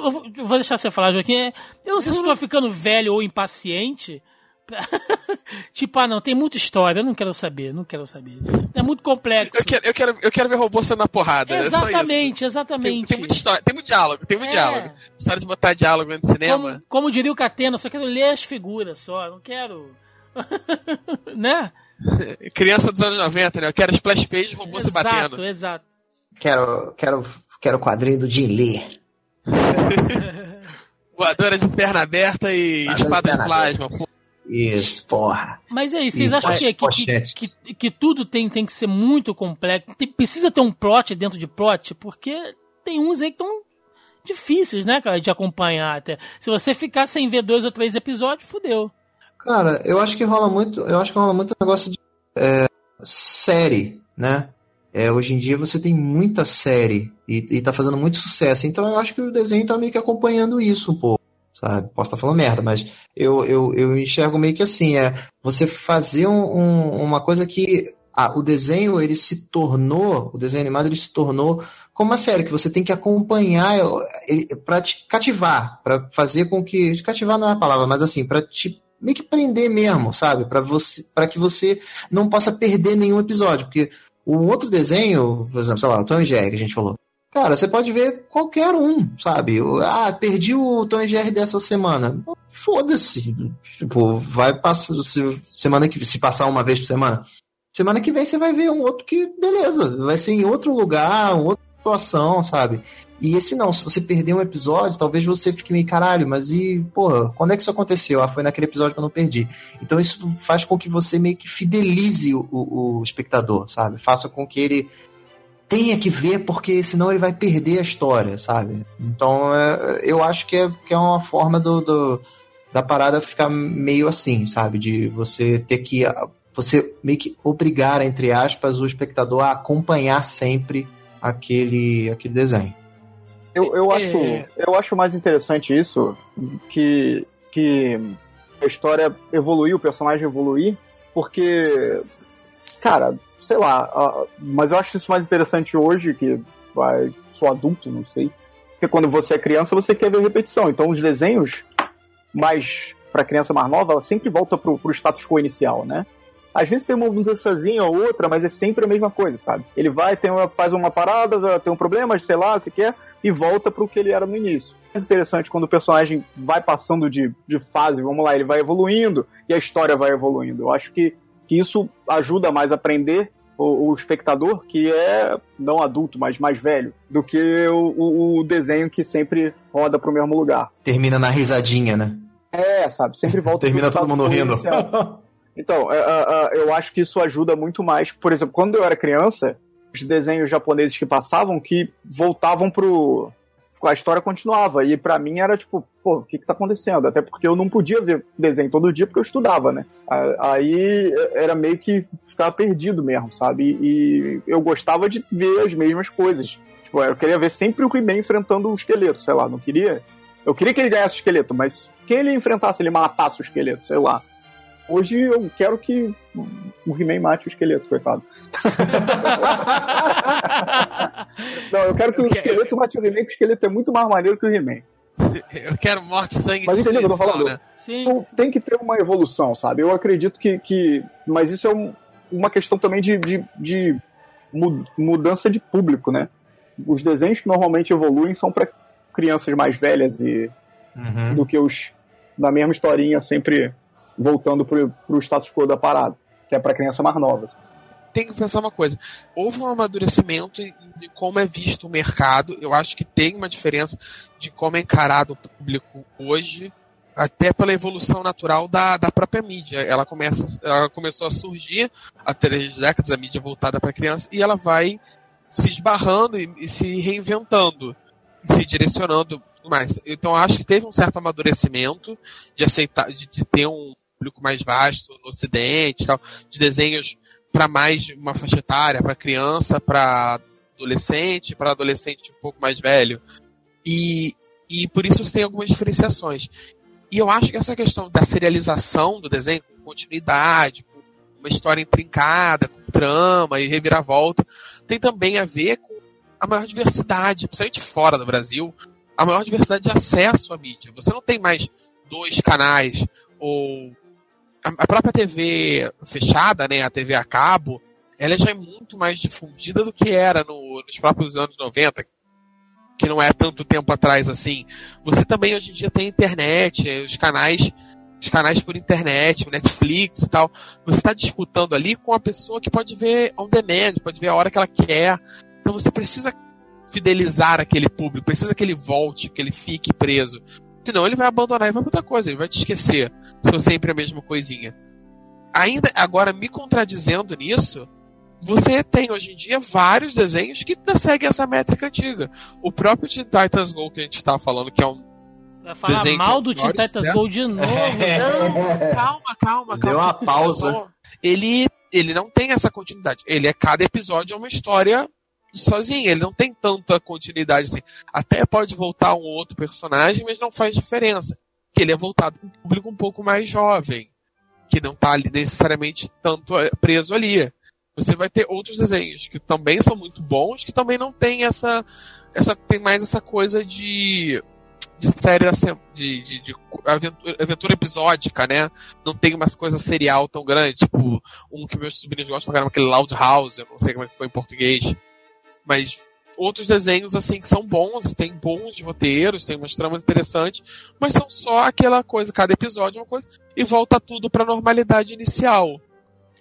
S1: eu vou- eu vou deixar você falar, Joaquim. É, Eu não sei se eu tô ficando velho ou impaciente. tipo, ah, não, tem muita história, eu não quero saber, não quero saber. É muito complexo.
S2: Eu quero, eu, quero, eu quero ver robô sendo na porrada. é só isso.
S1: Exatamente,
S2: Tem,
S1: exatamente.
S2: tem muita história, tem muito diálogo, tem muito
S1: É.
S2: diálogo. História de botar diálogo no cinema.
S1: Como, como diria o Catena, só quero ler as figuras só, não quero. né?
S2: Criança dos anos 90, né? Eu quero splash page robô se
S1: exato,
S2: batendo.
S1: exato.
S3: Quero, quero, quero o quadrinho do Jim Lee.
S2: Voadora de perna aberta e
S3: Voadora de
S2: espada de
S3: perna
S2: plasma. Pô,
S3: Isso, porra.
S1: Mas aí, vocês acham
S3: pos-
S1: que, que, que, que tudo tem, tem que ser muito complexo? Tem- precisa ter um plot dentro de plot? Porque tem uns aí que estão difíceis, né, cara, de acompanhar até. Se você ficar sem ver dois ou três episódios, fudeu.
S3: Cara, eu acho que rola muito, eu acho que rola muito negócio de é, série, né? É, hoje em dia você tem muita série e, e tá fazendo muito sucesso. Então eu acho que o desenho tá meio que acompanhando isso um pouco, sabe? Posso estar falando merda, mas eu, eu, eu enxergo meio que assim, é você fazer um- um- uma coisa que o desenho ele se tornou, o desenho animado ele se tornou como uma série que você tem que acompanhar para te cativar, para fazer com que cativar não é a palavra, mas assim, para te meio que prender mesmo, sabe? Para você, para que você não possa perder nenhum episódio, porque o outro desenho, por exemplo, sei lá, o Tom e Jerry que a gente falou. Cara, você pode ver qualquer um, sabe? Ah, perdi o Tom e Jerry dessa semana. Foda-se. Tipo, vai passar se, semana que se passar uma vez por semana. Semana que vem você vai ver um outro que, beleza, vai ser em outro lugar, uma outra situação, sabe? E esse não, se você perder um episódio, talvez você fique meio caralho, mas e, porra, quando é que isso aconteceu? Ah, foi naquele episódio que eu não perdi. Então isso faz com que você meio que fidelize o, o- o espectador, sabe? Faça com que ele tenha que ver porque senão ele vai perder a história, sabe? Então é, eu acho que é, que é uma forma do, do- da parada ficar meio assim, sabe? De você ter que. Você meio que obrigar, entre aspas, o espectador a acompanhar sempre aquele, aquele desenho.
S5: Eu, eu,
S2: É.
S5: acho, eu acho mais interessante isso, que, que a história evoluir, o personagem evoluir, porque, cara, sei lá, mas eu acho isso mais interessante hoje, que vai, sou adulto, não sei, porque quando você é criança você quer ver repetição, então os desenhos mais para criança mais nova, ela sempre volta pro, pro status quo inicial, né? Às vezes tem uma mudançazinha ou outra, mas é sempre a mesma coisa, sabe? Ele vai, tem uma, faz uma parada, tem um problema, sei lá o que, que é, e volta pro que ele era no início. Mais interessante quando o personagem vai passando de, de fase, vamos lá, ele vai evoluindo e a história vai evoluindo. Eu acho que, que isso ajuda mais a aprender o, o espectador, que é não adulto, mas mais velho, do que o, o- o desenho que sempre roda pro mesmo lugar.
S3: Termina na risadinha, né?
S5: É, sabe? Sempre volta
S3: Termina todo mundo rindo.
S5: Então, é, é, é, eu acho que isso ajuda muito mais. Por exemplo, quando eu era criança, os desenhos japoneses que passavam, que voltavam pro. A história continuava. E pra mim era tipo, pô, o que que tá acontecendo? Até porque eu não podia ver desenho todo dia porque eu estudava, né? Aí era meio que ficava perdido mesmo, sabe? E eu gostava de ver as mesmas coisas. Tipo, eu queria ver sempre o He-Man enfrentando o esqueleto, sei lá, não queria. Eu queria que ele ganhasse o esqueleto, mas quem ele enfrentasse, ele matasse o esqueleto, sei lá. Hoje eu quero que o He-Man mate o esqueleto, coitado. Não, eu quero que o esqueleto mate o He-Man, porque o esqueleto é muito mais maneiro que o He-Man.
S2: Eu quero morte, sangue
S5: Mas
S2: e
S5: entendeu o que eu tô
S2: destruição,
S5: falando?
S2: né?
S1: Sim.
S5: Então tem que ter uma evolução, sabe? Eu acredito que. que mas isso é um- uma questão também de, de, de mu- mudança de público, né? Os desenhos que normalmente evoluem são para crianças mais velhas e
S3: Uhum.
S5: do que os na mesma historinha sempre voltando pro, pro status quo da parada, que é para criança mais novas.
S2: tem que pensar uma coisa. Houve um amadurecimento de como é visto o mercado. Eu acho que tem uma diferença de como é encarado o público hoje, até pela evolução natural da, da própria mídia. Ela, começa, ela começou a surgir há três décadas, a mídia voltada para criança, e ela vai se esbarrando e, e se reinventando, se direcionando tudo mais. Então acho que teve um certo amadurecimento de aceitar, de, de ter um público mais vasto no Ocidente, tal, de desenhos para mais de uma faixa etária, para criança, para adolescente, para adolescente um pouco mais velho. E, e por isso você tem algumas diferenciações. E eu acho que essa questão da serialização do desenho, com continuidade, com uma história intrincada, com trama e reviravolta, tem também a ver com a maior diversidade, principalmente fora do Brasil, a maior diversidade de acesso à mídia. Você não tem mais dois canais ou a própria TV fechada, né, a TV a cabo, ela já é muito mais difundida do que era no- nos próprios anos 90, que não é tanto tempo atrás assim. Você também hoje em dia tem internet, eh, os canais, os canais por internet, Netflix e tal. Você está disputando ali com a pessoa que pode ver on demand, pode ver a hora que ela quer. Então você precisa fidelizar aquele público, precisa que ele volte, que ele fique preso. Senão ele vai abandonar e vai pra outra coisa, ele vai te esquecer. Se for sempre a mesma coisinha. Ainda, agora, me contradizendo nisso, você tem hoje em dia vários desenhos que seguem essa métrica antiga. O próprio Teen Titans Go que a gente tava falando, que é um.
S1: Você vai falar
S2: Desenho
S1: mal do
S2: eu
S1: Teen Titans
S2: né?
S1: Go de novo.
S2: Não, calma, calma, calma.
S3: Deu uma pausa.
S2: Ele, ele não tem essa continuidade. Ele é cada episódio é uma história sozinha. Ele não tem tanta continuidade assim. Até pode voltar um outro personagem, mas não faz diferença. Que ele é voltado para um público um pouco mais jovem, que não está necessariamente tanto eh, preso ali. Você vai ter outros desenhos que também são muito bons, que também não tem essa, essa tem mais essa coisa de de série de, de, de aventura, aventura episódica, né? Não tem umas coisas serial tão grande, tipo um que meus sobrinhos gostam pra caramba, aquele Loud House, eu não sei como é que foi em português. Mas outros desenhos, assim, que são bons, tem bons roteiros, tem umas tramas interessantes, mas são só aquela coisa, cada episódio é uma coisa, e volta tudo pra normalidade inicial.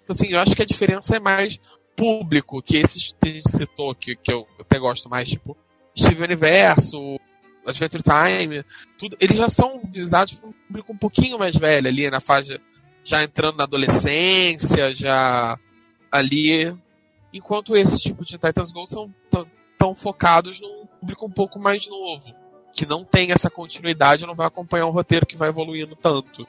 S2: Então, assim, eu acho que a diferença é mais público, que esses que a gente citou, que, que eu até gosto mais, tipo, Steven Universo, Adventure Time, tudo, eles já são visados para um público um pouquinho mais velho ali, na fase já entrando na adolescência, já ali. Enquanto esses tipos de Titans Go são tão focados num público um pouco mais novo, que não tem essa continuidade, não vai acompanhar um roteiro que vai evoluindo tanto.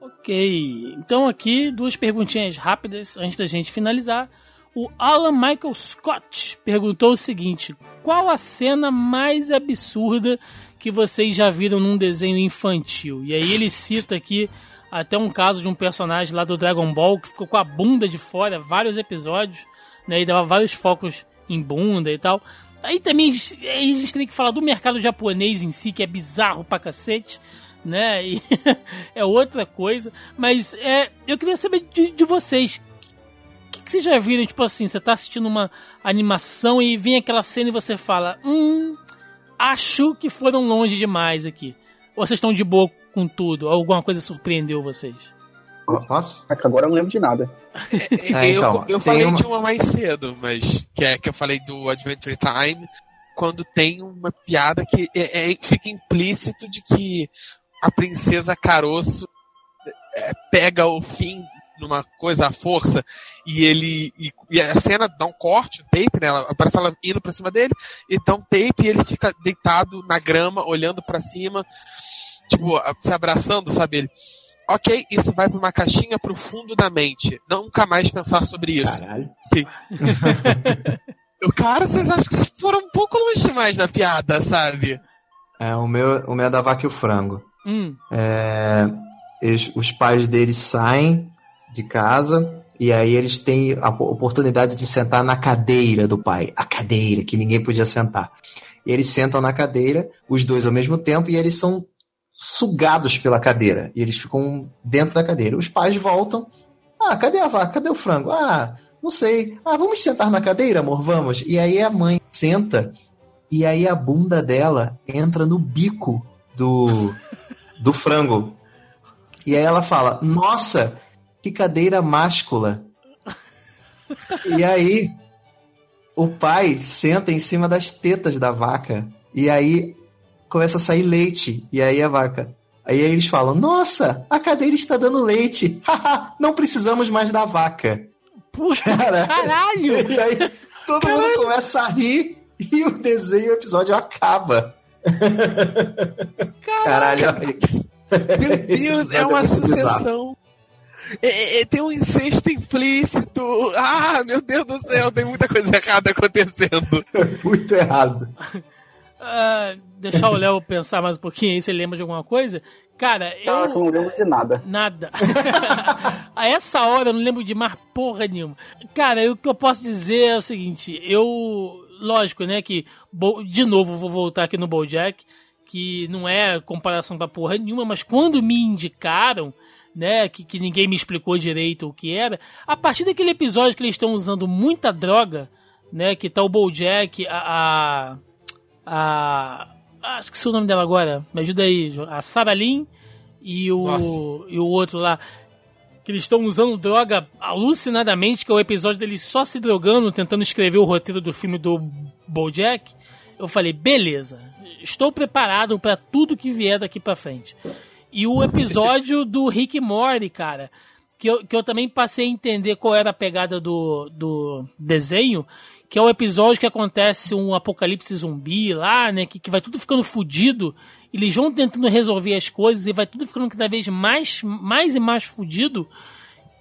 S1: Ok, então aqui duas perguntinhas rápidas antes da gente finalizar. O Alan Michael Scott perguntou o seguinte: qual a cena mais absurda que vocês já viram num desenho infantil? E aí ele cita aqui até um caso de um personagem lá do Dragon Ball que ficou com a bunda de fora vários episódios, né? E dava vários focos em bunda e tal. Aí também a gente tem que falar do mercado japonês em si, que é bizarro pra cacete, né? E é outra coisa. Mas é, eu queria saber de, de vocês. O que, que vocês já viram? Tipo assim, você tá assistindo uma animação e vem aquela cena e você fala: Hum, acho que foram longe demais aqui. Ou vocês estão de boa com tudo? Alguma coisa surpreendeu vocês?
S3: Posso?
S5: É que agora eu não lembro de nada.
S3: É,
S2: eu,
S3: então,
S2: eu falei
S3: uma-
S2: de uma mais cedo, mas que é que eu falei do Adventure Time, quando tem uma piada que é- é- fica implícito de que a princesa Caroço é, pega o fim numa coisa à força e ele e, e a cena dá um corte, um tape, né? Ela, aparece ela indo pra cima dele e dá um tape e ele fica deitado na grama, olhando pra cima, tipo, se abraçando, sabe? Ele, ok, isso vai pra uma caixinha pro fundo da mente. Nunca mais pensar sobre isso.
S3: Caralho.
S2: Eu, cara, vocês acham que vocês foram um pouco longe demais na piada, sabe?
S3: É, o meu, o meu é da vaca e o frango.
S1: Hum,
S3: É, eles- os pais deles saem de casa e aí eles têm a po- oportunidade de sentar na cadeira do pai. A cadeira, que ninguém podia sentar. E eles sentam na cadeira, os dois ao mesmo tempo, e eles são sugados pela cadeira. E eles ficam dentro da cadeira. Os pais voltam. Ah, cadê a vaca? Cadê o frango? Ah, não sei. Ah, vamos sentar na cadeira, amor? Vamos. E aí a mãe senta e aí a bunda dela entra no bico do, do frango. E aí ela fala: Nossa, que cadeira máscula. E aí o pai senta em cima das tetas da vaca. E aí começa a sair leite. E aí a vaca. Aí eles falam: Nossa, a cadeira está dando leite. Não precisamos mais da vaca. Cara,
S1: caralho!
S3: e aí todo mundo começa a rir e o desenho, o episódio acaba.
S1: Caralho!
S3: Caralho,
S2: Meu Deus, é uma
S3: é muito bizarro.
S2: É, é- é- tem um incesto implícito. Ah, meu Deus do céu, tem muita coisa errada acontecendo.
S3: muito errado.
S1: Ah, deixar o Léo pensar mais um pouquinho aí se ele lembra de alguma coisa. Cara,
S5: Caraca, eu
S1: eu.
S5: não lembro de nada.
S1: Nada. a essa hora eu não lembro de mais porra nenhuma. Cara, eu- o que eu posso dizer é o seguinte: eu. Lógico, né? Que. De novo, vou voltar aqui no Bojack. Que não é comparação pra porra nenhuma, mas quando me indicaram. Né, que, que ninguém me explicou direito o que era. A partir daquele episódio que eles estão usando muita droga, né? Que tá o Bojack, a. a, a ah, esqueci o nome dela agora. Me ajuda aí, a Sarah Lynn e o,
S2: Nossa.
S1: e o outro lá. Que eles estão usando droga alucinadamente, que é o episódio deles só se drogando, tentando escrever o roteiro do filme do Bojack. Eu falei, beleza, estou preparado para tudo que vier daqui pra frente. E o episódio do Rick Morty, cara, que eu, que eu também passei a entender qual era a pegada do, do desenho, que é o episódio que acontece um apocalipse zumbi lá, né, que, que vai tudo ficando fudido, eles vão tentando resolver as coisas e vai tudo ficando cada vez mais, mais e mais fudido,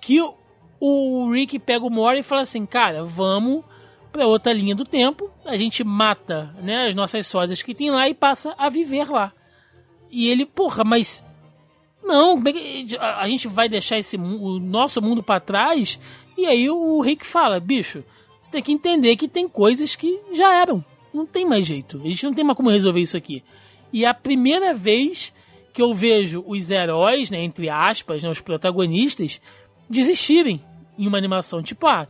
S1: que o, o Rick pega o Morty e fala assim, cara, vamos pra outra linha do tempo, a gente mata, né, as nossas sósias que tem lá e passa a viver lá. E ele, porra, mas não, é a gente vai deixar esse o nosso mundo pra trás? E aí o Rick fala, bicho, você tem que entender que tem coisas que já eram. Não tem mais jeito. A gente não tem mais como resolver isso aqui. E a primeira vez que eu vejo os heróis, né, entre aspas, né, os protagonistas, desistirem em uma animação. Tipo, ah,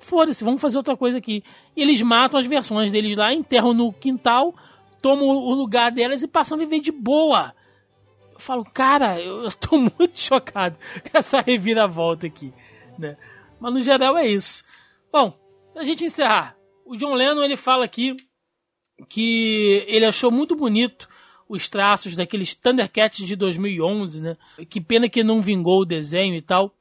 S1: foda-se, vamos fazer outra coisa aqui. E eles matam as versões deles lá, enterram no quintal, tomam o lugar delas e passam a viver de boa. Eu falo, cara, eu tô muito chocado com essa reviravolta aqui, né? Mas no geral é isso. Bom, pra gente encerrar, o John Lennon ele fala aqui que ele achou muito bonito os traços daqueles Thundercats de 2011, né? Que pena que não vingou o desenho e tal.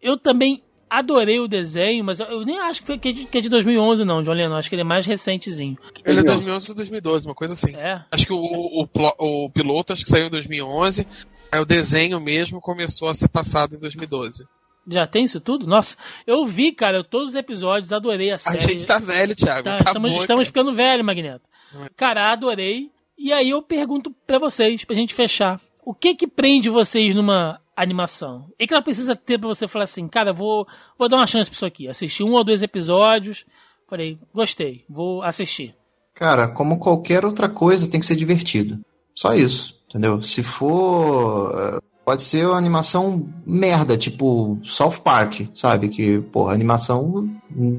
S1: Eu também adorei o desenho, mas eu, nem acho que, foi, que, é de, que é de 2011 não, John Lennon. Acho que ele é mais recentezinho.
S2: Ele é
S5: 2011.
S2: 2011 ou 2012, uma coisa assim.
S1: É.
S2: Acho que o, o, plo- o piloto acho que saiu em 2011, aí o desenho mesmo começou a ser passado em 2012.
S1: Já tem isso tudo? Nossa, eu vi, cara, todos os episódios, adorei a
S2: A
S1: série.
S2: gente tá velho, Thiago.
S1: Tá,
S2: Acabou,
S1: estamos, estamos
S2: cara.
S1: ficando velho, Magneto. Cara, adorei. E aí eu pergunto pra vocês, pra gente fechar. O que que prende vocês numa animação? E que ela precisa ter pra você falar assim, cara, vou, vou dar uma chance pra isso aqui. Assisti um ou dois episódios, falei, gostei, vou assistir.
S3: Cara, como qualquer outra coisa, tem que ser divertido. Só isso, entendeu? Se for. eh, Pode ser uma animação merda, tipo South Park, sabe? Que, porra, animação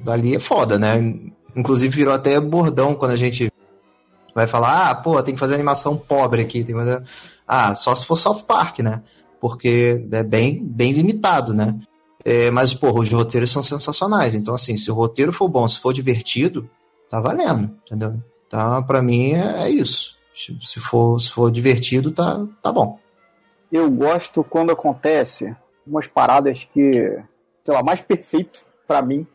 S3: ali é foda, né? Inclusive virou até bordão quando a gente vai falar, ah, pô, tem que fazer animação pobre aqui. Tem que fazer... Ah, só se for South Park, né? Porque é bem, bem limitado, né? É, mas, porra, os roteiros são sensacionais. Então, assim, se o roteiro for bom, se for divertido, tá valendo, entendeu? Então, pra mim, é, isso. Se for, se for divertido, tá, tá bom.
S5: Eu gosto quando acontece umas paradas que, sei lá, mais perfeito pra mim,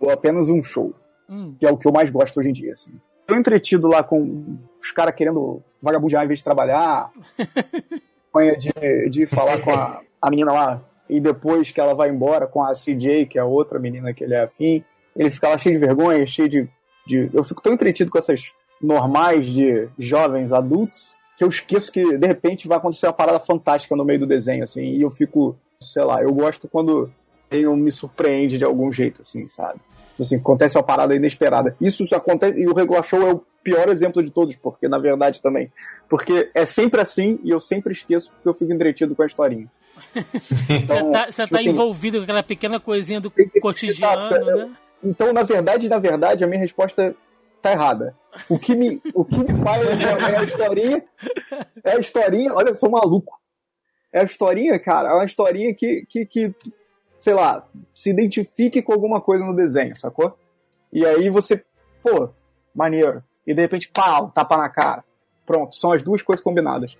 S5: ou apenas um show,
S1: Hum,
S5: que é o que eu mais gosto hoje em dia, assim. Tô entretido lá com os caras querendo vagabundear em vez de trabalhar, manha de, de falar com a, a menina lá, e depois que ela vai embora com a CJ, que é a outra menina que ele é afim, ele fica lá cheio de vergonha, cheio de, de. Eu fico tão entretido com essas normais de jovens adultos que eu esqueço que de repente vai acontecer uma parada fantástica no meio do desenho, assim, e eu fico, sei lá, eu gosto quando desenho me surpreende de algum jeito, assim, sabe? Assim, acontece uma parada inesperada. Isso acontece, e o Regular Show é o pior exemplo de todos, porque na verdade também. Porque é sempre assim e eu sempre esqueço porque eu fico entretido com a historinha.
S1: Você
S5: Então,
S1: tá, você
S5: tipo
S1: tá
S5: assim,
S1: envolvido com aquela pequena coisinha do cotidiano, né?
S5: Então, na verdade, na verdade, a minha resposta tá errada. O que me, o que me faz é a historinha. É a historinha, olha, eu sou maluco. É a historinha, cara, é uma historinha que, que, que, sei lá, se identifique com alguma coisa no desenho, sacou? E aí você, pô, maneiro. E de repente, pau, tapa na cara. Pronto, são as duas coisas combinadas.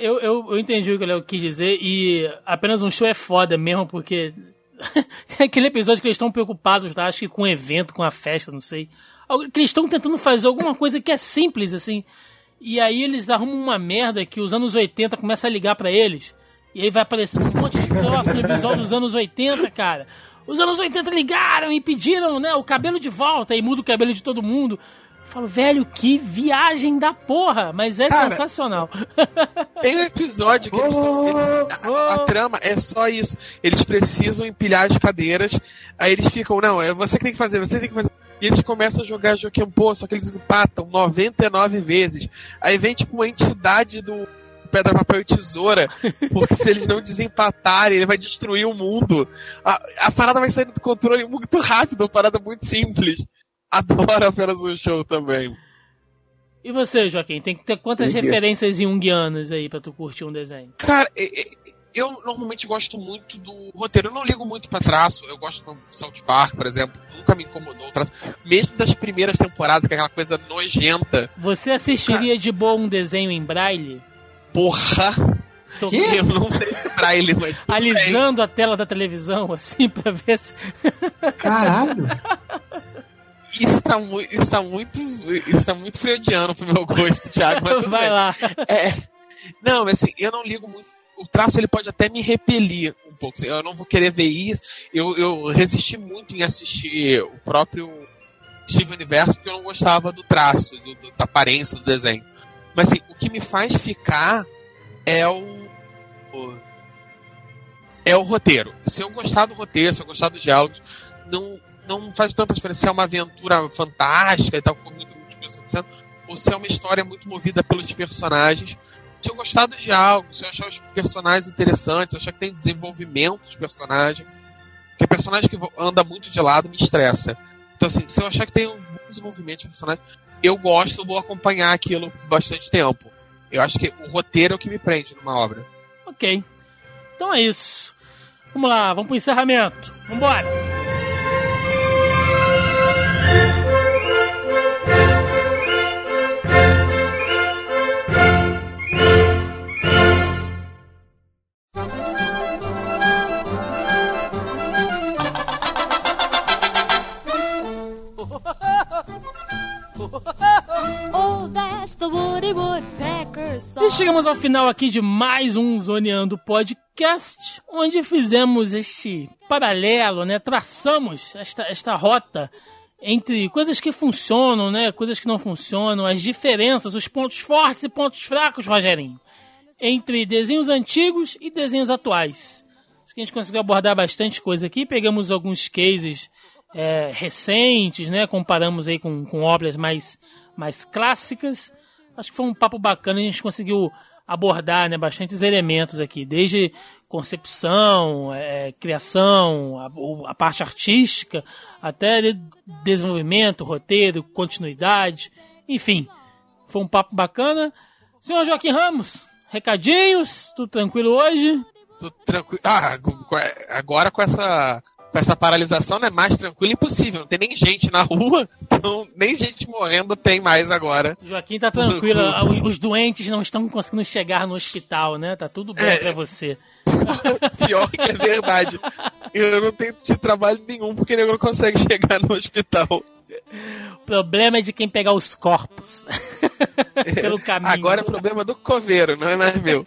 S1: Eu, eu, eu entendi o que o Léo quis dizer e apenas um show é foda mesmo, porque tem aquele episódio que eles estão preocupados, tá? acho que com o evento, com a festa, não sei. Que eles estão tentando fazer alguma coisa que é simples, assim. E aí eles arrumam uma merda que os anos 80 começa a ligar pra eles. E aí vai aparecendo um monte de troço no visual dos anos 80, cara. Os anos 80 ligaram e pediram, né, o cabelo de volta e muda o cabelo de todo mundo. Eu falo, velho, que viagem da porra, mas é
S2: Cara,
S1: sensacional.
S2: Tem um episódio que eles estão. a, a- a trama é só isso. Eles precisam empilhar as cadeiras, aí eles ficam, não, é você que tem que fazer, você tem que fazer. E eles começam a jogar joguinho, pô, só que eles empatam 99 vezes. Aí vem tipo uma entidade do pedra, papel e tesoura, porque se eles não desempatarem, ele vai destruir o mundo. A, a parada vai sair do controle muito rápido, uma parada muito simples. Adoro apenas um show também.
S1: E você, Joaquim, tem que ter quantas referências junguianas aí pra tu curtir um desenho?
S2: Cara, eu normalmente gosto muito do roteiro. Eu não ligo muito pra traço. Eu gosto do South Park, por exemplo. Nunca me incomodou o traço. Mesmo das primeiras temporadas, que é aquela coisa nojenta.
S1: Você assistiria de boa um desenho em braille?
S2: Porra!
S1: Tô
S3: Que?
S2: Eu não sei braille, mas. tudo bem.
S1: alisando a tela da televisão, assim, pra ver se.
S3: Caralho!
S2: Isso tá, mu isso tá muito. Isso tá muito freudiano pro meu gosto, Thiago. Mas tudo
S1: Vai
S2: bem.
S1: lá.
S2: É. Não, mas assim, eu não ligo muito. O traço ele pode até me repelir um pouco. assim, Eu não vou querer ver isso. Eu, eu resisti muito em assistir o próprio Steve Universo porque eu não gostava do traço, do- do- da aparência do desenho. Mas assim, o que me faz ficar é o, o- é o roteiro. Se eu gostar do roteiro, se eu gostar dos diálogos, não, não faz tanta diferença se é uma aventura fantástica e tal, com muita muita coisa acontecendo, ou se é uma história muito movida pelos personagens. Se eu gostar dos diálogos, se eu achar os personagens interessantes, se eu achar que tem desenvolvimento dos personagens, porque personagem que anda muito de lado me estressa. Então, assim, se eu achar que tem um bom desenvolvimento de personagem, eu gosto, vou acompanhar aquilo bastante tempo. Eu acho que o roteiro é o que me prende numa obra.
S1: Ok. Então é isso. Vamos lá, vamos pro encerramento. Vambora! Chegamos ao final aqui de mais um Zoneando Podcast, onde fizemos este paralelo, né? Traçamos esta, esta rota entre coisas que funcionam, né? Coisas que não funcionam, as diferenças, os pontos fortes e pontos fracos, Rogerinho, entre desenhos antigos e desenhos atuais. Acho que a gente conseguiu abordar bastante coisa aqui. Pegamos alguns cases é, recentes, né? Comparamos aí com, com obras mais, mais clássicas. Acho que foi um papo bacana, a gente conseguiu abordar né, bastantes elementos aqui, desde concepção, é, criação, a, a parte artística, até de- desenvolvimento, roteiro, continuidade, enfim. Foi um papo bacana. Senhor Joaquim Ramos, recadinhos, tudo tranquilo hoje?
S2: Tô tranquilo. Ah, agora com essa, essa paralisação não é mais tranquilo impossível. Não tem nem gente na rua, então nem gente morrendo tem mais agora.
S1: Joaquim tá tranquilo, os- os doentes não estão conseguindo chegar no hospital, né? Tá tudo bem
S2: É.
S1: pra você.
S2: Pior que é verdade. Eu não tenho de trabalho nenhum porque nego não consegue chegar no hospital.
S1: O problema é de quem pegar os corpos pelo caminho.
S2: Agora é problema do coveiro, não é mais meu.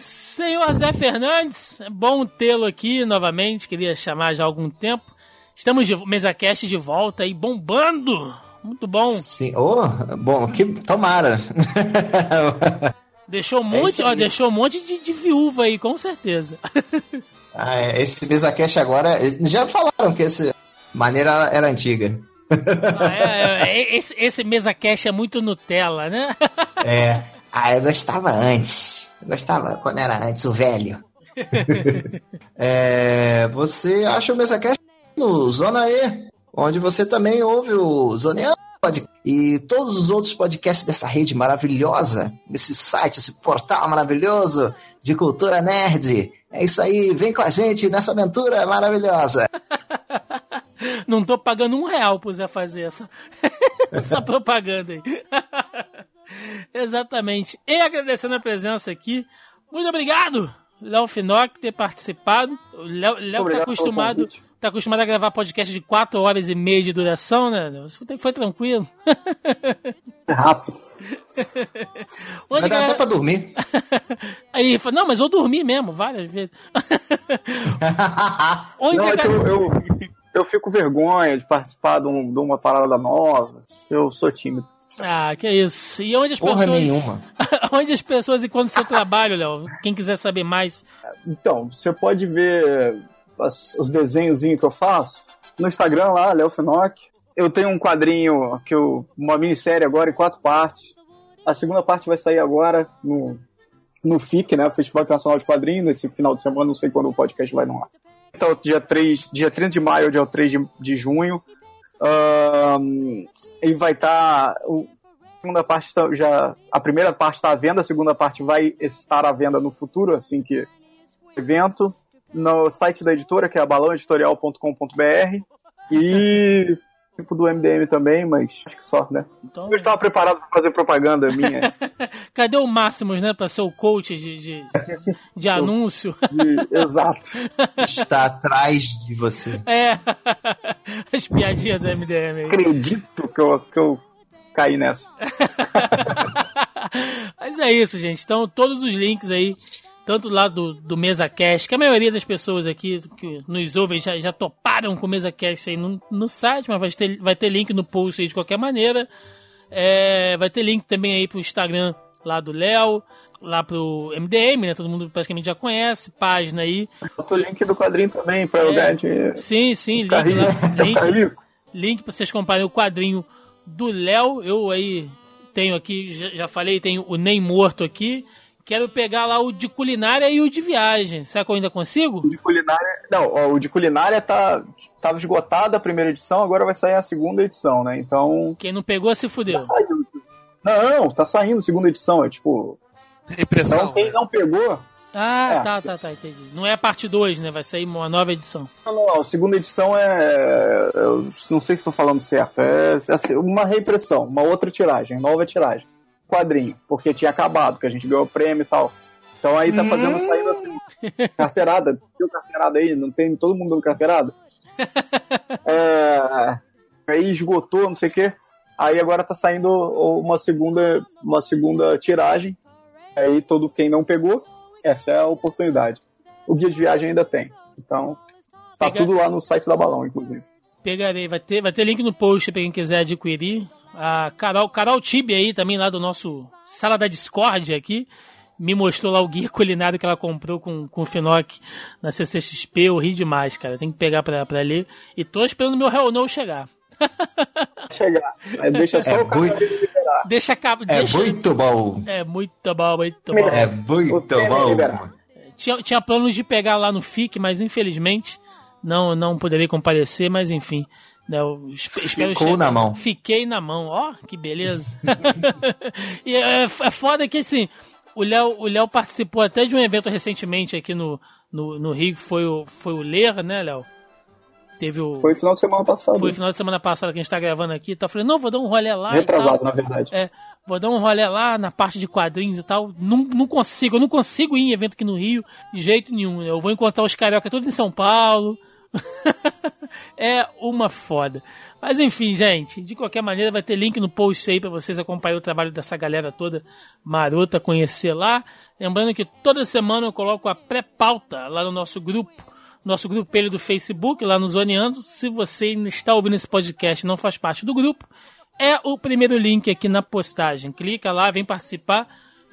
S1: Senhor Zé Fernandes, é bom tê-lo aqui novamente, queria chamar já há algum tempo. Estamos de MesaCast de volta aí, bombando! Muito bom.
S3: Sim. Oh, bom, que tomara.
S1: Deixou um monte,
S3: isso
S1: ó, deixou um monte de, de viúva aí, com certeza.
S3: Ah, é, esse MesaCast agora. Já falaram que essa maneira era antiga.
S1: Ah, é, é, esse, esse MesaCast é muito Nutella, né?
S3: É. Ah, eu gostava antes. Eu gostava quando era antes, o velho. É, você acha o MesaCast no Zona E, onde você também ouve o Zoneando e todos os outros podcasts dessa rede maravilhosa, desse site, esse portal maravilhoso de cultura nerd. É isso aí, vem com a gente nessa aventura maravilhosa.
S1: Não tô pagando um real pro Zé fazer essa, essa propaganda aí. Exatamente. E agradecendo a presença aqui. Muito obrigado, Léo Finock, por ter participado. O Léo, Léo tá acostumado, tá acostumado a gravar podcast de 4 horas e meia de duração, né? Isso foi tranquilo.
S5: É rápido.
S1: Onde
S3: Vai
S1: gra-
S3: até pra dormir.
S1: Aí ele falou, não, mas eu dormi mesmo, várias vezes. Onde
S5: Não, é que eu, eu, eu fico com vergonha de participar de, um- de uma parada nova. Eu sou tímido.
S1: Ah, que isso. E onde as
S3: Porra
S1: pessoas.
S3: nenhuma.
S1: onde as pessoas encontram seu trabalho, Léo? Quem quiser saber mais.
S5: Então, você pode ver as- os desenhozinhos que eu faço no Instagram lá, Léo Finock. Eu tenho um quadrinho, que eu, uma minissérie agora em quatro partes. A segunda parte vai sair agora no, no FIC, né? Festival Internacional de Quadrinhos, nesse final de semana, não sei quando o podcast vai no ar. Então, dia 3, dia 30 de maio, dia 3 de, de junho. E vai estar. a segunda parte tá- já. A primeira parte está à venda, a segunda parte vai estar à venda no futuro, assim que evento. No site da editora, que é balãoeditorial.com.br. E tipo do MDM também, mas acho que só, né?
S1: Então,
S5: Eu estava preparado para fazer propaganda minha.
S1: cadê o Máximos, né? Pra ser o coach de, de, de anúncio.
S5: de- exato.
S3: Está atrás de você.
S1: É. As piadinhas do MDM aí.
S5: Acredito que eu, que eu caí nessa.
S1: Mas é isso, gente. Então, todos os links aí, tanto lá do, do MesaCast, que a maioria das pessoas aqui que nos ouvem já, já toparam com o MesaCast aí no, no site, mas vai ter, vai ter link no post aí de qualquer maneira. É, vai ter link também aí pro Instagram lá do Léo, lá pro MDM, né? Todo mundo praticamente já conhece, página aí.
S5: Bota o link do quadrinho também para
S1: É.
S5: ganhar dinheiro.
S1: Sim, sim, link lá. Link, link pra vocês comprarem o quadrinho do Léo. Eu aí tenho aqui, já, já falei, tenho o Nem Morto aqui. Quero pegar lá o de culinária e o de viagem. Será que eu ainda consigo?
S5: O de culinária. Não, ó, o de culinária tá. Tava esgotada a primeira edição, agora vai sair a segunda edição, né? Então.
S1: Quem não pegou se fudeu.
S5: Tá saindo. Não, tá saindo a segunda edição. É tipo.
S2: Impressão.
S5: Então quem não pegou.
S1: Ah,
S5: É.
S1: tá, tá, tá, entendi. Não é a parte 2, né? Vai sair uma nova edição.
S5: Não, não, não. A segunda edição é. Eu não sei se estou falando certo. É assim, uma reimpressão, uma outra tiragem, nova tiragem. Quadrinho, porque tinha acabado, que a gente ganhou o prêmio e tal. Então aí tá fazendo saída assim. Carteirada, tem carteirada aí, não tem todo mundo dando carteirada? É, aí esgotou, não sei o quê. Aí agora tá saindo uma segunda, uma segunda tiragem. Aí todo quem não pegou, essa é a oportunidade. O guia de viagem ainda tem. Então, tá tudo lá no site da Balão, inclusive.
S1: Pegarei, vai ter, vai ter link no post pra quem quiser adquirir. A Carol, Carol Tibi aí, também lá do nosso Sala da Discord aqui, me mostrou lá o guia culinário que ela comprou com, com o Finoc na CCXP. Eu ri demais, cara. Tem que pegar pra, pra ler. E tô esperando o meu Hell No chegar.
S5: Chegar. Mas deixa só
S3: É
S5: o cara
S3: muito,
S5: liberar.
S1: Deixa
S3: é
S1: deixa...
S3: muito bom.
S1: É muito bom, muito bom.
S3: É muito
S5: é
S3: bom.
S1: Tinha, tinha planos de pegar lá no FIC, mas infelizmente não, não poderei comparecer, mas enfim. Né, espero
S3: Ficou
S1: chegar.
S3: na mão.
S1: Fiquei na mão, ó, que beleza. e é, é foda que assim, o Léo, o Léo participou até de um evento recentemente aqui no, no, no Rio, que foi o, foi o Ler, né, Léo? Teve o.
S5: Foi final de semana passado.
S1: Foi o final de semana passada que a gente tá gravando aqui. Tá falando, não, vou dar um rolê lá. e
S5: Retrasado,
S1: tal.
S5: na verdade.
S1: É, vou dar um rolê lá na parte de quadrinhos e tal. Não, não consigo, eu não consigo ir em evento aqui no Rio de jeito nenhum. né? Eu vou encontrar os carioca todos em São Paulo. é uma foda. Mas enfim, gente, de qualquer maneira vai ter link no post aí pra vocês acompanhar o trabalho dessa galera toda marota, conhecer lá. Lembrando que toda semana eu coloco a pré-pauta lá no nosso grupo, nosso grupelho do Facebook, lá no Zoneando. Se você está ouvindo esse podcast e não faz parte do grupo, é o primeiro link aqui na postagem. Clica lá, vem participar,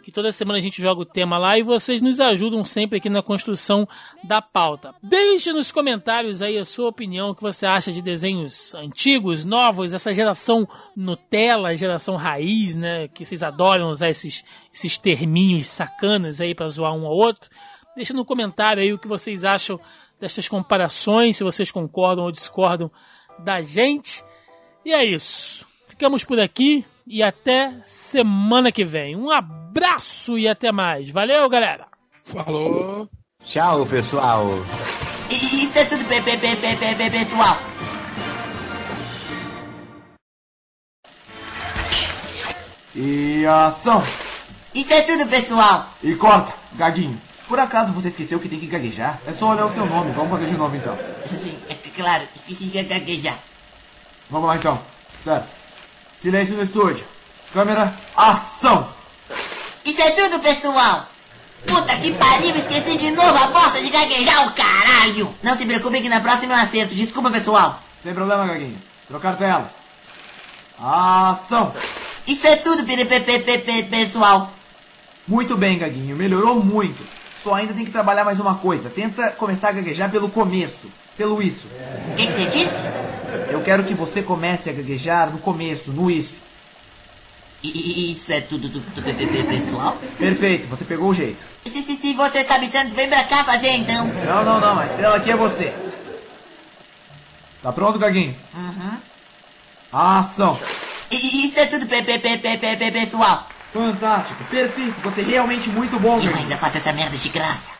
S1: que toda semana a gente joga o tema lá e vocês nos ajudam sempre aqui na construção da pauta. Deixe nos comentários aí a sua opinião, o que você acha de desenhos antigos, novos, essa geração Nutella, geração raiz, né, que vocês adoram usar esses, esses terminhos sacanas aí para zoar um ao outro. Deixa no comentário aí o que vocês acham dessas comparações, se vocês concordam ou discordam da gente. E é isso. Ficamos por aqui e até semana que vem. Um abraço e até mais. Valeu, galera!
S2: Falou.
S3: Tchau, pessoal.
S7: Isso é tudo, pe- pe- pe- pe- pe- pessoal.
S8: E ação!
S7: Isso é tudo, pessoal.
S8: E corta, gaguinho. Por acaso você esqueceu que tem que gaguejar? É só olhar o seu nome. Vamos fazer de novo então.
S7: Sim, é claro, esqueci de gaguejar.
S8: Vamos lá então. Certo. Silêncio no estúdio. Câmera, ação!
S7: Isso é tudo, pessoal. Puta que pariu, esqueci de novo a porta de gaguejar o caralho. Não se preocupe que na próxima eu acerto. Desculpa, pessoal.
S8: Sem problema, gaguinho. Trocar tela. Ação!
S7: Isso é tudo, pe- pe- pe- pe- pe- pessoal.
S8: Muito bem, gaguinho. Melhorou muito. Só ainda tem que trabalhar mais uma coisa. Tenta começar a gaguejar pelo começo. Pelo isso.
S7: O que, que você disse?
S8: Eu quero que você comece a gaguejar no começo, no isso.
S7: I- Isso é tudo, do, do- pe- pessoal?
S8: Perfeito, você pegou o jeito.
S7: Se, se, se você sabe tanto, vem pra cá fazer então.
S8: Não, não, não. A estrela aqui é você. Tá pronto, gaguinho?
S7: Uhum.
S8: Ação!
S7: Isso é tudo, pe- pe- pe- pe- pe- pe- pessoal.
S8: Fantástico, perfeito. Você é realmente muito bom,
S7: Eu
S8: gaguinho.
S7: ainda faço essa merda de graça.